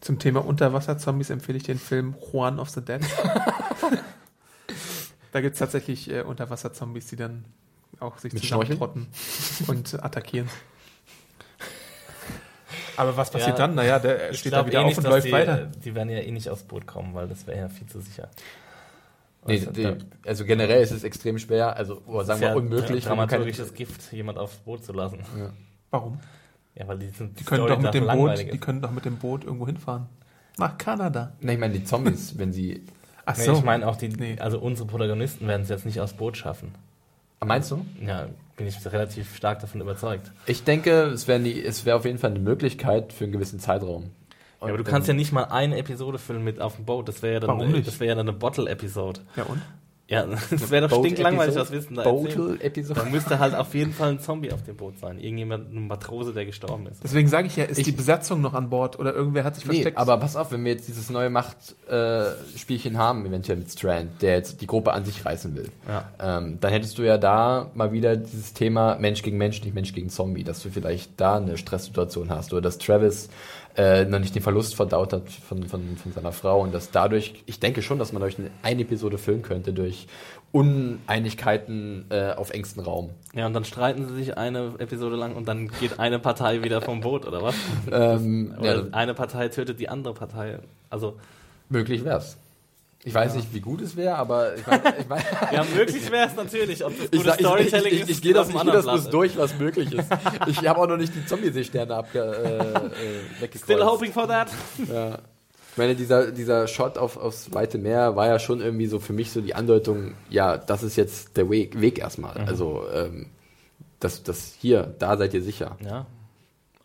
Zum Thema Unterwasser-Zombies empfehle ich den Film Juan of the Dead. da gibt es tatsächlich äh, Unterwasser-Zombies, die dann auch sich zusammentrotten und attackieren. Aber was passiert Ja, dann? Naja, der steht da wieder eh auf nicht, und läuft die, weiter. Die werden ja eh nicht aufs Boot kommen, weil das wäre ja viel zu sicher. Nee, Was- die, also generell ist es extrem schwer, also oder sagen wir ja unmöglich. Dramaturgisches Gift, jemand aufs Boot zu lassen. Warum? Ja, weil die sind Die können, Story doch mit dem Boot, die können doch mit dem Boot irgendwo hinfahren. Nach Kanada. Na, ich meine die Zombies, wenn sie. Ach Nee, so. ich meine auch die, Nee. also unsere Protagonisten werden es jetzt nicht aufs Boot schaffen. Ah, Meinst du? Ja, bin ich relativ stark davon überzeugt. Ich denke, es wäre es wäre auf jeden Fall eine Möglichkeit für einen gewissen Zeitraum. Ja, aber du kannst ja nicht mal eine Episode füllen mit auf dem Boot. Das wäre ja dann, Warum nicht? das wäre ja dann eine Bottle-Episode. ja, und? Ja, das wäre doch stinklangweilig, was denn da? Da müsste halt auf jeden Fall ein Zombie auf dem Boot sein. Irgendjemand, ein Matrose, der gestorben ist. Deswegen sage ich ja, ist Ich- die Besatzung noch an Bord oder irgendwer hat sich Nee, versteckt? aber pass auf, wenn wir jetzt dieses neue Machtspielchen haben, eventuell mit Strand, der jetzt die Gruppe an sich reißen will, Ja. ähm, dann hättest du ja da mal wieder dieses Thema Mensch gegen Mensch, nicht Mensch gegen Zombie, dass du vielleicht da eine Stresssituation hast oder dass Travis äh, noch nicht den Verlust verdaut hat von, von, von seiner Frau und dass dadurch, ich denke schon, dass man durch eine, eine Episode füllen könnte durch Uneinigkeiten äh, auf engstem Raum. Ja, und dann streiten sie sich eine Episode lang und dann geht eine Partei wieder vom Boot, oder was? Ähm, Oder ja, eine Partei tötet die andere Partei. Also, möglich wär's. Ich weiß nicht, wie gut es wäre, aber ich mein, ich mein, ja, möglich wäre es natürlich. Ob das Ich, gutes sag, ich, ich, Storytelling ich, ist, ich, gehe das, ich geh das bloß durch, was möglich ist. Ich habe auch noch nicht die Zombie-Seesterne abge, äh, äh. Still hoping for that. Ja. Ich meine, dieser, dieser Shot auf, aufs weite Meer war ja schon irgendwie so für mich so die Andeutung, ja, das ist jetzt der Weg, Weg erstmal. Mhm. Also, ähm, das, das hier, da seid ihr sicher. Ja.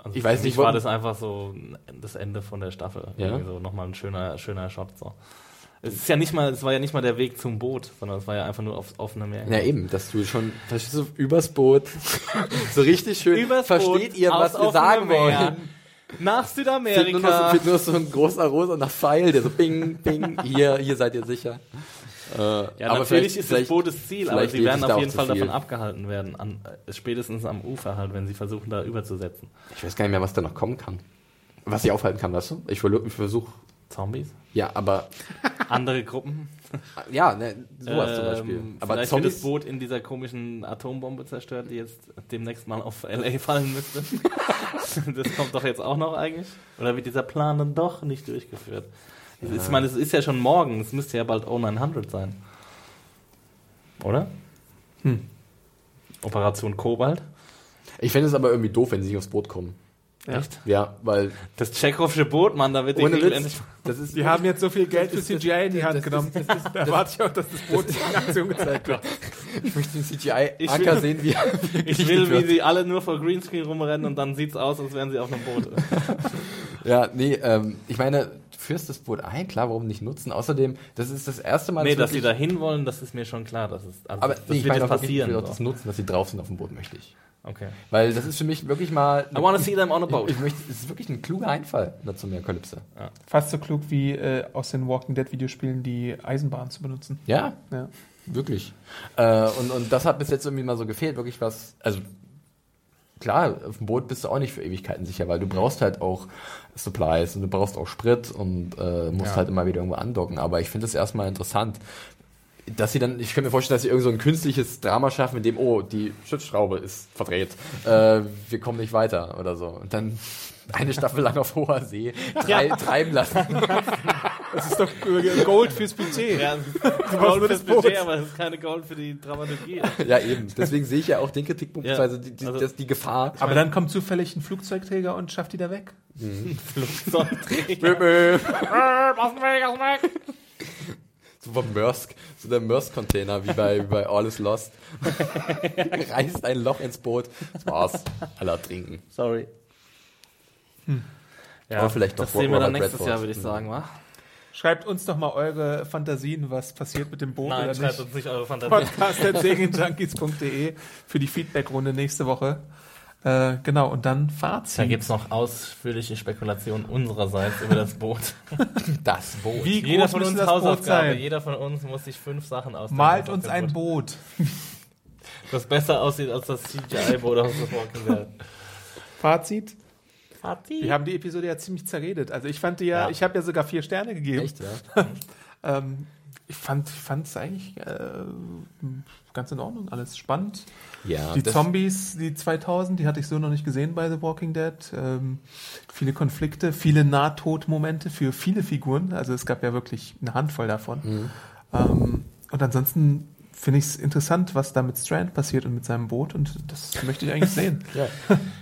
Also Ich weiß nicht, war das einfach so das Ende von der Staffel. Ja? Irgendwie So nochmal ein schöner, schöner Shot. So. Es ist ja nicht mal, es war ja nicht mal der Weg zum Boot, sondern es war ja einfach nur aufs offene Meer. Ja, eben, dass du schon, verstehst du, übers Boot, so richtig schön, Übers versteht Boot, ihr, was wir sagen Meer, wollen? Nach Fehlt nur, noch Südamerika. fehlt nur so ein großer rosa Pfeil, der so bing, bing, hier, hier seid ihr sicher. Äh, Ja, aber natürlich ist das Boot das Ziel, aber sie werden auf jeden Fall davon abgehalten werden, an, äh, spätestens am Ufer halt, wenn sie versuchen, da überzusetzen. Ich weiß gar nicht mehr, was da noch kommen kann. Was sie aufhalten kann, weißt du? Ich, ich versuche, Zombies? ja, aber, Andere Gruppen? ja, ne, sowas zum Beispiel. Ähm, Aber vielleicht wird das Zombies, Boot in dieser komischen Atombombe zerstört, die jetzt demnächst mal auf L.A. fallen müsste. das kommt doch jetzt auch noch eigentlich. Oder wird dieser Plan dann doch nicht durchgeführt? Ist- Ich meine, es ist ja schon morgen, es müsste ja bald O900 sein. Oder? Hm. Operation Kobalt? ich fände es aber irgendwie doof, wenn sie nicht aufs Boot kommen. Ja. Echt? Ja, weil Das tschechowsche Boot, Mann, da wird die ohne Regel endlich. das ist Die haben jetzt so viel Geld für Das CGI in die Hand das genommen. Da erwarte ich auch, dass das Boot in Aktion gezeigt wird. ich möchte den Ich CGI-Anker will- sehen, wie er Ich will, wie sie alle nur vor Greenscreen rumrennen und dann sieht's aus, als wären sie auf einem Boot. Ja, nee, ähm, ich meine, du führst das Boot ein, klar, warum nicht nutzen? Außerdem, das ist das erste Mal, nee, dass sie wirklich- da hinwollen, das ist mir schon klar. Das ist, also aber das nee, ich wird meine jetzt auch wirklich, ich passieren. will auch das nutzen, dass sie drauf sind auf dem Boot, möchte ich. Okay. Weil das ist für mich wirklich mal. I wanna see them on a boat. Ich, ich möchte, es ist wirklich ein kluger Einfall ne, zum Apokalypse. Fast so klug wie äh, aus den Walking Dead Videospielen die Eisenbahn zu benutzen. Ja, Ja. wirklich. Äh, und, und das hat bis jetzt irgendwie mal so gefehlt, wirklich was. Also klar, auf dem Boot bist du auch nicht für Ewigkeiten sicher, weil du brauchst halt auch Supplies und du brauchst auch Sprit und äh, musst Ja. halt immer wieder irgendwo andocken. Aber ich finde es erstmal interessant, dass sie dann, ich kann mir vorstellen, dass sie irgend so ein künstliches Drama schaffen, in dem, oh, die Schutzschraube ist verdreht, äh, wir kommen nicht weiter oder so. Und dann eine Staffel lang auf hoher See trei treiben lassen. Das ist doch äh, Gold fürs Budget. Ja, Gold das fürs. Budget, aber es ist keine Gold für die Dramaturgie. ja, eben. Deswegen sehe ich ja auch den Kritikpunkt, Ja. also die, die, Also- das, die Gefahr. Aber dann kommt zufällig ein Flugzeugträger und schafft die da weg. Flugzeugträger. So vom Mörsk, so der Mörsk-Container, wie bei, wie bei All is Lost. Reißt ein Loch ins Boot. Das war's. Aller trinken. Sorry. Ja, Aber vielleicht doch das sehen wir dann nächstes Redford. Jahr, würde ich sagen, wa? Schreibt uns doch mal eure Fantasien, was passiert mit dem Boot Nein, oder schreibt nicht. uns nicht eure Fantasie. Podcast.segenjunkies.de für die Feedbackrunde nächste Woche. Äh, genau, und dann Fazit. Da gibt's noch ausführliche Spekulationen unsererseits über das Boot. Das Boot. Wie Jeder von uns das Boot Hausaufgabe. sein? Jeder von uns muss sich fünf Sachen ausdenken. Malt uns ein Boot-. Das besser aussieht als das CGI-Boot aus das Walking Dead. Fazit. Fazit. Wir haben die Episode ja ziemlich zerredet. Also ich fand die ja, Ja. ich habe ja sogar vier Sterne gegeben. Echt, ja? Ähm, ich fand es eigentlich äh, ganz in Ordnung, alles spannend. Ja, Die Zombies, die 2000, die hatte ich so noch nicht gesehen bei The Walking Dead. Ähm, viele Konflikte, viele Nahtodmomente für viele Figuren. Also es gab ja wirklich eine Handvoll davon. Mhm. Ähm, und ansonsten finde ich es interessant, was da mit Strand passiert und mit seinem Boot. Und das möchte ich eigentlich sehen. Ja.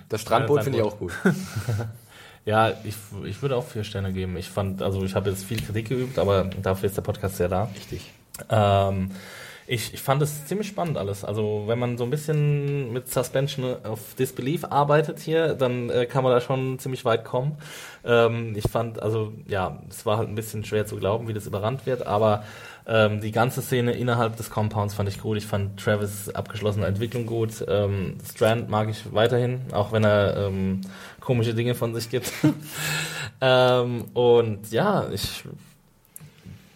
Das Strandboot finde ich auch gut. Ja, ich, ich würde auch vier Sterne geben. Ich fand, also ich habe jetzt viel Kritik geübt, aber dafür ist der Podcast ja da. Richtig. Ähm, ich, ich fand es ziemlich spannend alles. Also wenn man so ein bisschen mit Suspension of Disbelief arbeitet hier, dann äh, kann man da schon ziemlich weit kommen. Ähm, ich fand, also ja, es war halt ein bisschen schwer zu glauben, wie das überrannt wird, aber ähm, die ganze Szene innerhalb des Compounds fand ich gut. Ich fand Travis abgeschlossene Entwicklung gut. Ähm, Strand mag ich weiterhin, auch wenn er ähm, komische Dinge von sich gibt. ähm, und ja, ich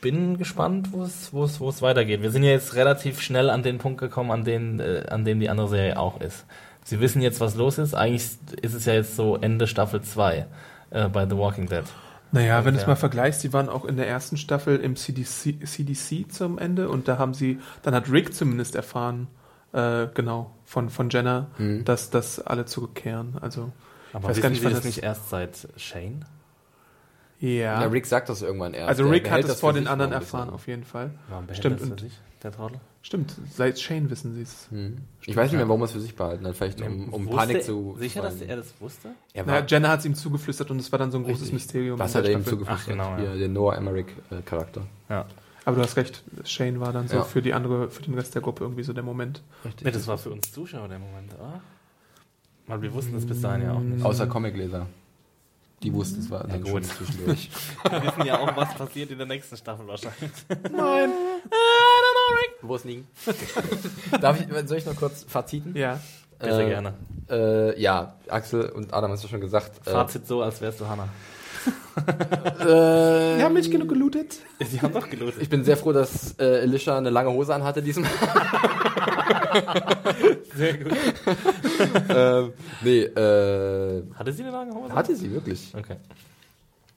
bin gespannt, wo es, wo es, wo es weitergeht. Wir sind ja jetzt relativ schnell an den Punkt gekommen, an den, äh, an dem die andere Serie auch ist. Sie wissen jetzt, was los ist. Eigentlich ist es ja jetzt so Ende Staffel 2 äh, bei The Walking Dead. Naja, wenn du es mal vergleichst, sie waren auch in der ersten Staffel im CDC, CDC zum Ende und da haben sie, dann hat Rick zumindest erfahren, äh, genau, von, von Jenna, dass, dass alle zurückkehren. Also, Aber weiß wissen gar nicht, das das- nicht erst seit Shane? Ja. Ja, Rick sagt das irgendwann erst. also Rick hat es das vor den anderen erfahren, auf jeden Fall. Warum Stimmt, das für sich, der Trottel? Stimmt, seit Shane wissen sie es. Hm. Ich weiß nicht mehr, warum er es für sich behalten hat. Vielleicht um, um Wusste- Panik zu. Sicher, zu dass er das wusste? er Naja, war, Jenna hat es ihm zugeflüstert und es war dann so ein großes Richtig. Mysterium. Was in hat er ihm zugeflüstert? Ach, genau, ja. Der Noah Emmerich-Charakter. Ja. Aber du hast recht, Shane war dann so Ja. für die andere, für den Rest der Gruppe irgendwie so der Moment. Nee, das war für uns Zuschauer der Moment, oder? Weil wir wussten es bis dahin ja auch nicht. Außer Comicleser. Die wussten es war dann gut. schon zwischendurch. Wir wissen ja auch, was passiert in der nächsten Staffel wahrscheinlich. Nein. Wo es liegen? Darf ich, soll ich noch kurz Faziten? Ja. Sehr Äh, gerne. Äh, ja, Axel und Adam hast du schon gesagt. Äh, Fazit so, als wärst du Hannah. Äh, Wir haben nicht genug gelootet. Sie haben doch gelöst. ich bin sehr froh, dass äh, Elisha eine lange Hose anhatte diesmal. Sehr gut. ähm, nee, äh, Hatte sie eine lange Hose? hatte sie wirklich. Okay.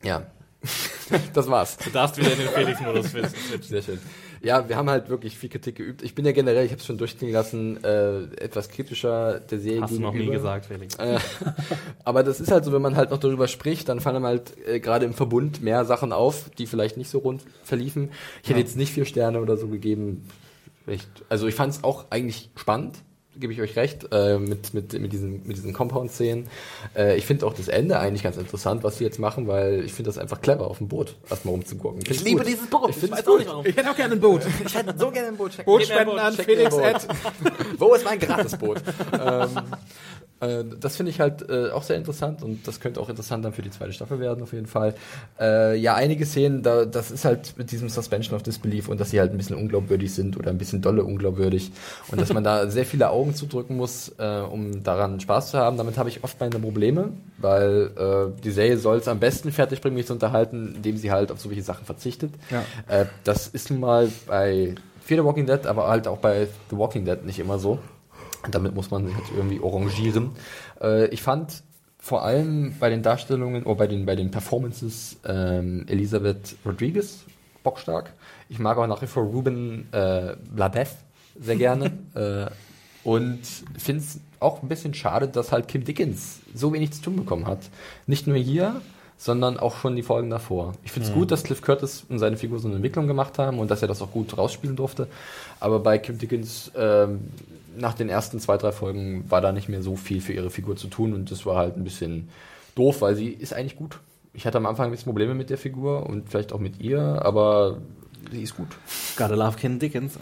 Ja. das war's. Du darfst wieder in den Felix-Modus switchen. Sehr schön. Ja, wir haben halt wirklich viel Kritik geübt. Ich bin ja generell, ich habe es schon durchklingen lassen, äh, etwas kritischer der Serie Hast du noch nie gegenüber. gesagt, Felix. Äh, aber das ist halt so, wenn man halt noch darüber spricht, dann fallen halt äh, gerade im Verbund mehr Sachen auf, die vielleicht nicht so rund verliefen. Ich hätte jetzt nicht vier Sterne oder so gegeben. Echt. Also ich fand es auch eigentlich spannend. gebe ich euch recht, äh, mit, mit, mit diesen, mit diesen Compound-Szenen. Äh, ich finde auch das Ende eigentlich ganz interessant, was sie jetzt machen, weil ich finde das einfach clever, auf dem Boot erstmal rumzugucken. Ich liebe dieses Boot. Ich finde weiß auch gut. nicht warum. Ich hätte auch gerne ein Boot. Ich hätte so gerne ein Boot. Check Bootspenden an Felix Ed. Wo ist mein Gratisboot? ähm, äh, das finde ich halt äh, auch sehr interessant und das könnte auch interessant dann für die zweite Staffel werden, auf jeden Fall. Äh, ja, einige Szenen, da, das ist halt mit diesem Suspension of Disbelief und dass sie halt ein bisschen unglaubwürdig sind oder ein bisschen dolle unglaubwürdig und dass man da sehr viele Augen zudrücken muss, äh, um daran Spaß zu haben. Damit habe ich oft meine Probleme, weil äh, die Serie soll es am besten fertig bringen, mich zu unterhalten, indem sie halt auf solche Sachen verzichtet. Ja. Das ist nun mal bei Fear the Walking Dead, aber halt auch bei The Walking Dead nicht immer so. Damit muss man sich halt irgendwie orangieren. Äh, ich fand vor allem bei den Darstellungen oder bei den, bei den Performances ähm, Elisabeth Rodriguez bockstark. Ich mag auch nach wie vor Ruben äh, Blabeth sehr gerne. äh, und finde es auch ein bisschen schade, dass halt Kim Dickens so wenig zu tun bekommen hat. Nicht nur hier, sondern auch schon die Folgen davor. Ich finde es gut, dass Cliff Curtis und seine Figur so eine Entwicklung gemacht haben und dass er das auch gut rausspielen durfte. Aber bei Kim Dickens ähm, nach den ersten zwei, drei Folgen war da nicht mehr so viel für ihre Figur zu tun und das war halt ein bisschen doof, weil sie ist eigentlich gut. Ich hatte am Anfang ein bisschen Probleme mit der Figur und vielleicht auch mit ihr, aber sie ist gut. Gotta love Ken Dickens.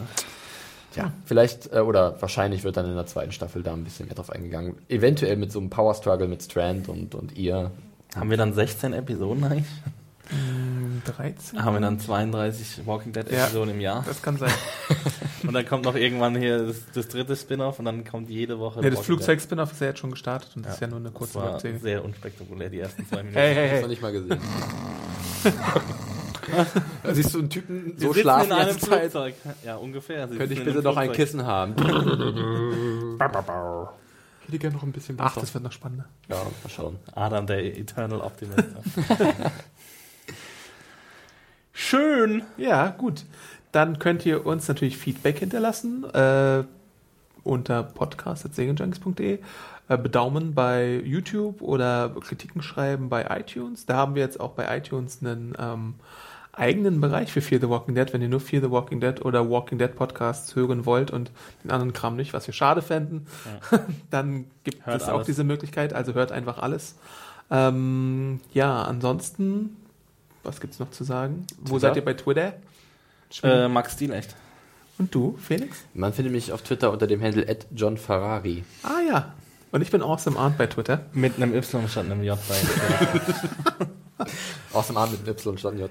Ja, vielleicht äh, oder wahrscheinlich wird dann in der zweiten Staffel da ein bisschen mehr drauf eingegangen. Eventuell mit so einem Power Struggle mit Strand und, und ihr. Haben wir dann 16 Episoden eigentlich? 13? Haben wir dann 32 Walking Dead Ja. Episoden im Jahr? Das kann sein. Und dann kommt noch irgendwann hier das, das dritte Spin-off und dann kommt jede Woche. Ja, das. Flugzeug-Spin-Off ist ja jetzt schon gestartet und das ist ja nur eine Das kurze war Webserie. sehr unspektakulär, die ersten zwei Minuten. Hey, hey, hey. noch nicht mal gesehen. da siehst du einen Typen Sie so schlafen in einem Zeit. Flugzeug. Ja, ungefähr. Sie Könnte ich bitte noch ein. Kissen haben? Ich hätte gerne noch ein bisschen Ach, das wird noch spannender. Ja, mal schauen. Adam, der Eternal Optimist. Schön. Ja, gut. Dann könnt ihr uns natürlich Feedback hinterlassen äh, unter podcast.segenjunkies.de. Äh, bedaumen bei YouTube oder Kritiken schreiben bei iTunes. Da haben wir jetzt auch bei iTunes einen ähm, eigenen Bereich für Fear the Walking Dead. Wenn ihr nur Fear the Walking Dead oder Walking Dead Podcasts hören wollt und den anderen Kram nicht, was wir schade fänden, dann gibt Hört es auch alles. diese Möglichkeit. Also hört einfach alles. Ähm, ja, ansonsten, was gibt's noch zu sagen? Wo Twitter? seid ihr bei Twitter? Äh, Max Stilecht. Und du, Felix? Man findet mich auf Twitter unter dem Handle @johnferrari. Ah ja. Und ich bin Awesome Arndt bei Twitter. Mit einem Y statt einem J bei. Aus dem Arm mit Y statt J.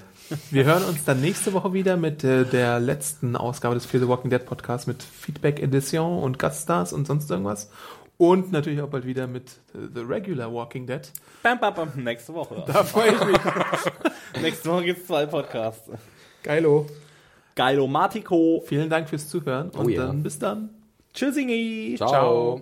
Wir hören uns dann nächste Woche wieder mit äh, der letzten Ausgabe des Fear the Walking Dead Podcasts mit Feedback Edition und Gaststars und sonst irgendwas. Und natürlich auch bald wieder mit äh, The Regular Walking Dead. bam, bam, bam. Nächste Woche. Da freue ich mich. Nächste Woche gibt es zwei Podcasts. Geilo. Geilomatico. Vielen Dank fürs Zuhören und Oh ja. dann bis dann. Tschüssingi. Ciao. Ciao.